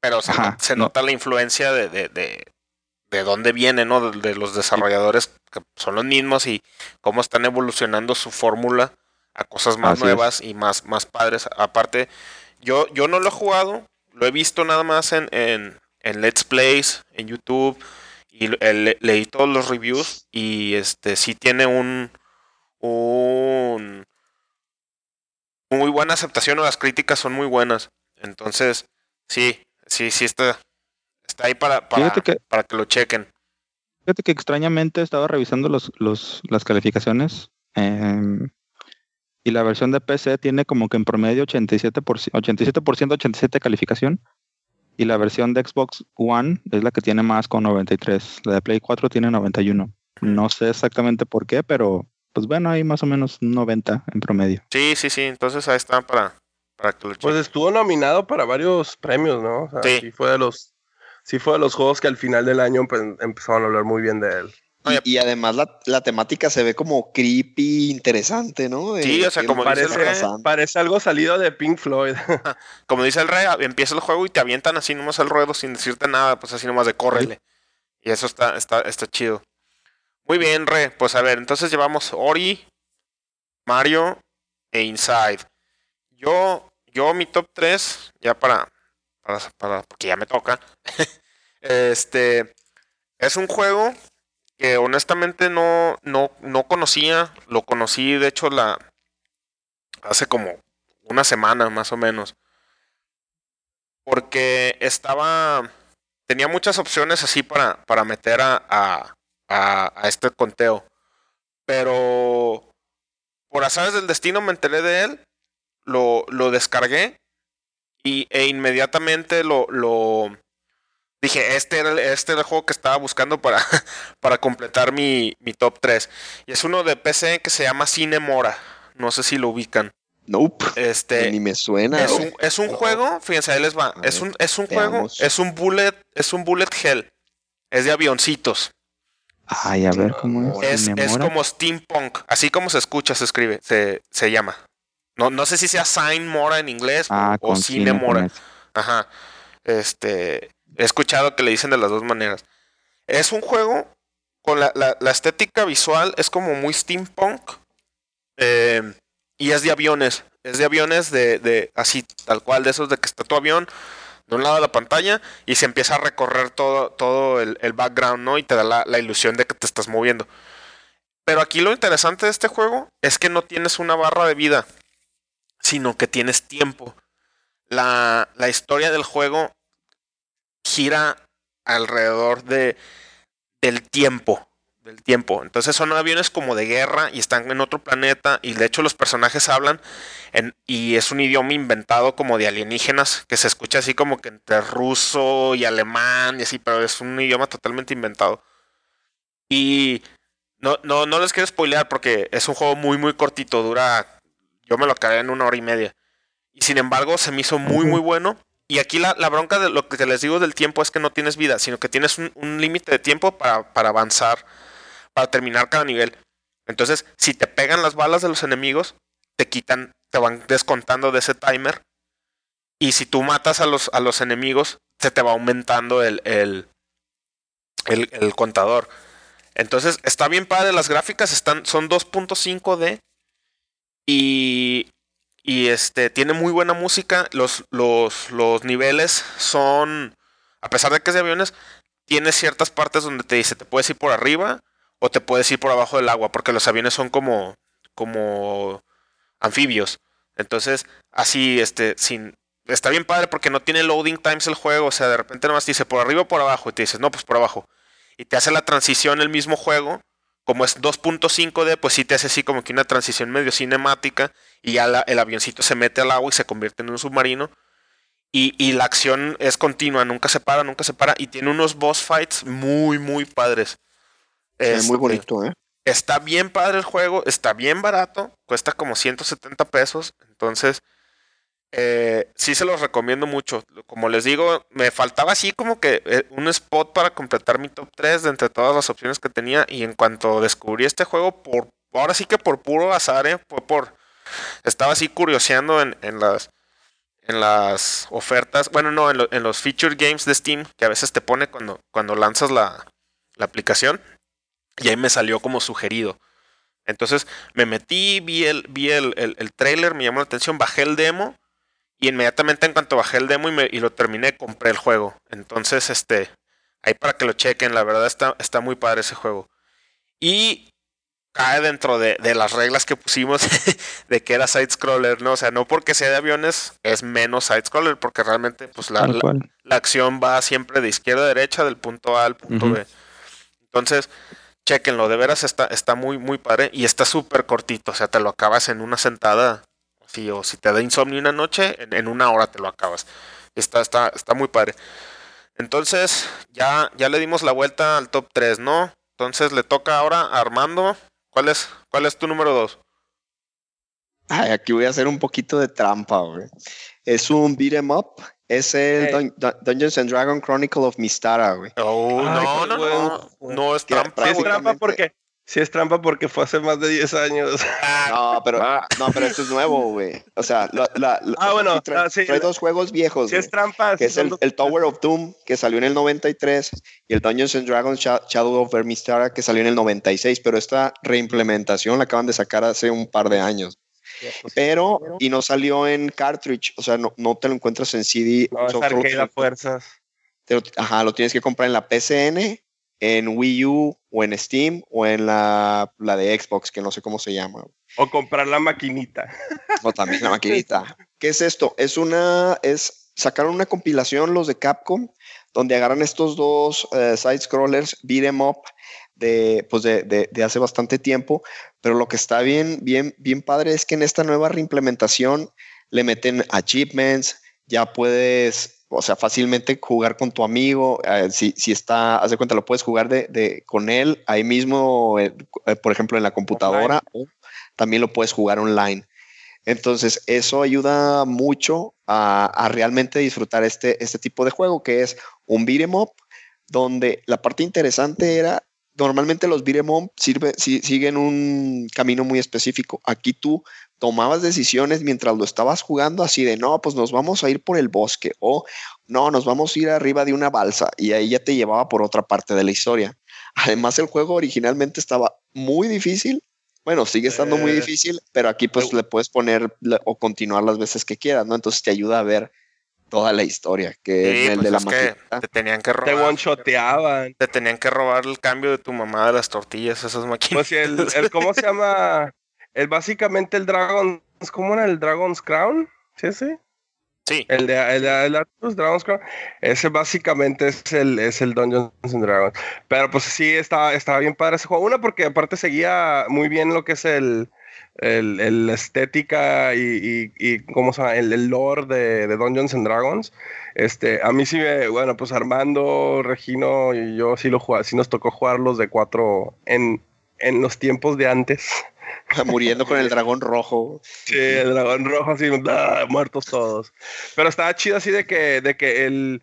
A: pero se,
C: Ajá,
A: se
C: no.
A: nota la influencia de, de, de, de dónde viene, ¿no? De, de los desarrolladores que son los mismos y cómo están evolucionando su fórmula a cosas más
C: Así es.
A: nuevas y más, más padres. Aparte, yo, yo no lo he jugado, lo he visto nada más en, en, en Let's Plays, en YouTube, y le- le- leí todos los reviews y este sí tiene un, un muy buena aceptación o las críticas son muy buenas. Entonces, sí, sí, sí está, está ahí para, para,
C: que,
A: para que lo chequen.
C: fíjate que extrañamente estaba revisando los, los, las calificaciones em, y la versión de PC tiene como que en promedio 87%, 87%, 87 calificación. Y la versión de Xbox One es la que tiene más con 93. La de Play 4 tiene 91. No sé exactamente por qué, pero pues bueno, hay más o menos 90 en promedio.
A: Sí, sí, sí, entonces ahí está para, para que lo chequen.
B: Pues estuvo nominado para varios premios, ¿no? O sea,
A: Sí.
B: sí. fue de los, sí fue de los juegos que al final del año pues, empezaron a hablar muy bien de él.
D: Y, y además la, la temática se ve como creepy, interesante, ¿no? De
A: Sí, o sea, como dice el rey,
D: pasando.
B: Parece algo salido de Pink Floyd. [laughs]
A: Como dice el rey, empieza el juego y te avientan así nomás al ruedo sin decirte nada, pues así nomás de córrele. Y eso está, está, está chido. Muy bien, Re. Pues a ver, entonces llevamos Ori, Mario e Inside. Yo, yo mi top 3, ya para, porque ya me toca. [laughs] este, es un juego que honestamente no, no, no conocía. Lo conocí, de hecho, la, hace como una semana más o menos. Porque estaba. Tenía muchas opciones así para, para meter a- a este conteo. Pero por azares del destino me enteré de él. Lo, lo descargué. Y, e inmediatamente lo, lo dije, este era, el- este era el juego que estaba buscando para, [laughs] para completar mi, mi top 3. Y es uno de PC que se llama Cinemora. No sé si lo ubican.
D: Nope.
A: Este,
D: Ni me suena.
A: es un, es un juego, fíjense, ahí les va. Es un, es un juego, es un bullet, es un bullet hell. Es de avioncitos.
C: Ay, a ver cómo es.
A: Es, es como steampunk. Así como se escucha, se escribe, se, se llama. No, no sé si sea Sign Mora en inglés
C: Ah,
A: o, Cine Mora. Ajá. Este, he escuchado que le dicen de las dos maneras. Es un juego con la, la- la estética visual, es como muy steampunk. eh, y es de aviones. Es de aviones de, de así, tal cual, de esos de que está tu avión de un lado de la pantalla y se empieza a recorrer todo, todo el, el background, ¿no? Y te da la, la ilusión de que te estás moviendo. Pero aquí lo interesante de este juego es que no tienes una barra de vida, sino que tienes tiempo. La, la historia del juego gira alrededor de, del tiempo. Del tiempo. Entonces son aviones como de guerra y están en otro planeta. Y de hecho los personajes hablan en- y es un idioma inventado como de alienígenas que se escucha así como que entre ruso y alemán y así, pero es un idioma totalmente inventado. Y no, no, no les quiero spoilear porque es un juego muy, muy cortito. Dura. Yo me lo acabé en una hora y media. Y sin embargo, se me hizo muy, muy bueno. Y aquí la, la bronca de lo que les digo del tiempo es que no tienes vida, sino que tienes un, un límite de tiempo para, para avanzar, para terminar cada nivel. Entonces, si te pegan las balas de los enemigos, te quitan, te van descontando de ese timer. Y si tú matas a los, a los enemigos, se te va aumentando el, el, el, el contador. Entonces, está bien padre. Las gráficas están, son 2.5D. Y, y este, tiene muy buena música. Los, los, los niveles son, a pesar de que es de aviones, tiene ciertas partes donde te dice, te puedes ir por arriba o te puedes ir por abajo del agua, porque los aviones son como, como anfibios. Entonces, así, este, sin, está bien padre porque no tiene loading times el juego, o sea, de repente nomás te dice por arriba o por abajo, y te dices, no, pues por abajo. Y te hace la transición el mismo juego, como es 2.5D, pues sí te hace así como que una transición medio cinemática, y ya la- el avioncito se mete al agua y se convierte en un submarino. Y, y la acción es continua, nunca se para, nunca se para, y tiene unos boss fights muy, muy padres.
D: Es muy
A: Este,
D: bonito, ¿eh?
A: Está bien padre el juego, está bien barato, cuesta como 170 pesos, entonces eh, sí se los recomiendo mucho. Como les digo, me faltaba así como que eh, un spot para completar mi top 3 de entre todas las opciones que tenía y en cuanto descubrí este juego, por ahora sí que por puro azar, eh, fue por... Estaba así curioseando en, las en las ofertas, bueno, no, en, lo- en los feature games de Steam que a veces te pone cuando, cuando lanzas la, la aplicación y ahí me salió como sugerido. Entonces me metí, vi el, vi el, el trailer, me llamó la atención, bajé el demo y inmediatamente en cuanto bajé el demo y, me- y lo terminé, compré el juego. Entonces, este, ahí para que lo chequen, la verdad está, está muy padre ese juego. Y cae dentro de, de las reglas que pusimos [laughs] de que era side-scroller, ¿no? O sea, no porque sea de aviones es menos side-scroller, porque realmente pues la, la- acción va siempre de izquierda a derecha, del punto A al punto. B. Entonces, chequenlo, de veras está, está muy, muy padre y está súper cortito, o sea, te lo acabas en una sentada, sí, o si te da insomnio una noche, en, en una hora te lo acabas. Está, está, está muy padre. Entonces, ya, ya le dimos la vuelta al top 3, ¿no? Entonces le toca ahora a Armando. ¿Cuál es, cuál es tu número 2?
D: Ay, aquí voy a hacer un poquito de trampa, güey. Es un beat 'em up. Es el. Dun- Dun- Dungeons and Dragon Chronicle of Mistara, güey.
A: Oh,
B: Ay,
A: no, no, no, no es
D: Que
A: trampa.
B: Es
A: güey.
B: trampa porque sí es trampa porque fue hace más de 10 años.
D: No, pero,
B: Ah.
D: no, pero esto es nuevo, güey. O sea, la, la- la-
B: Ah, bueno,
D: sí trae,
B: ah, sí,
D: trae dos juegos viejos,
B: Si es
D: güey,
B: trampa,
D: que
B: sí
D: es el,
B: dos-
D: el Tower of Doom, que salió en el 93, y el Dungeons and Dragons Sha- Shadow of Vermistara, que salió en el 96, pero esta reimplementación la acaban de sacar hace un par de años. Pero, y no salió en cartridge, o sea, no, no te lo encuentras en CD.
B: No, es arcade a fuerzas.
D: te lo- ajá, lo tienes que comprar en la PCN, en Wii U, o en Steam, o en la, la de Xbox, que no sé cómo se llama.
B: O comprar la maquinita.
D: O también la maquinita. [laughs] ¿Qué es esto? Es una, es, sacaron una compilación los de Capcom, donde agarran estos dos eh, side scrollers, beat 'em up, de, pues de, de- de hace bastante tiempo, pero lo que está bien, bien, bien padre es que en esta nueva reimplementación le meten achievements, ya puedes, o sea, fácilmente jugar con tu amigo, eh, si, si está, haz de cuenta, lo puedes jugar de, de- con él ahí mismo, eh, eh, por ejemplo, en la computadora, o también lo puedes jugar online. Entonces, eso ayuda mucho a, a realmente disfrutar este, este tipo de juego, que es un beat 'em up, donde la parte interesante era normalmente los beat'em up sirve, si- siguen un camino muy específico. Aquí tú tomabas decisiones mientras lo estabas jugando así de, no, pues nos vamos a ir por el bosque o no, nos vamos a ir arriba de una balsa y ahí ya te llevaba por otra parte de la historia. Además, el juego originalmente estaba muy difícil. Bueno, sigue estando muy
B: Eh,
D: difícil, pero aquí pues le puedes poner o continuar las veces que quieras, ¿no? Entonces te ayuda a ver toda la historia, que
A: Sí,
D: es el
A: pues
D: de la
A: es que
D: maquinita.
A: te tenían que
B: Te
A: robar.
B: one-shoteaban.
A: Te tenían que robar el cambio de tu mamá de las tortillas, esas.
B: Pues sí, el, el- ¿cómo se llama? El básicamente el Dragon, ¿cómo era el Dragon's Crown? ¿Sí, sí?
A: Sí,
B: El de el, de- el Arthur's Dragon's Crown. Ese básicamente es el, es el Dungeons and Dragons. Pero pues sí, estaba, estaba bien padre ese juego. Una, porque aparte seguía muy bien lo que es el, el, el estética y, y, y cómo se llama, el, el lore de, de Dungeons and Dragons. Este, a mí sí me, bueno, pues Armando, Regino y yo sí lo jugaba, sí nos tocó jugarlos de cuatro en, en los tiempos de antes. [laughs]
D: Muriendo con el dragón rojo.
B: Sí, el dragón rojo así, muertos todos. Pero estaba chido así de que, de que el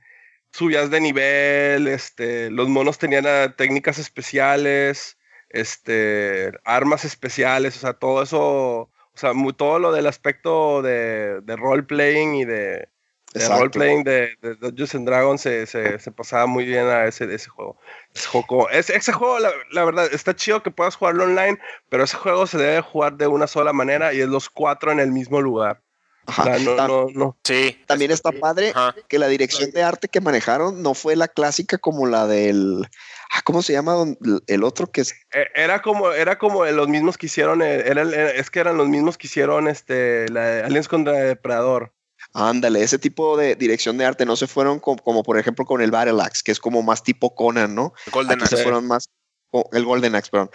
B: subías de nivel, este, los monos tenían ah, técnicas especiales, este, armas especiales, o sea, todo eso, o sea, todo lo del aspecto de, de role playing y de, de
D: Exacto.
B: role playing de, de Dungeons and Dragons se, se, se pasaba muy bien a ese, ese juego. Ese juego, ese, ese juego la, la verdad, está chido que puedas jugarlo online, pero ese juego se debe jugar de una sola manera y es los cuatro en el mismo lugar.
D: Ajá.
B: no,
D: Tam-
B: no, no.
A: sí.
D: También está padre
A: Ajá.
D: que la dirección de arte que manejaron no fue la clásica como la del. Ah, ¿Cómo se llama? don- El otro que es.
B: E- Era como, era como los mismos que hicieron, eh, era, el- es que eran los mismos que hicieron este, la de Aliens contra Depredador.
D: Ándale, ese tipo de dirección de arte no se fueron con- como, por ejemplo, con el Battle Axe, que es como más tipo Conan, ¿no?
A: Golden
D: se
A: Axe.
D: fueron más. el Golden Axe, perdón.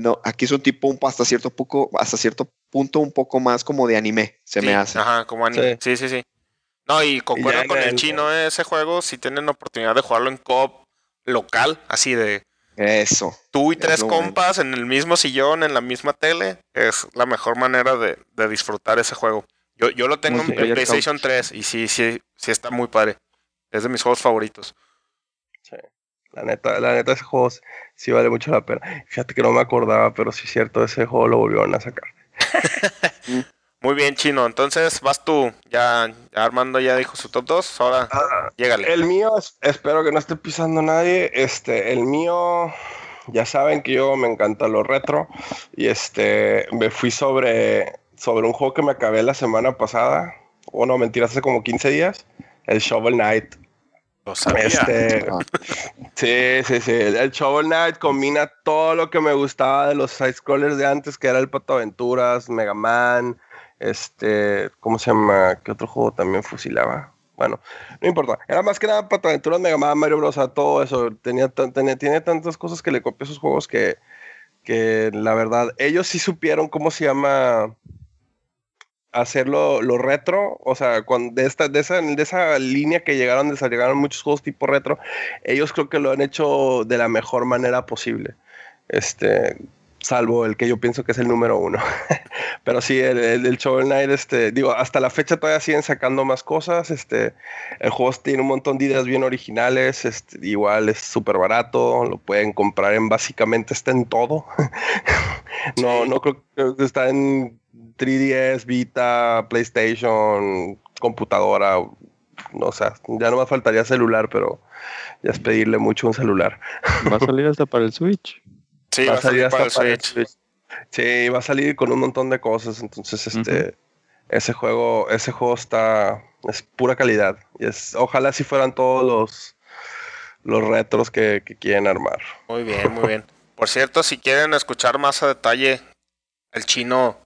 D: No, aquí es un tipo un, hasta cierto poco, hasta cierto punto un poco más como de anime, se
A: Sí,
D: me hace.
A: Ajá, como anime. Sí, sí, sí. No, y concuerdo con el
B: el-
A: chino eh, ese juego. Si tienen oportunidad de jugarlo en co local, así de
D: Eso.
A: tú y
D: Es
A: tres
D: bueno.
A: compas en el mismo sillón, en la misma tele, es la mejor manera de, de disfrutar ese juego. Yo, yo lo tengo en PlayStation 3 y sí, sí, sí está muy padre. Es de mis juegos favoritos.
B: Sí. La neta, la neta, ese juego sí- vale mucho la pena. Fíjate que no me acordaba, pero sí es cierto, ese juego lo volvieron a sacar. [laughs]
A: Muy bien, chino. Entonces vas tú. Ya, Armando ya dijo su top 2. Ahora,
B: Ah,
A: llégale.
B: El mío, es- espero que no esté pisando nadie. Este, el mío, ya saben que yo me encanta lo retro. Y este, me fui sobre, sobre un juego que me acabé la semana pasada. O no, mentira, hace como 15 días. El Shovel Knight.
A: Lo sabía.
B: Este,
D: Ah.
B: sí, sí, sí. El Shovel Knight combina todo lo que me gustaba de los side scrollers de antes, que era el Pato Aventuras, Mega Man, este, ¿cómo se llama? ¿Qué otro juego también fusilaba? Bueno, no importa. Era más que nada Pato Aventuras, Mega Man, Mario Bros. todo eso. Tenía, tenía- tiene tantas cosas que le copié a esos juegos que, que la verdad, ellos sí supieron cómo se llama hacerlo lo retro, o sea, cuando, de, esta, de, esa, de esa línea que llegaron, llegaron muchos juegos tipo retro, ellos creo que lo han hecho de la mejor manera posible. Este, salvo el que yo pienso que es el número uno. [laughs] Pero sí, el, el, el Shovel Knight, este, digo, hasta la fecha todavía siguen sacando más cosas. Este, el juego tiene un montón de ideas bien originales. Este, igual es súper barato, lo pueden comprar en básicamente está en todo. [laughs] no, no creo, creo que está en 3DS, Vita, PlayStation, computadora. No, o sea, ya no me faltaría celular, pero ya es pedirle mucho un celular.
C: Va a salir hasta para el Switch.
A: Sí, va a salir para el
B: hasta para el
A: Switch.
B: Switch. Sí, va a salir con un montón de cosas. Entonces, este, ese juego, ese juego está, es pura calidad. Y es, ojalá si fueran todos los, los retros que, que quieren armar.
A: Muy bien, muy bien. Por cierto, si quieren escuchar más a detalle el chino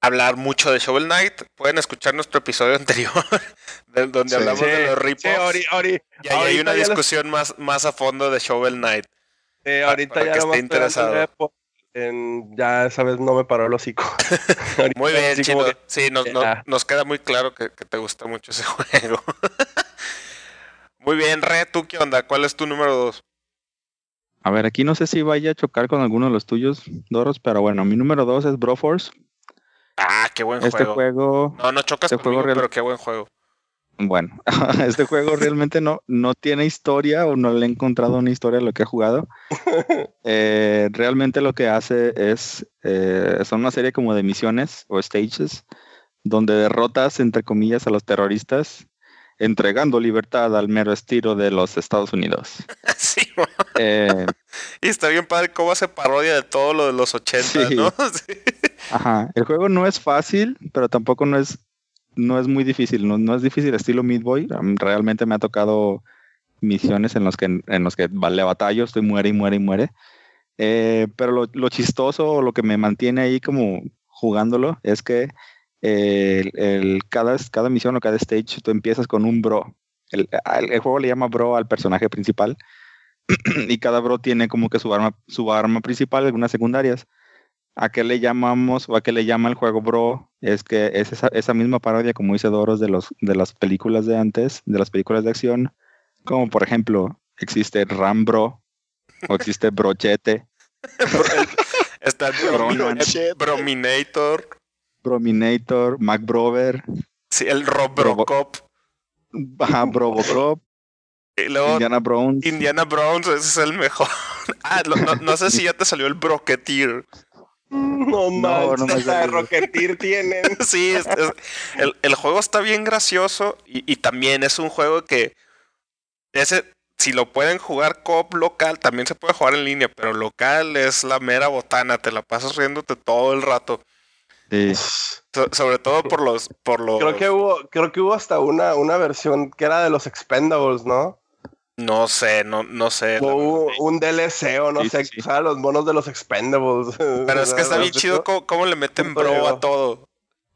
A: hablar mucho de Shovel Knight, pueden escuchar nuestro episodio [laughs] anterior, de- donde
D: Sí.
A: hablamos de los rip
B: Sí, ori- ori-
A: Y ahí hay una
B: los-
A: discusión más, más a fondo de Shovel Knight.
B: eh, ahorita
A: para
B: ya
A: que esté interesado.
B: en- ya esa vez no me paró el hocico. [laughs]
A: Muy bien,
B: que-
A: Sí, nos, nos- queda muy claro que, que te gusta mucho ese [laughs] juego. muy bien, Re, ¿tú qué onda? ¿Cuál es tu número dos?
C: A ver, aquí no sé si vaya a chocar con alguno de los tuyos, Doros, pero bueno, mi número dos es Broforce.
A: Ah, qué buen
C: Este
A: juego.
C: juego,
A: No, no chocas
C: este
A: conmigo,
C: juego real-
A: pero qué buen juego.
C: Bueno, [laughs] este juego realmente no, no tiene historia o no le he encontrado una historia a lo que he jugado. [laughs] Eh, realmente lo que hace es, eh, son una serie como de misiones o stages donde derrotas, entre comillas, a los terroristas, entregando libertad al mero estilo de los Estados Unidos. [laughs]
A: Sí,
C: Eh, [laughs]
A: y está bien padre cómo hace parodia de todo lo de los 80,
C: Sí.
A: ¿no? [laughs] Sí.
C: Ajá, el juego no es fácil, pero tampoco no es, no es muy difícil, no, no es difícil estilo Meat Boy. Realmente me ha tocado misiones en los que en los que vale batallo, estoy muere y muere y muere. Eh, pero lo, lo chistoso lo que me mantiene ahí como jugándolo es que el, el- cada, cada misión o cada stage tú empiezas con un bro. El, el juego le llama bro al personaje principal [clears throat] y cada bro tiene como que su arma, su arma principal, algunas secundarias. ¿A qué le llamamos o a qué le llama el juego bro? Es que es esa, esa misma parodia, como dice Doros, de, los, de las películas de antes, de las películas de acción. Como por ejemplo, existe Rambro o existe Brochete, [laughs]
A: Está el
C: Broman.
A: Bromin- Brominator,
C: Brominator, MacBrover,
A: sí, el Robrocop.
C: ajá, [laughs]
A: Y luego
C: Indiana Browns.
A: Indiana Browns, ese es el mejor. [laughs] ah, lo- no, no sé si ya te salió el Broketeer.
B: No manches,
C: no
B: de [laughs]
C: salió.
B: Rocketeer tienen.
A: Sí, es- es- el, el juego está bien gracioso y, y también es un juego que ese, si lo pueden jugar cop local, también se puede jugar en línea, pero local es la mera botana, te la pasas riéndote todo el rato.
C: Sí.
A: So- sobre todo por los, por los,
B: Creo que hubo, creo que hubo hasta una, una versión que era de los Expendables, ¿no?
A: no sé, no, no sé.
B: hubo un DLC o no
C: Sí,
B: sé,
C: sí,
B: o sea, los monos de los Expendables. [laughs]
A: Pero es que está bien chido cómo, cómo le meten bro a todo.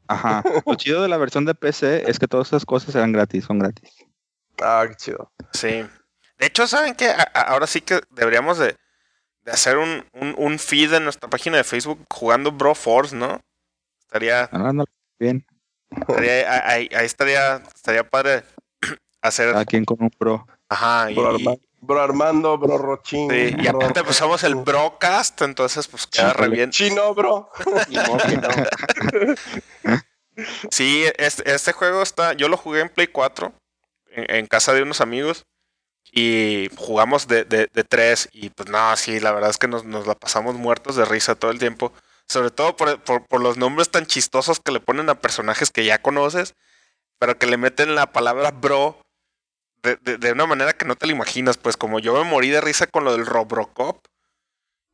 C: Ajá. [laughs] Lo chido de la versión de PC es que todas esas cosas eran gratis, son gratis.
B: Ah, qué chido.
A: Sí. De hecho, ¿saben a- Ahora sí que deberíamos de, de hacer un, un, un feed en nuestra página de Facebook jugando Bro Force, ¿no? Estaría,
C: no, bien.
A: estaría ahí, ahí estaría, estaría padre [clears throat] hacer,
C: Cada quien con un pro.
A: ajá, y,
B: Bro,
A: y-
B: Arma- Bro Armando, Bro Rochín.
A: sí, y
B: bro-
A: aparte pues somos el Brocast, entonces pues queda re bien.
B: Chino, bro. [laughs]
A: Sí, este, este juego está, yo lo jugué en Play 4, en, en casa de unos amigos, y jugamos de, de, de tres, y pues no, sí, la verdad es que nos, nos la pasamos muertos de risa todo el tiempo, sobre todo por, por, por los nombres tan chistosos que le ponen a personajes que ya conoces, pero que le meten la palabra bro de, de, de una manera que no te la imaginas, pues como yo me morí de risa con lo del Robrocop.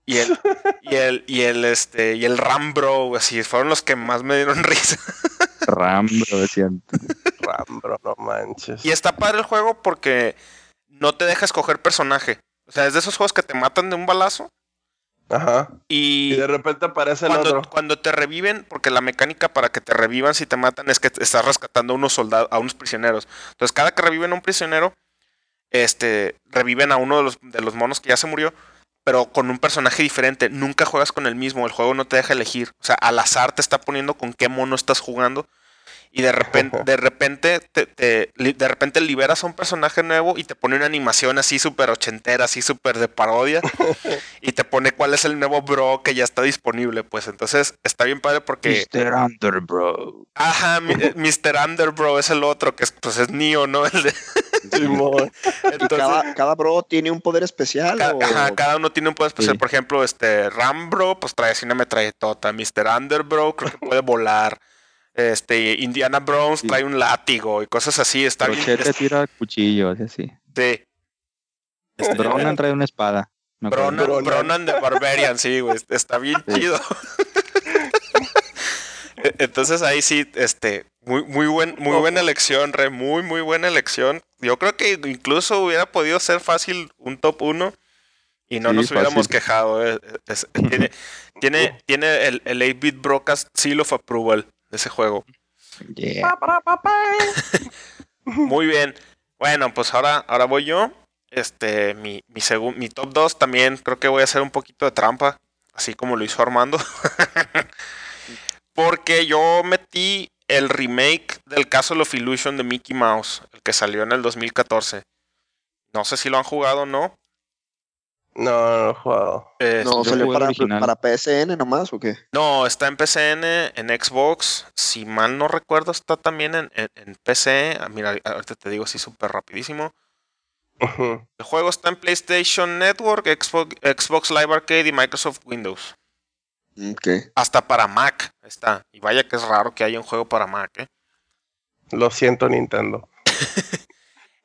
A: Y el, [laughs] y el, y el, este, y el Rambro, así, fueron los que más me dieron [laughs] risa.
C: Ram, bro, decían.
B: Ram, bro, no manches.
A: Y está padre el juego porque no te deja escoger personaje. O sea, es de esos juegos que te matan de un balazo
B: Ajá. Y
A: y
B: de repente aparece el
A: cuando,
B: otro.
A: cuando te reviven, porque la mecánica para que te revivan si te matan es que estás rescatando a unos soldados, a unos prisioneros. Entonces, cada que reviven a un prisionero, este, reviven a uno de los, de los monos que ya se murió, pero con un personaje diferente. Nunca juegas con el mismo, el juego no te deja elegir. O sea, al azar te está poniendo con qué mono estás jugando. Y de repente, de repente, te, de repente liberas a un personaje nuevo y te pone una animación así súper ochentera, así súper de parodia. [laughs] y te pone cuál es el nuevo bro que ya está disponible. Pues entonces está bien padre porque.
C: Mr. Under, bro.
A: Ajá, mi- eh, [laughs] Mr. Underbro es el otro, que es, pues es Neo, ¿no? El de- [laughs] entonces,
D: cada, cada bro tiene un poder especial.
A: ca-
D: o-
A: ajá, cada uno tiene un poder especial.
C: Sí.
A: Por ejemplo, este Rambro, pues trae así una metralletota. Mr. Underbro creo que puede volar. Este, Indiana Browns
C: Sí.
A: trae un látigo y cosas así. Está bien.
C: Tira cuchillos y así.
A: sí. Este,
C: Bronan trae una espada. acuerdo.
A: Bronan,
B: Bronan.
A: Bronan de Barbarian, sí, güey. Está bien
C: Sí.
A: chido. [laughs] E- Entonces ahí sí, este, muy, muy buen, muy buena elección, Re, muy, muy buena elección. Yo creo que incluso hubiera podido ser fácil un top 1 y no
C: Sí,
A: nos hubiéramos
C: fácil.
A: quejado. eh. Es- tiene, [laughs] tiene, tiene el, el 8-bit broadcast seal of approval de ese juego.
C: Yeah. [laughs]
A: Muy bien. Bueno, pues ahora, ahora voy yo. Este, mi, mi, segun- mi top 2 también creo que voy a hacer un poquito de trampa, así como lo hizo Armando. [laughs] Porque yo metí el remake del Castle of Illusion de Mickey Mouse, el que salió en el 2014. No sé si lo han jugado o no.
B: No, no lo he jugado.
A: Eh,
D: No, salió para, para PSN nomás, ¿o qué?
A: no, está en PCN, en Xbox. Si mal no recuerdo, está también en, en- en PC. Ah, Mira, ahorita te digo así súper rapidísimo. El juego está en PlayStation Network, Xbox, Xbox Live Arcade y Microsoft Windows.
D: Ok.
A: Hasta para Mac está. Y vaya que es raro que haya un juego para Mac. ¿eh?
B: Lo siento, Nintendo. [laughs]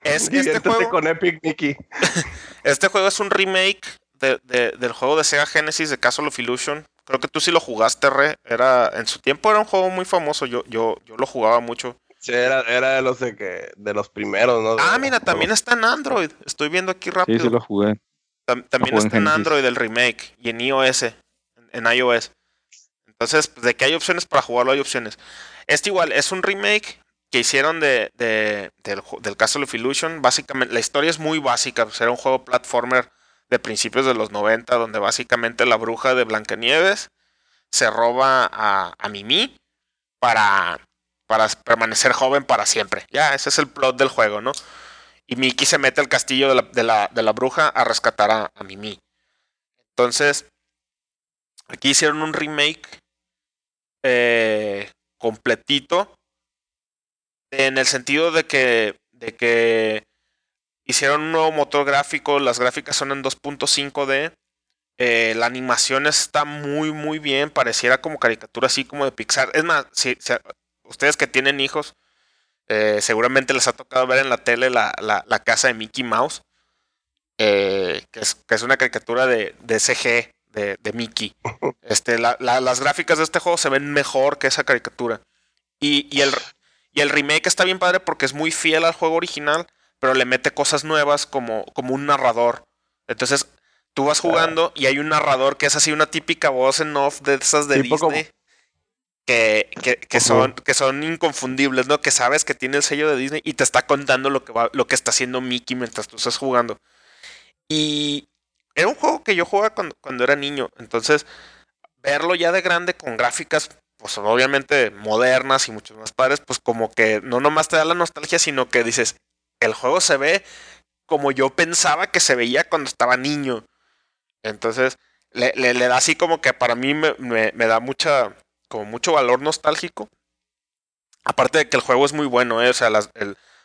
A: Es, [laughs] este, juego,
B: con Epic, Mickey. [laughs]
A: este juego es un remake de- de- del juego de Sega Genesis de Castle of Illusion. Creo que tú sí lo jugaste, Re. Era, en su tiempo era un juego muy famoso. Yo, yo, yo lo jugaba mucho.
B: Sí, era, era de los de que, de los primeros, ¿no?
A: Ah, mira, también está en Android. Estoy viendo aquí
C: Sí,
A: rápido.
C: sí lo jugué.
A: Tam- también
C: jugué
A: está en. Android el remake y en iOS, en, en iOS. Entonces, pues, de que hay opciones para jugarlo, hay opciones. Este igual, es un remake que hicieron de, de- del, Castle of Illusion. Básicamente, la historia es muy básica. pues, un juego platformer de principios de los 90, donde básicamente la bruja de Blancanieves se roba a, Mimi para, para permanecer joven para siempre. Ya, ese es el plot del juego, ¿no? Y Mickey se mete al castillo de la, de la- bruja a rescatar a, a Mimi. Entonces, aquí hicieron un remake eh, completito. En el sentido de que, de que hicieron un nuevo motor gráfico. Las gráficas son en 2.5D. eh, la animación está muy, muy bien. Pareciera como caricatura así como de Pixar. Es más, si, si- ustedes que tienen hijos, eh, seguramente les ha tocado ver en la tele la, la- la casa de Mickey Mouse, eh, que, es, que es una caricatura de, de CG de, de Mickey. [laughs] Este, la- la- las gráficas de este juego se ven mejor que esa caricatura. Y, y el, y el remake está bien padre porque es muy fiel al juego original, pero le mete cosas nuevas como, como un narrador. Entonces, tú vas jugando y hay un narrador que es así una típica voz en off de esas de
B: Tipo como-
A: Disney. Que, que, que son, que son inconfundibles, ¿no? Que sabes que tiene el sello de Disney y te está contando lo que, va, lo que está haciendo Mickey mientras tú estás jugando. Y era un juego que yo jugaba cuando, cuando era niño. Entonces, verlo ya de grande con gráficas, pues obviamente modernas y muchos más padres, pues como que no nomás te da la nostalgia, sino que dices, el juego se ve como yo pensaba que se veía cuando estaba niño. Entonces, le, le- da así como que para mí me, me- da mucha, como mucho valor nostálgico. Aparte de que el juego es muy bueno, ¿eh? o sea,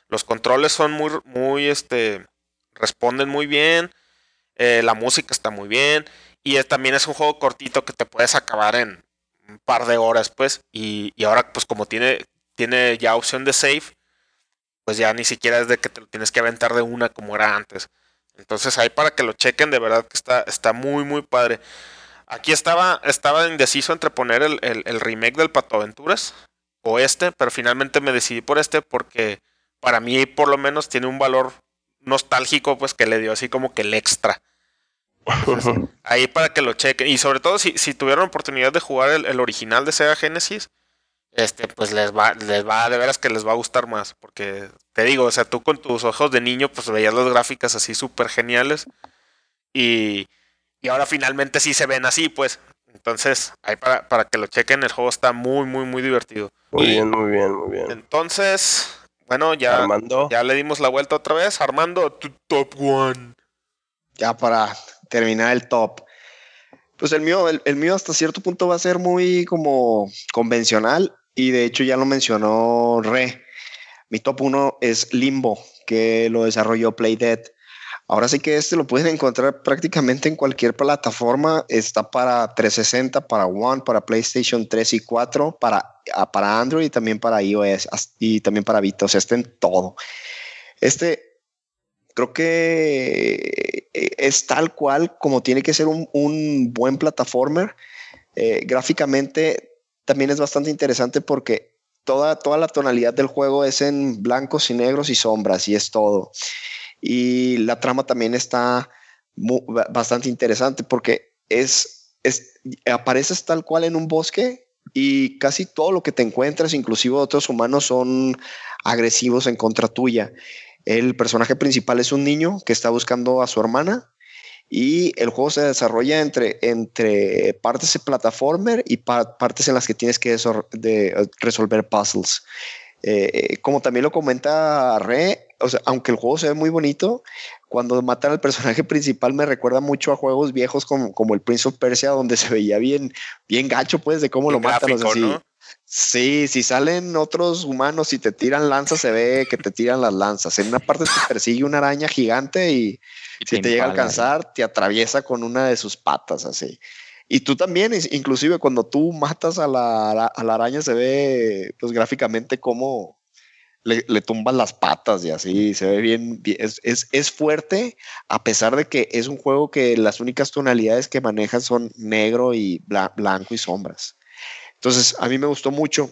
A: los controles son muy, muy, este, responden muy bien, eh, la música está muy bien, y es- también es un juego cortito que te puedes acabar en un par de horas, pues, y, ahora, pues como tiene, tiene ya opción de save, pues ya ni siquiera es de que te lo tienes que aventar de una como era antes. Entonces ahí para que lo chequen, de verdad que está, está muy, muy padre. Aquí estaba, estaba indeciso entre poner el, el- el remake del Pato Aventuras o este, pero finalmente me decidí por este porque para mí por lo menos tiene un valor nostálgico, pues que le dio así como que el extra. [laughs] Entonces, ahí para que lo chequen. Y sobre todo si, si tuvieron oportunidad de jugar el, el original de Sega Genesis, este, pues les va, les va, de veras que les va a gustar más. Porque te digo, o sea, tú con tus ojos de niño, pues veías las gráficas así súper geniales. Y, y ahora finalmente sí se ven así, pues. Entonces, ahí para, para que lo chequen, el juego está muy, muy, muy divertido.
B: Muy
A: Y
B: bien, muy bien, muy bien.
A: Entonces, bueno, ya,
B: Armando.
A: ya le dimos la vuelta otra vez. Armando, tu top one.
D: Ya para terminar el top. Pues el mío, el, mío hasta cierto punto va a ser muy como convencional y de hecho ya lo mencionó Re. Mi top 1 es Limbo, que lo desarrolló Playdead. Ahora sí que este lo pueden encontrar prácticamente en cualquier plataforma. Está para 360, para One, para PlayStation 3 y 4, para, ah, para Android y también para iOS y también para Vita. O sea, está en todo. Este creo que eh, es tal cual como tiene que ser un, buen plataformer. Eh, gráficamente también es bastante interesante porque toda, toda la tonalidad del juego es en blancos y negros y sombras y es todo. Y la trama también está bastante interesante porque es, es, apareces tal cual en un bosque y casi todo lo que te encuentras, inclusive otros humanos, son agresivos en contra tuya. El personaje principal es un niño que está buscando a su hermana y el juego se desarrolla entre, entre partes de plataformer y pa- partes en las que tienes que de- resolver puzzles. Eh, como también lo comenta Re, o sea, aunque el juego se ve muy bonito, cuando matan al personaje [laughs] principal me recuerda mucho a juegos viejos como, como el Prince of Persia, donde se veía bien, bien gacho, pues, de cómo lo matan. O sea, sí, sí, si salen otros humanos y te tiran lanzas, se ve que te tiran las lanzas. En una parte te persigue una araña gigante y,
C: Y
D: si te llega a alcanzar, te atraviesa con una de sus patas, así. Y tú también, inclusive cuando tú matas a la, a la araña, se ve pues gráficamente cómo le, le tumban las patas y así, se ve bien, es, es, es fuerte, a pesar de que es un juego que las únicas tonalidades que maneja son negro y bla- blanco y sombras. Entonces, a mí me gustó mucho.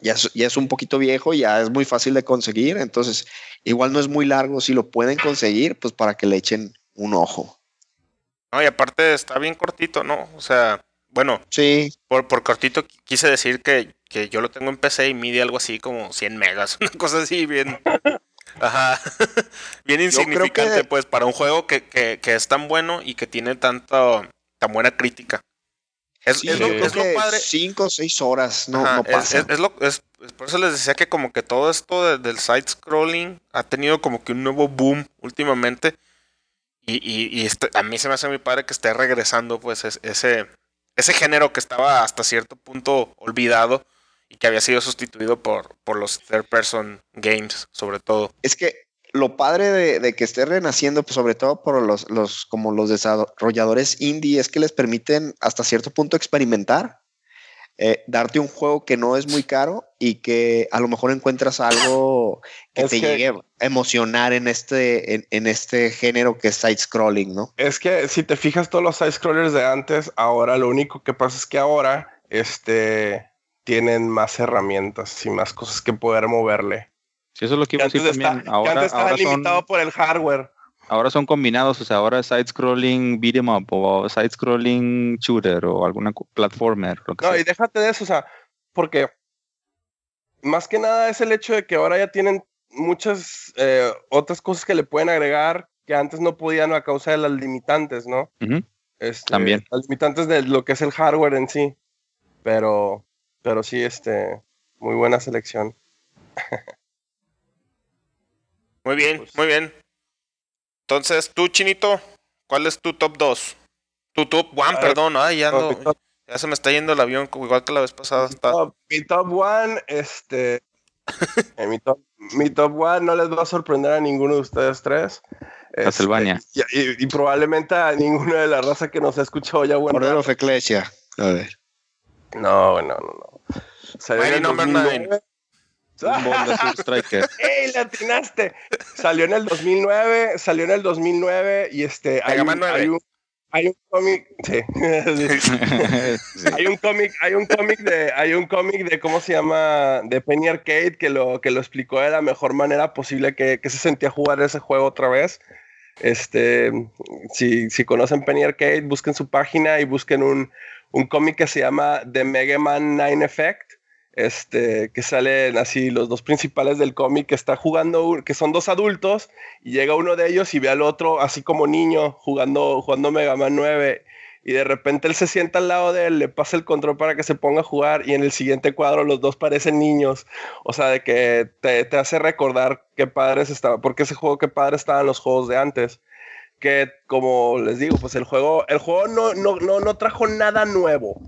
D: Ya es, ya es un poquito viejo, ya es muy fácil de conseguir, entonces igual no es muy largo. Si lo pueden conseguir, pues para que le echen un ojo.
A: No, y aparte está bien cortito, ¿no? O sea, bueno,
D: Sí,
A: por, por cortito qui- quise decir que, que yo lo tengo en PC y mide algo así como 100 megas, [laughs] una cosa así bien... Ajá, [laughs] bien insignificante,
D: que-
A: pues, para un juego que, que, que es tan bueno y que tiene tanto, tan buena crítica. Es,
D: sí,
A: es lo, es lo padre.
D: cinco o seis horas no,
A: Ajá,
D: no pasa.
A: es- es lo- por eso les decía que como que todo esto de- del side scrolling ha tenido como que un nuevo boom últimamente. Y, y- y este- a mí se me hace muy padre que esté regresando pues es- ese, ese género que estaba hasta cierto punto olvidado y que había sido sustituido por, por los third person games sobre todo.
D: Es que lo padre de, de que esté renaciendo, pues sobre todo por los, los, como los desarrolladores indie, es que les permiten hasta cierto punto experimentar, eh, darte un juego que no es muy caro y que a lo mejor encuentras algo que
B: Es
D: te
B: que-
D: llegue a emocionar en este, en, en este género que es side scrolling, ¿no?
B: Es que si te fijas todos los side scrollers de antes, ahora lo único que pasa es que ahora este tienen más herramientas y más cosas que poder moverle.
C: Sí, eso es lo que
B: Que
C: iba a decir
B: está-
C: también.
B: que
C: Ahora,
B: antes
C: ahora,
B: limitado
C: son,
B: por el hardware.
C: ahora son combinados, o sea, ahora es side-scrolling beat 'em up o side-scrolling shooter o alguna platformer. Lo que
B: No,
C: sea.
B: y déjate de eso, o sea, porque más que nada es el hecho de que ahora ya tienen muchas eh, otras cosas que le pueden agregar que antes no podían a causa de las limitantes, ¿no? Este,
C: También.
B: Las limitantes de lo que es el hardware en sí. Pero, pero sí, este, muy buena selección. [laughs]
A: Muy bien,
B: Pues-
A: muy bien. Entonces, tú, Chinito, ¿cuál es tu top 2? Tu top 1,
B: Ah,
A: perdón, ay, ya,
B: top-
A: ya se me está yendo el avión, como igual que la vez pasada.
B: mi
A: Está,
B: top- mi top one, este, [laughs] eh, mi, top, mi top one no les va a sorprender a ninguno de ustedes tres. Este,
C: Castlevania.
B: y, y- y probablemente a ninguna de la raza que nos ha escuchado ya bueno.
D: Order of Ecclesia. A ver.
B: No, no, no, no. Salió en
A: Mighty
B: el
A: Number
B: 2009.
C: Striker. [laughs]
B: ¡Ey, atinaste! Salió en el 2009, salió en el 2009 y este... Hay un,
A: Man 9.
B: hay un, hay un cómic... Sí. [laughs]
C: Sí. [laughs]
B: hay un cómic, hay un cómic de, hay un cómic de cómo se llama, de Penny Arcade que lo, que lo explicó de la mejor manera posible que, que se sentía jugar ese juego otra vez. Este, si, si conocen Penny Arcade, busquen su página y busquen un, un cómic que se llama The Mega Man 9 Effect. Este, que salen así los dos principales del cómic que está jugando, que son dos adultos, y llega uno de ellos y ve al otro así como niño jugando, jugando Mega Man 9 y de repente él se sienta al lado de él, le pasa el control para que se ponga a jugar y en el siguiente cuadro los dos parecen niños. O sea, de que te, te hace recordar qué padres estaban, porque ese juego qué padres estaban los juegos de antes. Que como les digo, pues el juego, el juego no, no, no, no trajo nada nuevo.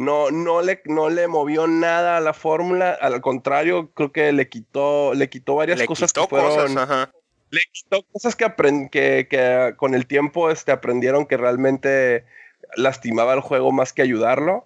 B: No, no, le, no le movió nada a la fórmula, al contrario, creo que le quitó, le quitó varias
A: le
B: cosas
A: quitó
B: que fueron,
A: cosas, ajá.
B: le quitó cosas que, aprend- que, que con el tiempo este, aprendieron que realmente lastimaba el juego más que ayudarlo.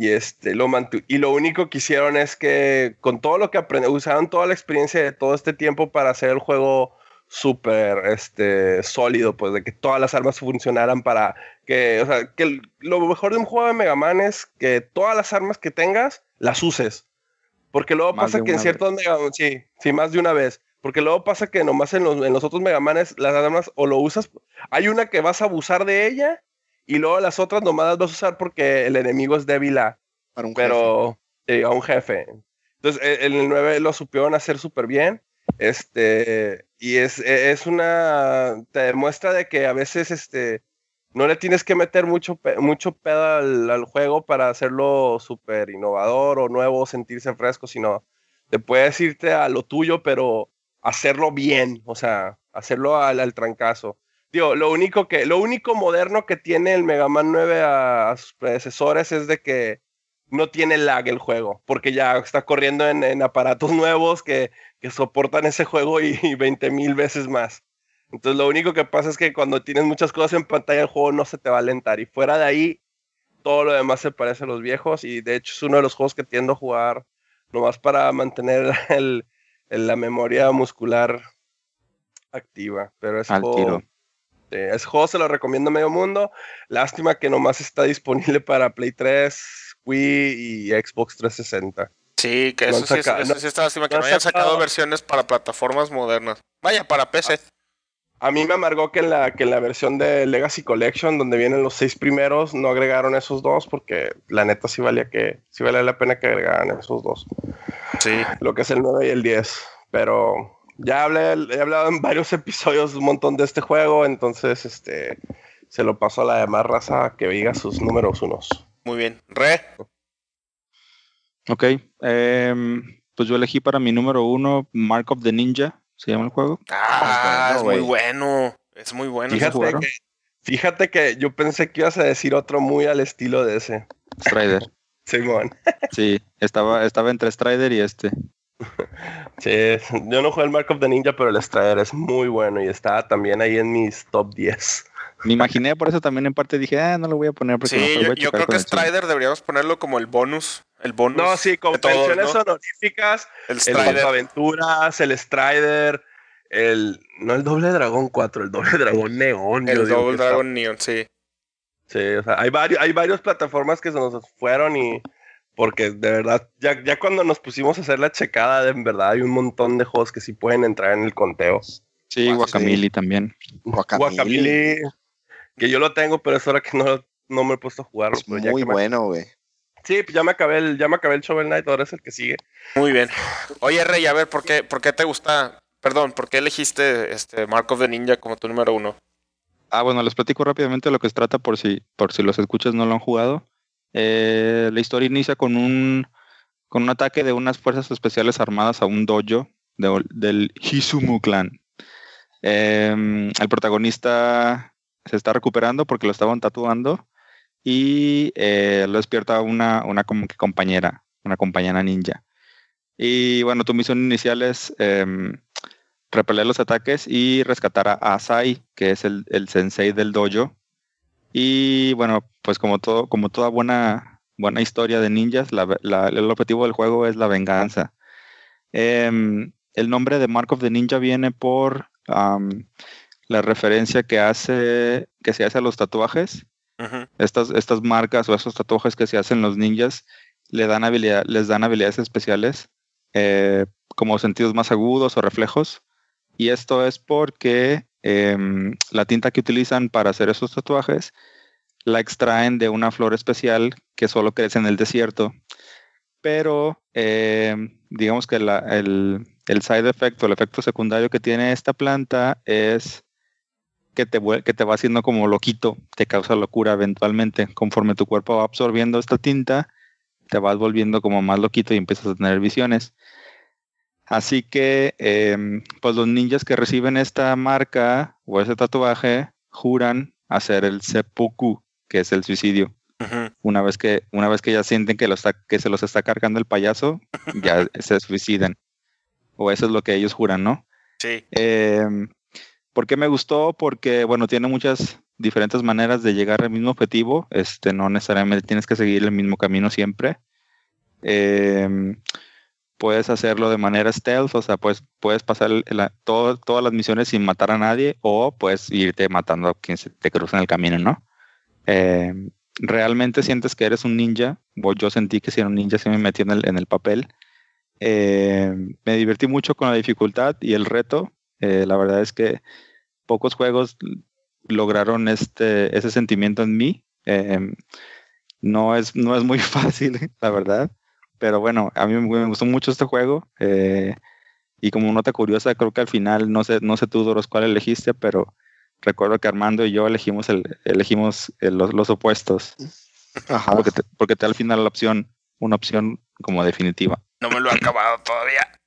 B: Y, este, lo y lo único que hicieron es que con todo lo que aprendieron, usaron toda la experiencia de todo este tiempo para hacer el juego súper este, sólido, pues de que todas las armas funcionaran para que, o sea, que lo mejor de un juego de Mega Man es que todas las armas que tengas las uses. Porque luego
C: Más
B: pasa que en ciertos Mega Man, sí, sí, más de una vez. Porque luego pasa que nomás en los, en los otros Mega Manes las armas o lo usas, hay una que vas a abusar de ella y luego las otras nomás las vas a usar porque el enemigo es débil a,
D: Para un jefe.
B: pero sí, a un jefe. Entonces, en el 9 lo supieron hacer súper bien. Este, y es, e- es una, te demuestra de que a veces, este, no le tienes que meter mucho, mucho pedo al, juego para hacerlo súper innovador o nuevo, sentirse fresco, sino te puedes irte a lo tuyo, pero hacerlo bien, o sea, hacerlo al, al trancazo. Digo, lo único que, lo único moderno que tiene el Mega Man 9 a, a sus predecesores es de que no tiene lag el juego, porque ya está corriendo en, en aparatos nuevos que, que soportan ese juego y, y 20 mil veces más. Entonces lo único que pasa es que cuando tienes muchas cosas en pantalla el juego no se te va a alentar y fuera de ahí todo lo demás se parece a los viejos y de hecho es uno de los juegos que tiendo a jugar nomás para mantener [laughs] el, el- la memoria muscular activa. Pero ese
C: Al
B: juego,
C: tiro.
B: sí, ese juego se lo recomiendo a medio mundo. Lástima que nomás está disponible para Play 3, Wii y Xbox 360.
A: Sí, que
B: No
A: eso sí, eso está lástima que
B: no
A: hayan sacado
B: sacado-
A: versiones para plataformas modernas. Vaya, para PC.
B: A mí me amargó que en la, que en la versión de Legacy Collection, donde vienen los seis primeros, no agregaron esos dos, porque la neta sí valía que, sí valía la pena que agregaran esos dos.
A: Sí.
B: Lo que es el 9 y el 10. Pero ya hablé, he hablado en varios [laughs] episodios un montón de este juego, entonces este se lo paso a la demás raza que diga sus números unos.
A: Muy bien. Re.
C: Ok. em, pues yo elegí para mi número uno Mark of the Ninja. Se llama el juego.
A: Ah,
D: bueno,
A: es muy bueno. Es muy bueno.
B: Fíjate que, fíjate que yo pensé que ibas a decir otro muy al estilo de ese.
C: Strider. [laughs]
B: Simón.
C: Sí, estaba, estaba entre Strider y este. [laughs]
B: Sí, yo no jugué el Mark of the Ninja, pero el Strider es muy bueno y está también ahí en mis top 10.
C: Me imaginé, por eso también en parte dije, ah, no lo voy a poner porque
A: Sí, yo,
C: a
A: yo
C: checar
A: creo que
C: el.
A: Strider deberíamos ponerlo como el bonus. El bonus.
B: No, sí, con menciones
A: ¿no?
B: honoríficas,
A: El
B: el
A: Strider.
B: Aventuras, el Strider, el no el doble dragón 4, el doble dragón neón.
A: El
B: que
A: Dragon Neon, sí.
B: sí, o sea, hay varios, hay varias plataformas que se nos fueron y porque de verdad, ya, ya cuando nos pusimos a hacer la checada, de en verdad hay un montón de juegos que sí pueden entrar en el conteo.
C: Sí,
D: Ah,
C: Guacamole también.
D: Guacamole.
B: Que yo lo tengo, pero es hora que no, no me he puesto a jugarlo.
D: Es
B: pero
D: muy bueno, güey.
B: Sí, pues ya me acabé el, ya me acabé el Shovel Knight, ahora es el que sigue.
A: Muy bien. Oye, Rey, a ver, ¿por qué, por qué te gusta? Perdón, ¿por qué elegiste este Mark of the Ninja como tu número uno?
C: Ah, bueno, les platico rápidamente lo que se trata por si, por si los escuchas no lo han jugado. Eh, la historia inicia con un, con un ataque de unas fuerzas especiales armadas a un dojo de- del Hizumu clan. Em, el protagonista se está recuperando porque lo estaban tatuando y eh, lo despierta una, una como que compañera, una compañera ninja. Y bueno, tu misión inicial es em, repeler los ataques y rescatar a Asai, que es el, el sensei del dojo. Y bueno, pues como todo, como toda buena, buena historia de ninjas, la- el objetivo del juego es la venganza. Em, el nombre de Mark of the Ninja viene por la referencia que hace, que se hace a los tatuajes. Estas, estas marcas o esos tatuajes que se hacen los ninjas le dan habilidad, les dan habilidades especiales, eh, como sentidos más agudos o reflejos. Y esto es porque em, la tinta que utilizan para hacer esos tatuajes la extraen de una flor especial que solo crece en el desierto. Pero em, digamos que la- el, el side effect o el efecto secundario que tiene esta planta es que te, que te va haciendo como loquito, te causa locura eventualmente. Conforme tu cuerpo va absorbiendo esta tinta, te vas volviendo como más loquito y empiezas a tener visiones. Así que, em, pues los ninjas que reciben esta marca o ese tatuaje juran hacer el seppuku, que es el suicidio. Una vez que, una vez que ya sienten que, lo está, que se los está cargando el payaso, ya se suicidan. O eso es lo que ellos juran, ¿no?
A: Sí.
C: Em, ¿Por qué me gustó? Porque, bueno, tiene muchas diferentes maneras de llegar al mismo objetivo. Este, no necesariamente tienes que seguir el mismo camino siempre. Em, puedes hacerlo de manera stealth, o sea, pues puedes pasar todas las misiones sin matar a nadie o puedes irte matando a quien se te cruza en el camino, ¿no? Em, realmente sientes que eres un ninja. Yo sentí que si era un ninja se me metí en el, en el papel. Eh, me divertí mucho con la dificultad y el reto. Eh, la verdad es que pocos juegos lograron este, ese sentimiento en mí. Eh, no, es, no es muy [laughs] fácil, la verdad. Pero bueno, a mí me, gustó mucho este juego. eh, y como nota curiosa, creo que al final, no sé, no sé tú, Doros, cuál elegiste, pero recuerdo que Armando y yo elegimos, el, elegimos el- los, los opuestos.
D: Ajá.
C: Porque te, porque te da al final la opción, una opción como definitiva.
A: No me lo he acabado todavía.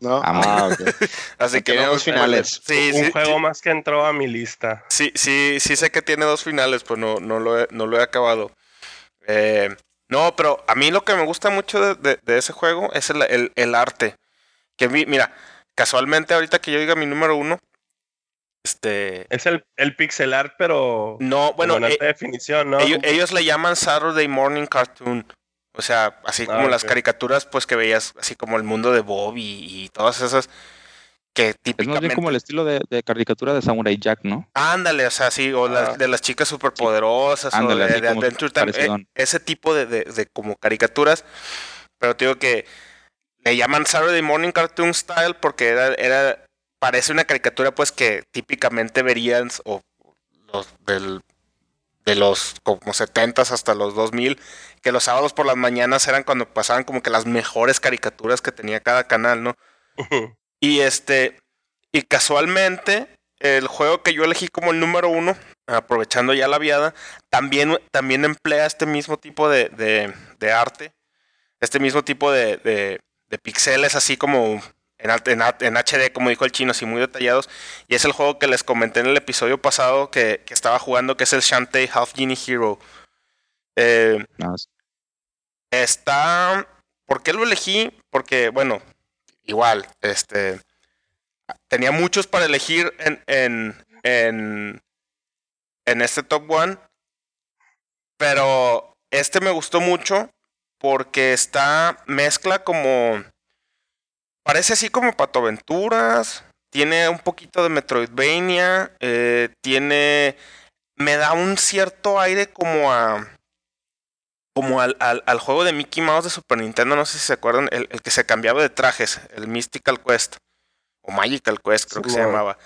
D: ¿No?
C: Ah,
D: Ah. [laughs]
A: Así que
D: Tiene dos finales.
A: Sí,
B: un
A: sí,
B: juego más que entró a mi lista.
A: sí, sí, sí sé que tiene dos finales, pues no, no, lo, he, no lo he acabado. Eh, no, pero a mí lo que me gusta mucho de, de- de ese juego es el, el- el arte. Que mi- mira, casualmente ahorita que yo diga mi número uno, este...
B: Es el, el pixel art, pero
A: No, bueno,
B: bueno, en
A: eh,
B: definición, ¿no?
A: ellos, ellos le llaman Saturday Morning Cartoon. O sea, así como
B: Ah,
A: las caricaturas, pues que veías, así como el mundo de Bob y, y todas esas que
C: Es más
A: típicamente...
C: bien como el estilo de, de caricatura de Samurai Jack, ¿no?
A: Ándale, o sea, sí, o las,
B: Ah.
A: de las chicas superpoderosas, o
C: Ándale,
A: de, de Adventure Time, eh, ese tipo de como caricaturas. Pero te digo que le llaman Saturday Morning Cartoon Style porque era, era parece una caricatura pues que típicamente verían o los del, de los como 70s hasta los 2000, que los sábados por las mañanas eran cuando pasaban como que las mejores caricaturas que tenía cada canal, ¿no? Y este, y casualmente, el juego que yo elegí como el número uno, aprovechando ya la viada, también, también emplea este mismo tipo de, de- de arte, este mismo tipo de, de, de pixeles, así como en, en, en HD, como dijo el chino, así muy detallados. Y es el juego que les comenté en el episodio pasado que, que estaba jugando, que es el Shantae Half Genie Hero. Eh,
C: No, es-
A: Está. ¿Por qué lo elegí? Porque, bueno, igual, este. Tenía muchos para elegir en, en, en, en este top one. Pero este me gustó mucho porque está. Mezcla como. Parece así como patoaventuras. Tiene un poquito de Metroidvania. eh, tiene. Me da un cierto aire como a como al, al- al juego de Mickey Mouse de Super Nintendo, no sé si se acuerdan, el, el que se cambiaba de trajes, el Mystical Quest, o Magical Quest creo que se llamaba,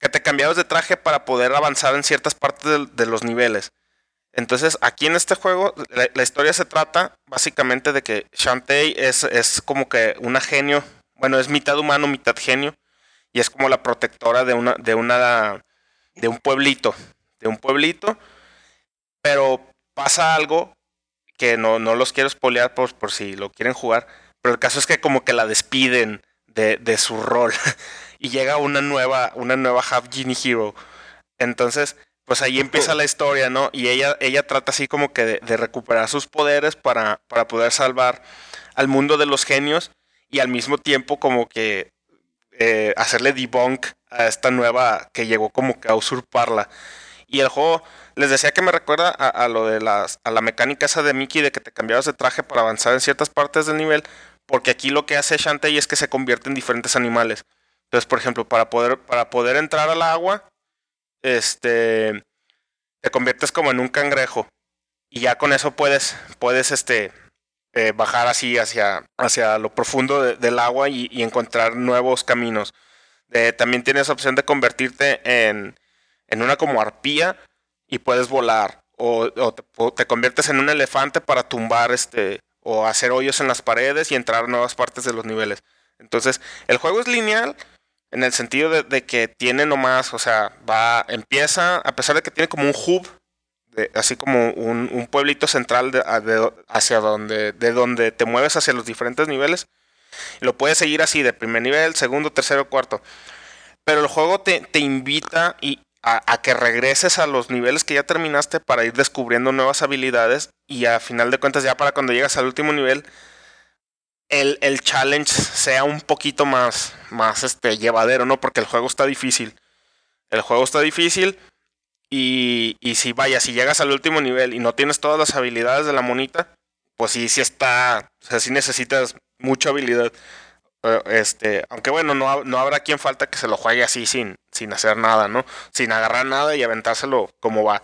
A: que te cambiabas de traje para poder avanzar en ciertas partes de, los niveles. Entonces, aquí en este juego, la, la historia se trata básicamente de que Shantae es, es como que una genio, bueno, es mitad humano, mitad genio, y es como la protectora de una, de una, de un pueblito, de un pueblito, pero pasa algo que no, no los quiero spoilear por, por si lo quieren jugar, pero el caso es que como que la despiden de, de su rol [laughs] y llega una nueva, una nueva Half Genie Hero. Entonces, pues ahí empieza la historia, ¿no? Y ella, ella trata así como que de, de recuperar sus poderes para, para poder salvar al mundo de los genios y al mismo tiempo como que eh, hacerle debunk a esta nueva que llegó como que a usurparla. Y el juego, les decía que me recuerda a, lo de las, a la mecánica esa de Mickey de que te cambiabas de traje para avanzar en ciertas partes del nivel, porque aquí lo que hace Shantae es que se convierte en diferentes animales. Entonces, por ejemplo, para poder, para poder entrar al agua, este, te conviertes como en un cangrejo. Y ya con eso puedes, puedes, este, eh, bajar así hacia, hacia lo profundo de- del agua y, encontrar nuevos caminos. Eh, también tienes opción de convertirte en, en una como arpía y puedes volar. O, o te, o te conviertes en un elefante para tumbar este o hacer hoyos en las paredes y entrar a nuevas partes de los niveles. Entonces, el juego es lineal en el sentido de, de que tiene nomás, o sea, va, empieza, a pesar de que tiene como un hub, así como un, un pueblito central de- hacia donde, de donde te mueves hacia los diferentes niveles. Lo puedes seguir así, de primer nivel, segundo, tercero, cuarto. Pero el juego te, te invita y a, a que regreses a los niveles que ya terminaste para ir descubriendo nuevas habilidades. Y a final de cuentas, ya para cuando llegas al último nivel, el, el challenge sea un poquito más, más este, llevadero, ¿no? Porque el juego está difícil. El juego está difícil. Y, y si vaya, si llegas al último nivel y no tienes todas las habilidades de la monita, pues sí, sí está. O sea, sí necesitas mucha habilidad. Este, aunque bueno, no, no habrá quien falta que se lo juegue así sin, sin hacer nada, ¿no? Sin agarrar nada y aventárselo como va.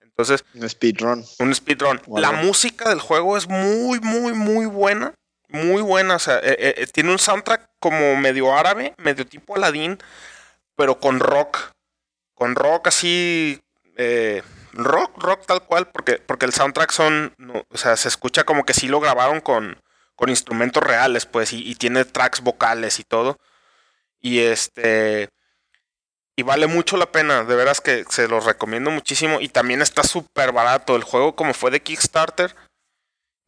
A: Entonces,
D: Un speedrun.
A: un speedrun. La música del juego es muy, muy, muy buena. Muy buena. O sea, eh, eh, eh, tiene un soundtrack como medio árabe, medio tipo Aladdin, pero con rock. Con rock así. eh, rock, rock tal cual, porque, porque el soundtrack son. no, o sea, se escucha como que sí lo grabaron con, con instrumentos reales, pues, y, tiene tracks vocales y todo. Y este. Y vale mucho la pena, de veras que se los recomiendo muchísimo. Y también está súper barato. El juego, como fue de Kickstarter,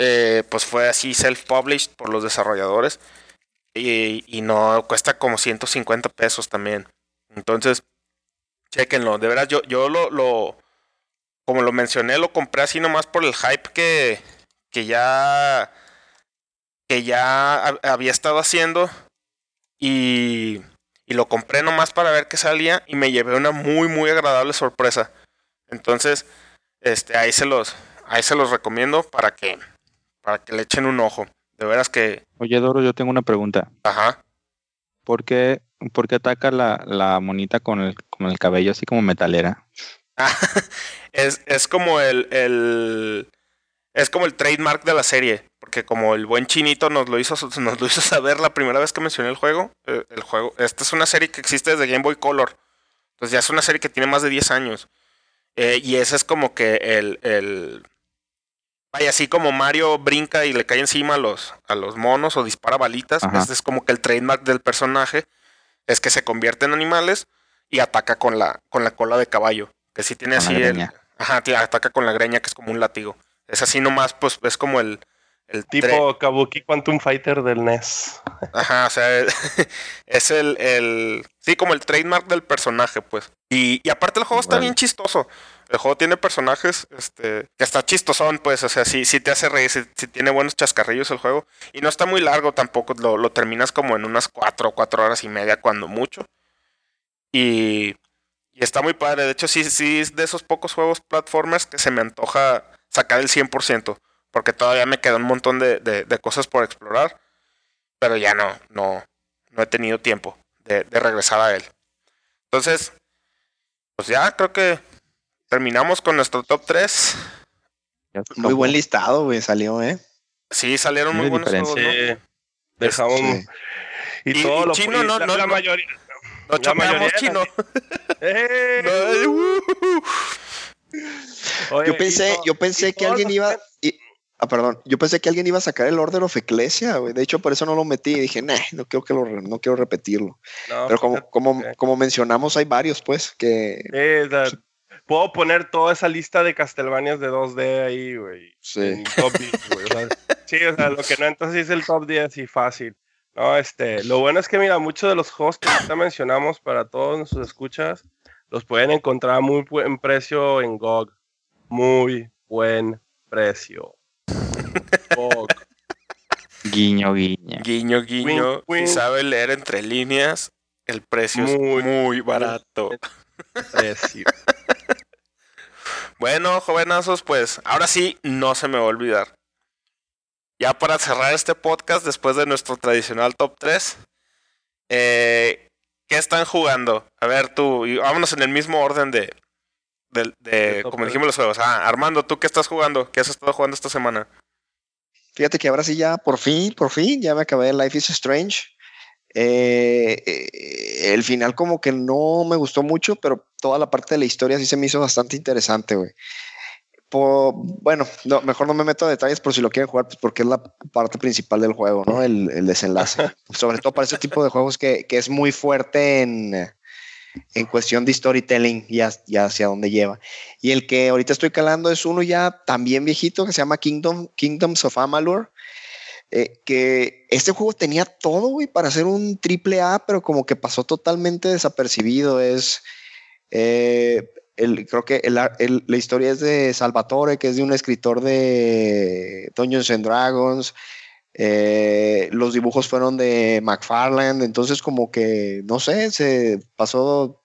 A: eh, pues fue así self-published por los desarrolladores. Y, y no cuesta como 150 pesos también. Entonces, chequenlo. De veras, yo, yo lo, lo, como lo mencioné, lo compré así nomás por el hype que, que ya, que ya hab- había estado haciendo. Y, y lo compré nomás para ver qué salía. Y me llevé una muy, muy agradable sorpresa. Entonces, este, ahí se los, ahí se los recomiendo para que, para que le echen un ojo. De veras que,
C: Oye, Doro, yo tengo una pregunta.
A: ajá.
C: ¿Por qué, ataca la, la monita con el, con el cabello así como metalera? [laughs]
A: Es, es como el, el es como el trademark de la serie, porque como el buen chinito nos lo hizo [laughs] nos lo hizo saber la primera vez que mencioné el juego, eh, el juego, esta es una serie que existe desde Game Boy Color. Entonces ya es una serie que tiene más de 10 años. Eh, y ese es como que el, el vaya así como Mario brinca y le cae encima a los a los monos o dispara balitas, este es como que el trademark del personaje es que se convierte en animales y ataca con la con la cola de caballo, que sí tiene
C: Con
A: así el. Ajá, tía, ataca con la greña, que es como un látigo. Es así nomás, pues es como el. el tre-
B: Tipo Kabuki Quantum Fighter del NES.
A: Ajá, o sea, [laughs] es el, el. Sí, como el trademark del personaje, pues. Y, y aparte el juego está bien chistoso. El juego tiene personajes, este, que está chistosón, pues, o sea, sí, sí te hace reír, sí, tiene buenos chascarrillos el juego. Y no está muy largo tampoco, lo, lo terminas como en unas cuatro o cuatro horas y media, cuando mucho. Y, está muy padre. De hecho, sí, sí es de esos pocos juegos platformers que se me antoja sacar el 100%. Porque todavía me queda un montón de, de- de cosas por explorar. Pero ya no, no, no he tenido tiempo de regresar a él. Entonces, pues ya creo que terminamos con nuestro top 3.
C: Ya se
D: Muy buen listado, güey, salió, ¿eh?
A: Sí, salieron muy
C: Muy
A: buenos juegos, ¿no?
B: Dejamos.
D: Sí.
B: Y,
A: Y-
B: todo
A: y
B: lo
A: chino
B: y
A: no-
B: la,
A: no-
B: la
A: no-
B: mayoría.
A: No chino. [laughs]
B: ¡Eh! [laughs]
A: No, uh,
B: Oye,
D: Yo pensé,
B: to-
D: yo pensé que alguien
B: los
D: iba. y- ah, perdón. Yo pensé que alguien iba a sacar el Order of Ecclesia, güey. De hecho, por eso no lo metí. Y dije, nah, no quiero que lo no quiero repetirlo.
B: No,
D: Pero como,
B: fíjate
D: como,
B: que-
D: como mencionamos, hay varios, pues, que
B: sea, puedo poner toda esa lista de Castlevanias de 2D ahí, güey.
D: sí.
B: en top 10, güey, o sea, sí, o sea, lo que no entonces es el top 10 y fácil. No, este, lo bueno es que mira, muchos de los juegos que ahorita mencionamos para todos nuestros escuchas los pueden encontrar a muy buen precio en GOG. Muy buen precio. [laughs] GOG.
C: Guiño, guiño.
A: Guiño, guiño.
B: Wink.
A: Si sabe leer entre líneas, el precio es
B: Muy,
A: muy barato.
B: precio. [laughs]
A: Bueno, jovenazos, pues ahora sí, no se me va a olvidar. Ya para cerrar este podcast, después de nuestro tradicional top 3, eh, ¿qué están jugando? A ver, tú, y vámonos en el mismo orden de, de, como dijimos los juegos. Ah, Armando, ¿tú qué estás jugando? ¿Qué has estado jugando esta semana?
D: Fíjate que ahora sí ya, por fin, por fin, ya me acabé Life is Strange. Eh, eh, el final como que no me gustó mucho, pero toda la parte de la historia sí se me hizo bastante interesante, güey. Po- bueno, no, mejor no me meto a detalles por si lo quieren jugar, pues porque es la parte principal del juego, ¿no? El, el desenlace. [laughs] Sobre todo para ese tipo de juegos que, que es muy fuerte en, en cuestión de storytelling y hacia dónde lleva. Y el que ahorita estoy calando es uno ya también viejito que se llama Kingdom, Kingdoms of Amalur. Eh, que este juego tenía todo, güey, para ser un triple A, pero como que pasó totalmente desapercibido. Es, eh, creo que la historia es de Salvatore, que es de un escritor de Dungeons and Dragons. Eh, los dibujos fueron de McFarland, entonces como que, no sé, se pasó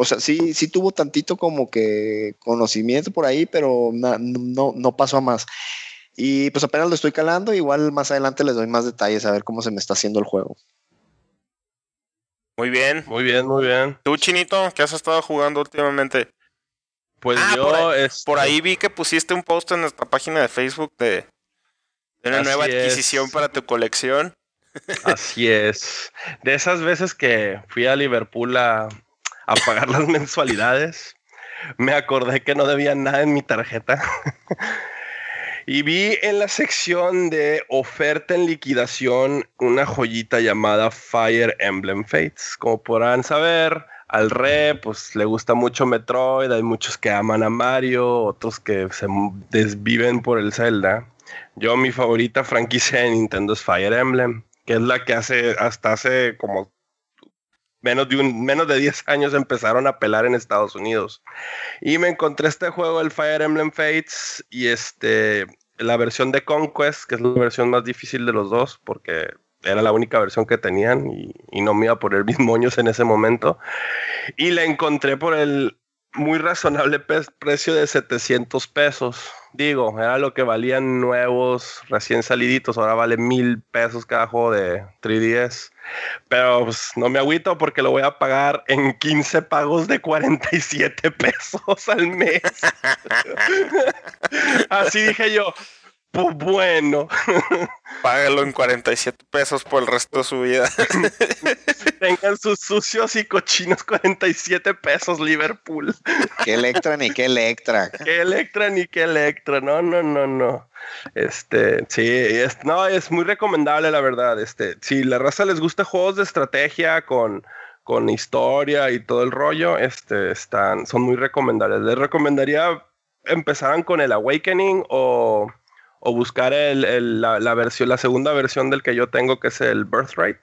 D: o sea, sí, sí tuvo tantito como que conocimiento por ahí, pero no, no pasó a más. Y pues apenas lo estoy calando, igual más adelante les doy más detalles a ver cómo se me está haciendo el juego.
A: Muy bien.
B: Muy bien, muy bien.
A: ¿Tú, Chinito, qué has estado jugando últimamente?
B: Pues
A: Ah,
B: yo
A: por ahí-
B: este,
A: Por ahí vi que pusiste un post en nuestra página de Facebook de, de una
B: Así
A: nueva
B: es.
A: adquisición para tu colección. [laughs]
B: Así es. De esas veces que fui a Liverpool a, a pagar las [laughs] mensualidades, me acordé que no debía nada en mi tarjeta. [laughs] y vi en la sección de oferta en liquidación una joyita llamada Fire Emblem Fates. Como podrán saber, al re pues le gusta mucho Metroid, hay muchos que aman a Mario, otros que se desviven por el Zelda. Yo mi favorita franquicia de Nintendo es Fire Emblem que es la que hace hasta hace como menos de un menos de 10 años empezaron a pelar en Estados Unidos. Y me encontré este juego el Fire Emblem Fates y este la versión de Conquest, que es la versión más difícil de los dos porque era la única versión que tenían y, y no me iba a poner mis moños en ese momento. Y la encontré por el muy razonable precio de 700 pesos. Digo, era lo que valían nuevos, recién saliditos. Ahora vale mil pesos cada juego de 3DS. Pero pues, no me agüito porque lo voy a pagar en 15 pagos de 47 [laughs] pesos al mes. [laughs] Así dije yo, pues bueno, [laughs]
A: Págalo en 47 pesos por el resto de su vida. [laughs]
B: tengan sus sucios y cochinos 47 pesos Liverpool. [laughs]
D: Qué Electra ni qué Electra.
B: qué Electra ni qué Electra, no, no, no, no. Este, sí, es, no, es muy recomendable, la verdad. Este, si la raza les gusta juegos de estrategia con, con historia y todo el rollo, este, están, son muy recomendables. Les recomendaría empezaran con el Awakening o, o buscar el, el- la, versión, la segunda versión del que yo tengo, que es el Birthright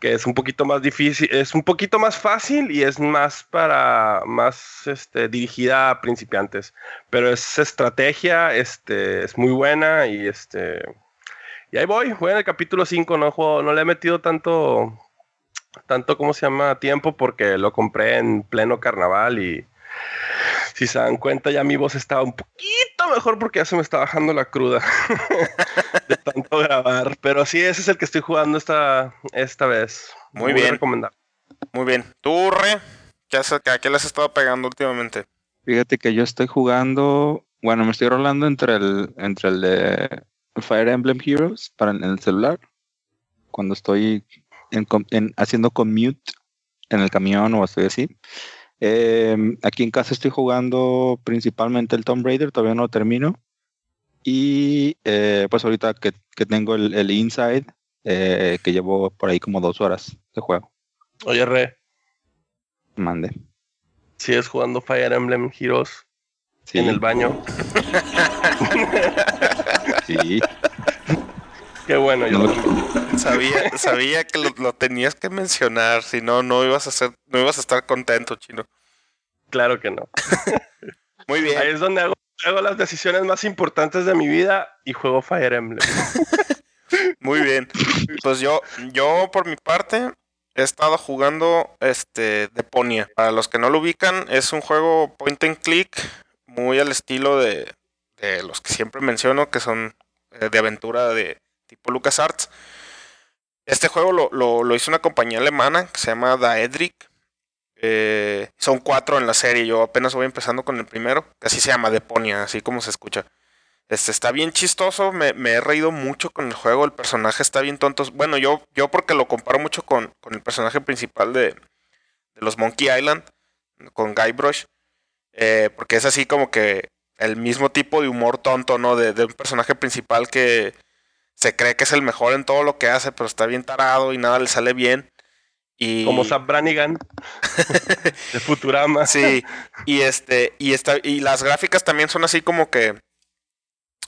B: que es un poquito más difícil, es un poquito más fácil y es más para, más este, dirigida a principiantes. Pero es estrategia, este, es muy buena y este, y ahí voy, voy en el capítulo 5, no, juego- no le he metido tanto, tanto, ¿cómo se llama? Tiempo porque lo compré en pleno carnaval y si se dan cuenta ya mi voz estaba un poquito mejor porque ya se me está bajando la cruda [laughs] de tanto grabar. Pero sí, ese es el que estoy jugando esta, esta vez.
A: Muy bien.
B: recomendable.
A: Muy bien. ¿Tú, Re? ¿Qué has- ¿A qué le has estado pegando últimamente?
C: Fíjate que yo estoy jugando, bueno, me estoy rolando entre el, entre el de Fire Emblem Heroes para en el celular, cuando estoy en, com- en- haciendo commute en el camión o estoy así. Eh, aquí en casa estoy jugando principalmente el Tomb Raider, todavía no lo termino. Y eh, pues ahorita que, que tengo el, el Inside, eh, que llevo por ahí como dos horas de juego.
B: Oye, Re,
C: Mande.
B: ¿sigues jugando Fire Emblem Heroes
C: Sí,
B: en el baño? [laughs]
C: sí.
B: Qué bueno, yo también.
A: Sabía, sabía que lo, lo tenías que mencionar, si no, no ibas a ser, no ibas a estar contento, chino.
B: Claro que no. [laughs]
A: Muy bien.
B: Ahí es donde hago, hago las decisiones más importantes de mi vida y juego Fire Emblem. [laughs]
A: Muy bien. Pues yo, yo por mi parte he estado jugando este Deponia. Para los que no lo ubican, es un juego point and click muy al estilo de, de los que siempre menciono, que son eh, de aventura de tipo LucasArts. Este juego lo, lo, lo hizo una compañía alemana que se llama Daedric. Eh, son cuatro en la serie. Yo apenas voy empezando con el primero. Así se llama Deponia, así como se escucha. Este está bien chistoso, me, he reído mucho con el juego, el personaje está bien tonto. Bueno, yo, yo porque lo comparo mucho con, con el personaje principal de, de los Monkey Island, con Guybrush, eh, porque es así como que el mismo tipo de humor tonto, ¿no? De un personaje principal que se cree que es el mejor en todo lo que hace, pero está bien tarado y nada le sale bien. Y...
B: Como Sam Brannigan [laughs] de Futurama.
A: Sí, y este, y esta, y las gráficas también son así como que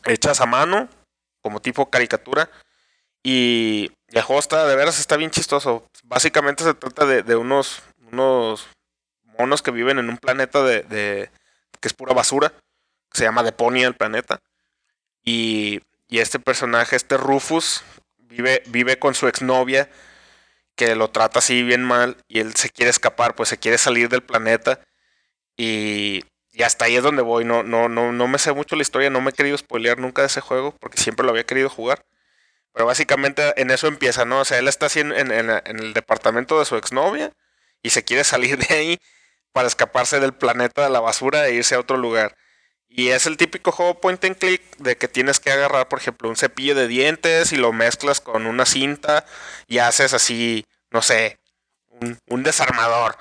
A: hechas a mano, como tipo caricatura. Y el juego está, de veras, está bien chistoso. Básicamente se trata de, de unos, unos monos que viven en un planeta de, de- que es pura basura. Que se llama Deponia el planeta. Y, y este personaje, este Rufus, vive, vive con su exnovia que lo trata así bien mal y él se quiere escapar, pues se quiere salir del planeta y, y hasta ahí es donde voy. No, no, no, no me sé mucho la historia, no me he querido spoilear nunca de ese juego porque siempre lo había querido jugar. Pero básicamente en eso empieza, ¿no? O sea, él está así en, en- el departamento de su exnovia y se quiere salir de ahí para escaparse del planeta de la basura e irse a otro lugar. Y es el típico juego point and click de que tienes que agarrar, por ejemplo, un cepillo de dientes y lo mezclas con una cinta y haces así, no sé, un, un desarmador.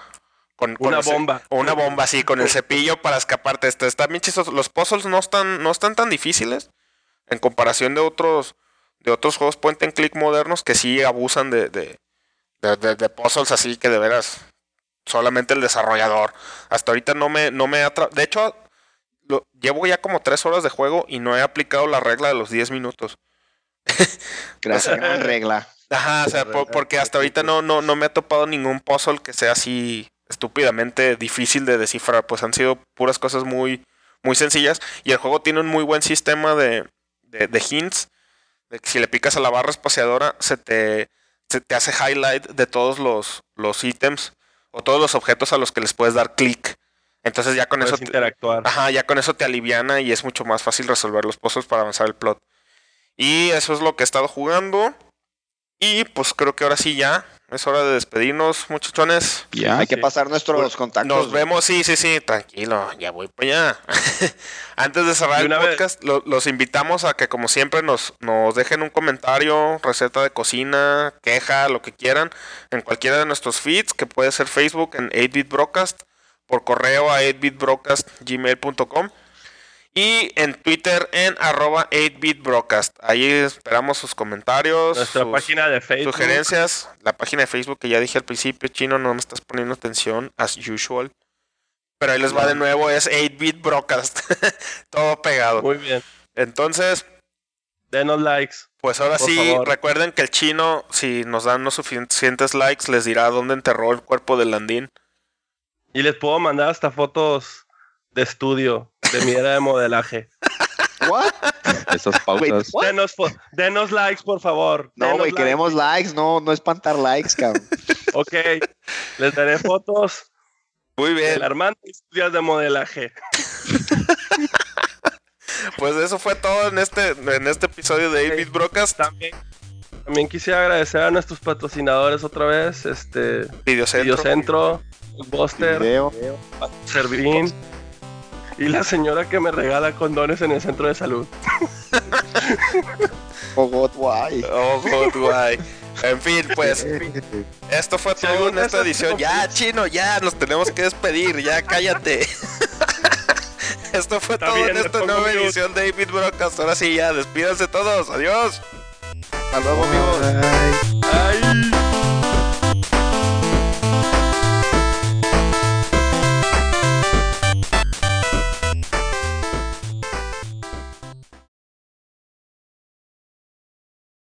A: Con, con
B: Una
A: ese-
B: bomba.
A: o una bomba así, con el cepillo para escaparte. Está, está bien chistoso. Los puzzles no están, no están tan difíciles en comparación de otros, de otros juegos point and click modernos que sí abusan de, de, de, de- puzzles así que de veras solamente el desarrollador. Hasta ahorita no me, no me atra- De hecho, lo- llevo ya como tres horas de juego y no he aplicado la regla de los 10 minutos.
D: Gracias, [laughs] gran [laughs] regla.
A: Ajá, o sea, por- porque hasta ahorita no, no, no me ha topado ningún puzzle que sea así estúpidamente difícil de descifrar. Pues han sido puras cosas muy, muy sencillas. Y el juego tiene un muy buen sistema de, de, de hints. De que si le picas a la barra espaciadora, se te, se te hace highlight de todos los, los ítems o todos los objetos a los que les puedes dar clic. Entonces ya con
B: Puedes
A: eso te-
B: interactuar.
A: Ajá, ya con eso te aliviana y es mucho más fácil resolver los puzzles para avanzar el plot. Y eso es lo que he estado jugando. Y pues creo que ahora sí ya. Es hora de despedirnos, muchachones.
C: Ya.
D: Hay que pasar nuestros
A: Pues,
D: contactos.
A: Nos vemos, sí, sí, sí, tranquilo, ya voy para allá. [laughs] Antes de cerrar el podcast, lo- los invitamos a que como siempre nos, nos dejen un comentario, receta de cocina, queja, lo que quieran, en cualquiera de nuestros feeds, que puede ser Facebook en 8bit Broadcast, por correo a 8bitbroadcast.gmail.com y en Twitter en arroba 8bit Broadcast. Ahí esperamos sus comentarios,
B: Nuestra
A: sus-
B: página de Facebook.
A: Sugerencias, la página de Facebook que ya dije al principio, chino, no me estás poniendo atención, as usual. Pero ahí les va de nuevo, es 8-bit broadcast. [laughs] Todo pegado.
B: Muy bien.
A: Entonces,
B: Denos likes.
A: pues ahora sí,
B: favor.
A: recuerden que el chino, si nos dan los suficientes likes, les dirá dónde enterró el cuerpo de Landín.
B: Y les puedo mandar hasta fotos de estudio de mi era de modelaje. [laughs]
D: ¿What?
C: Esas
D: Wait,
C: pautas.
B: Denos, likes, por favor.
D: No, güey, queremos likes, no, no espantar likes, cabrón. [laughs]
B: Ok. Les daré fotos
A: Muy bien,
B: del Armando Estudios de modelaje. [laughs]
A: pues eso fue todo en este, en este episodio de 8-bit broadcast.
B: También, también quisiera agradecer a nuestros patrocinadores otra vez. Este,
A: Videocentro.
B: Videocentro, Buster,
D: Video.
B: Servín y la señora que me regala condones en el centro de salud.
D: Oh, God, why?
A: Oh, God, guay. En fin, pues esto fue
B: Si
A: todo en esta edición. Ya, chino, ya nos tenemos que despedir. Ya, cállate. [laughs] Esto fue
B: Está
A: todo
B: bien,
A: en esta nueva
B: mute.
A: edición de David Broadcast. Ahora sí, ya, despídanse todos. Adiós.
D: Hasta luego, amigos.
C: Bye.
B: Ay.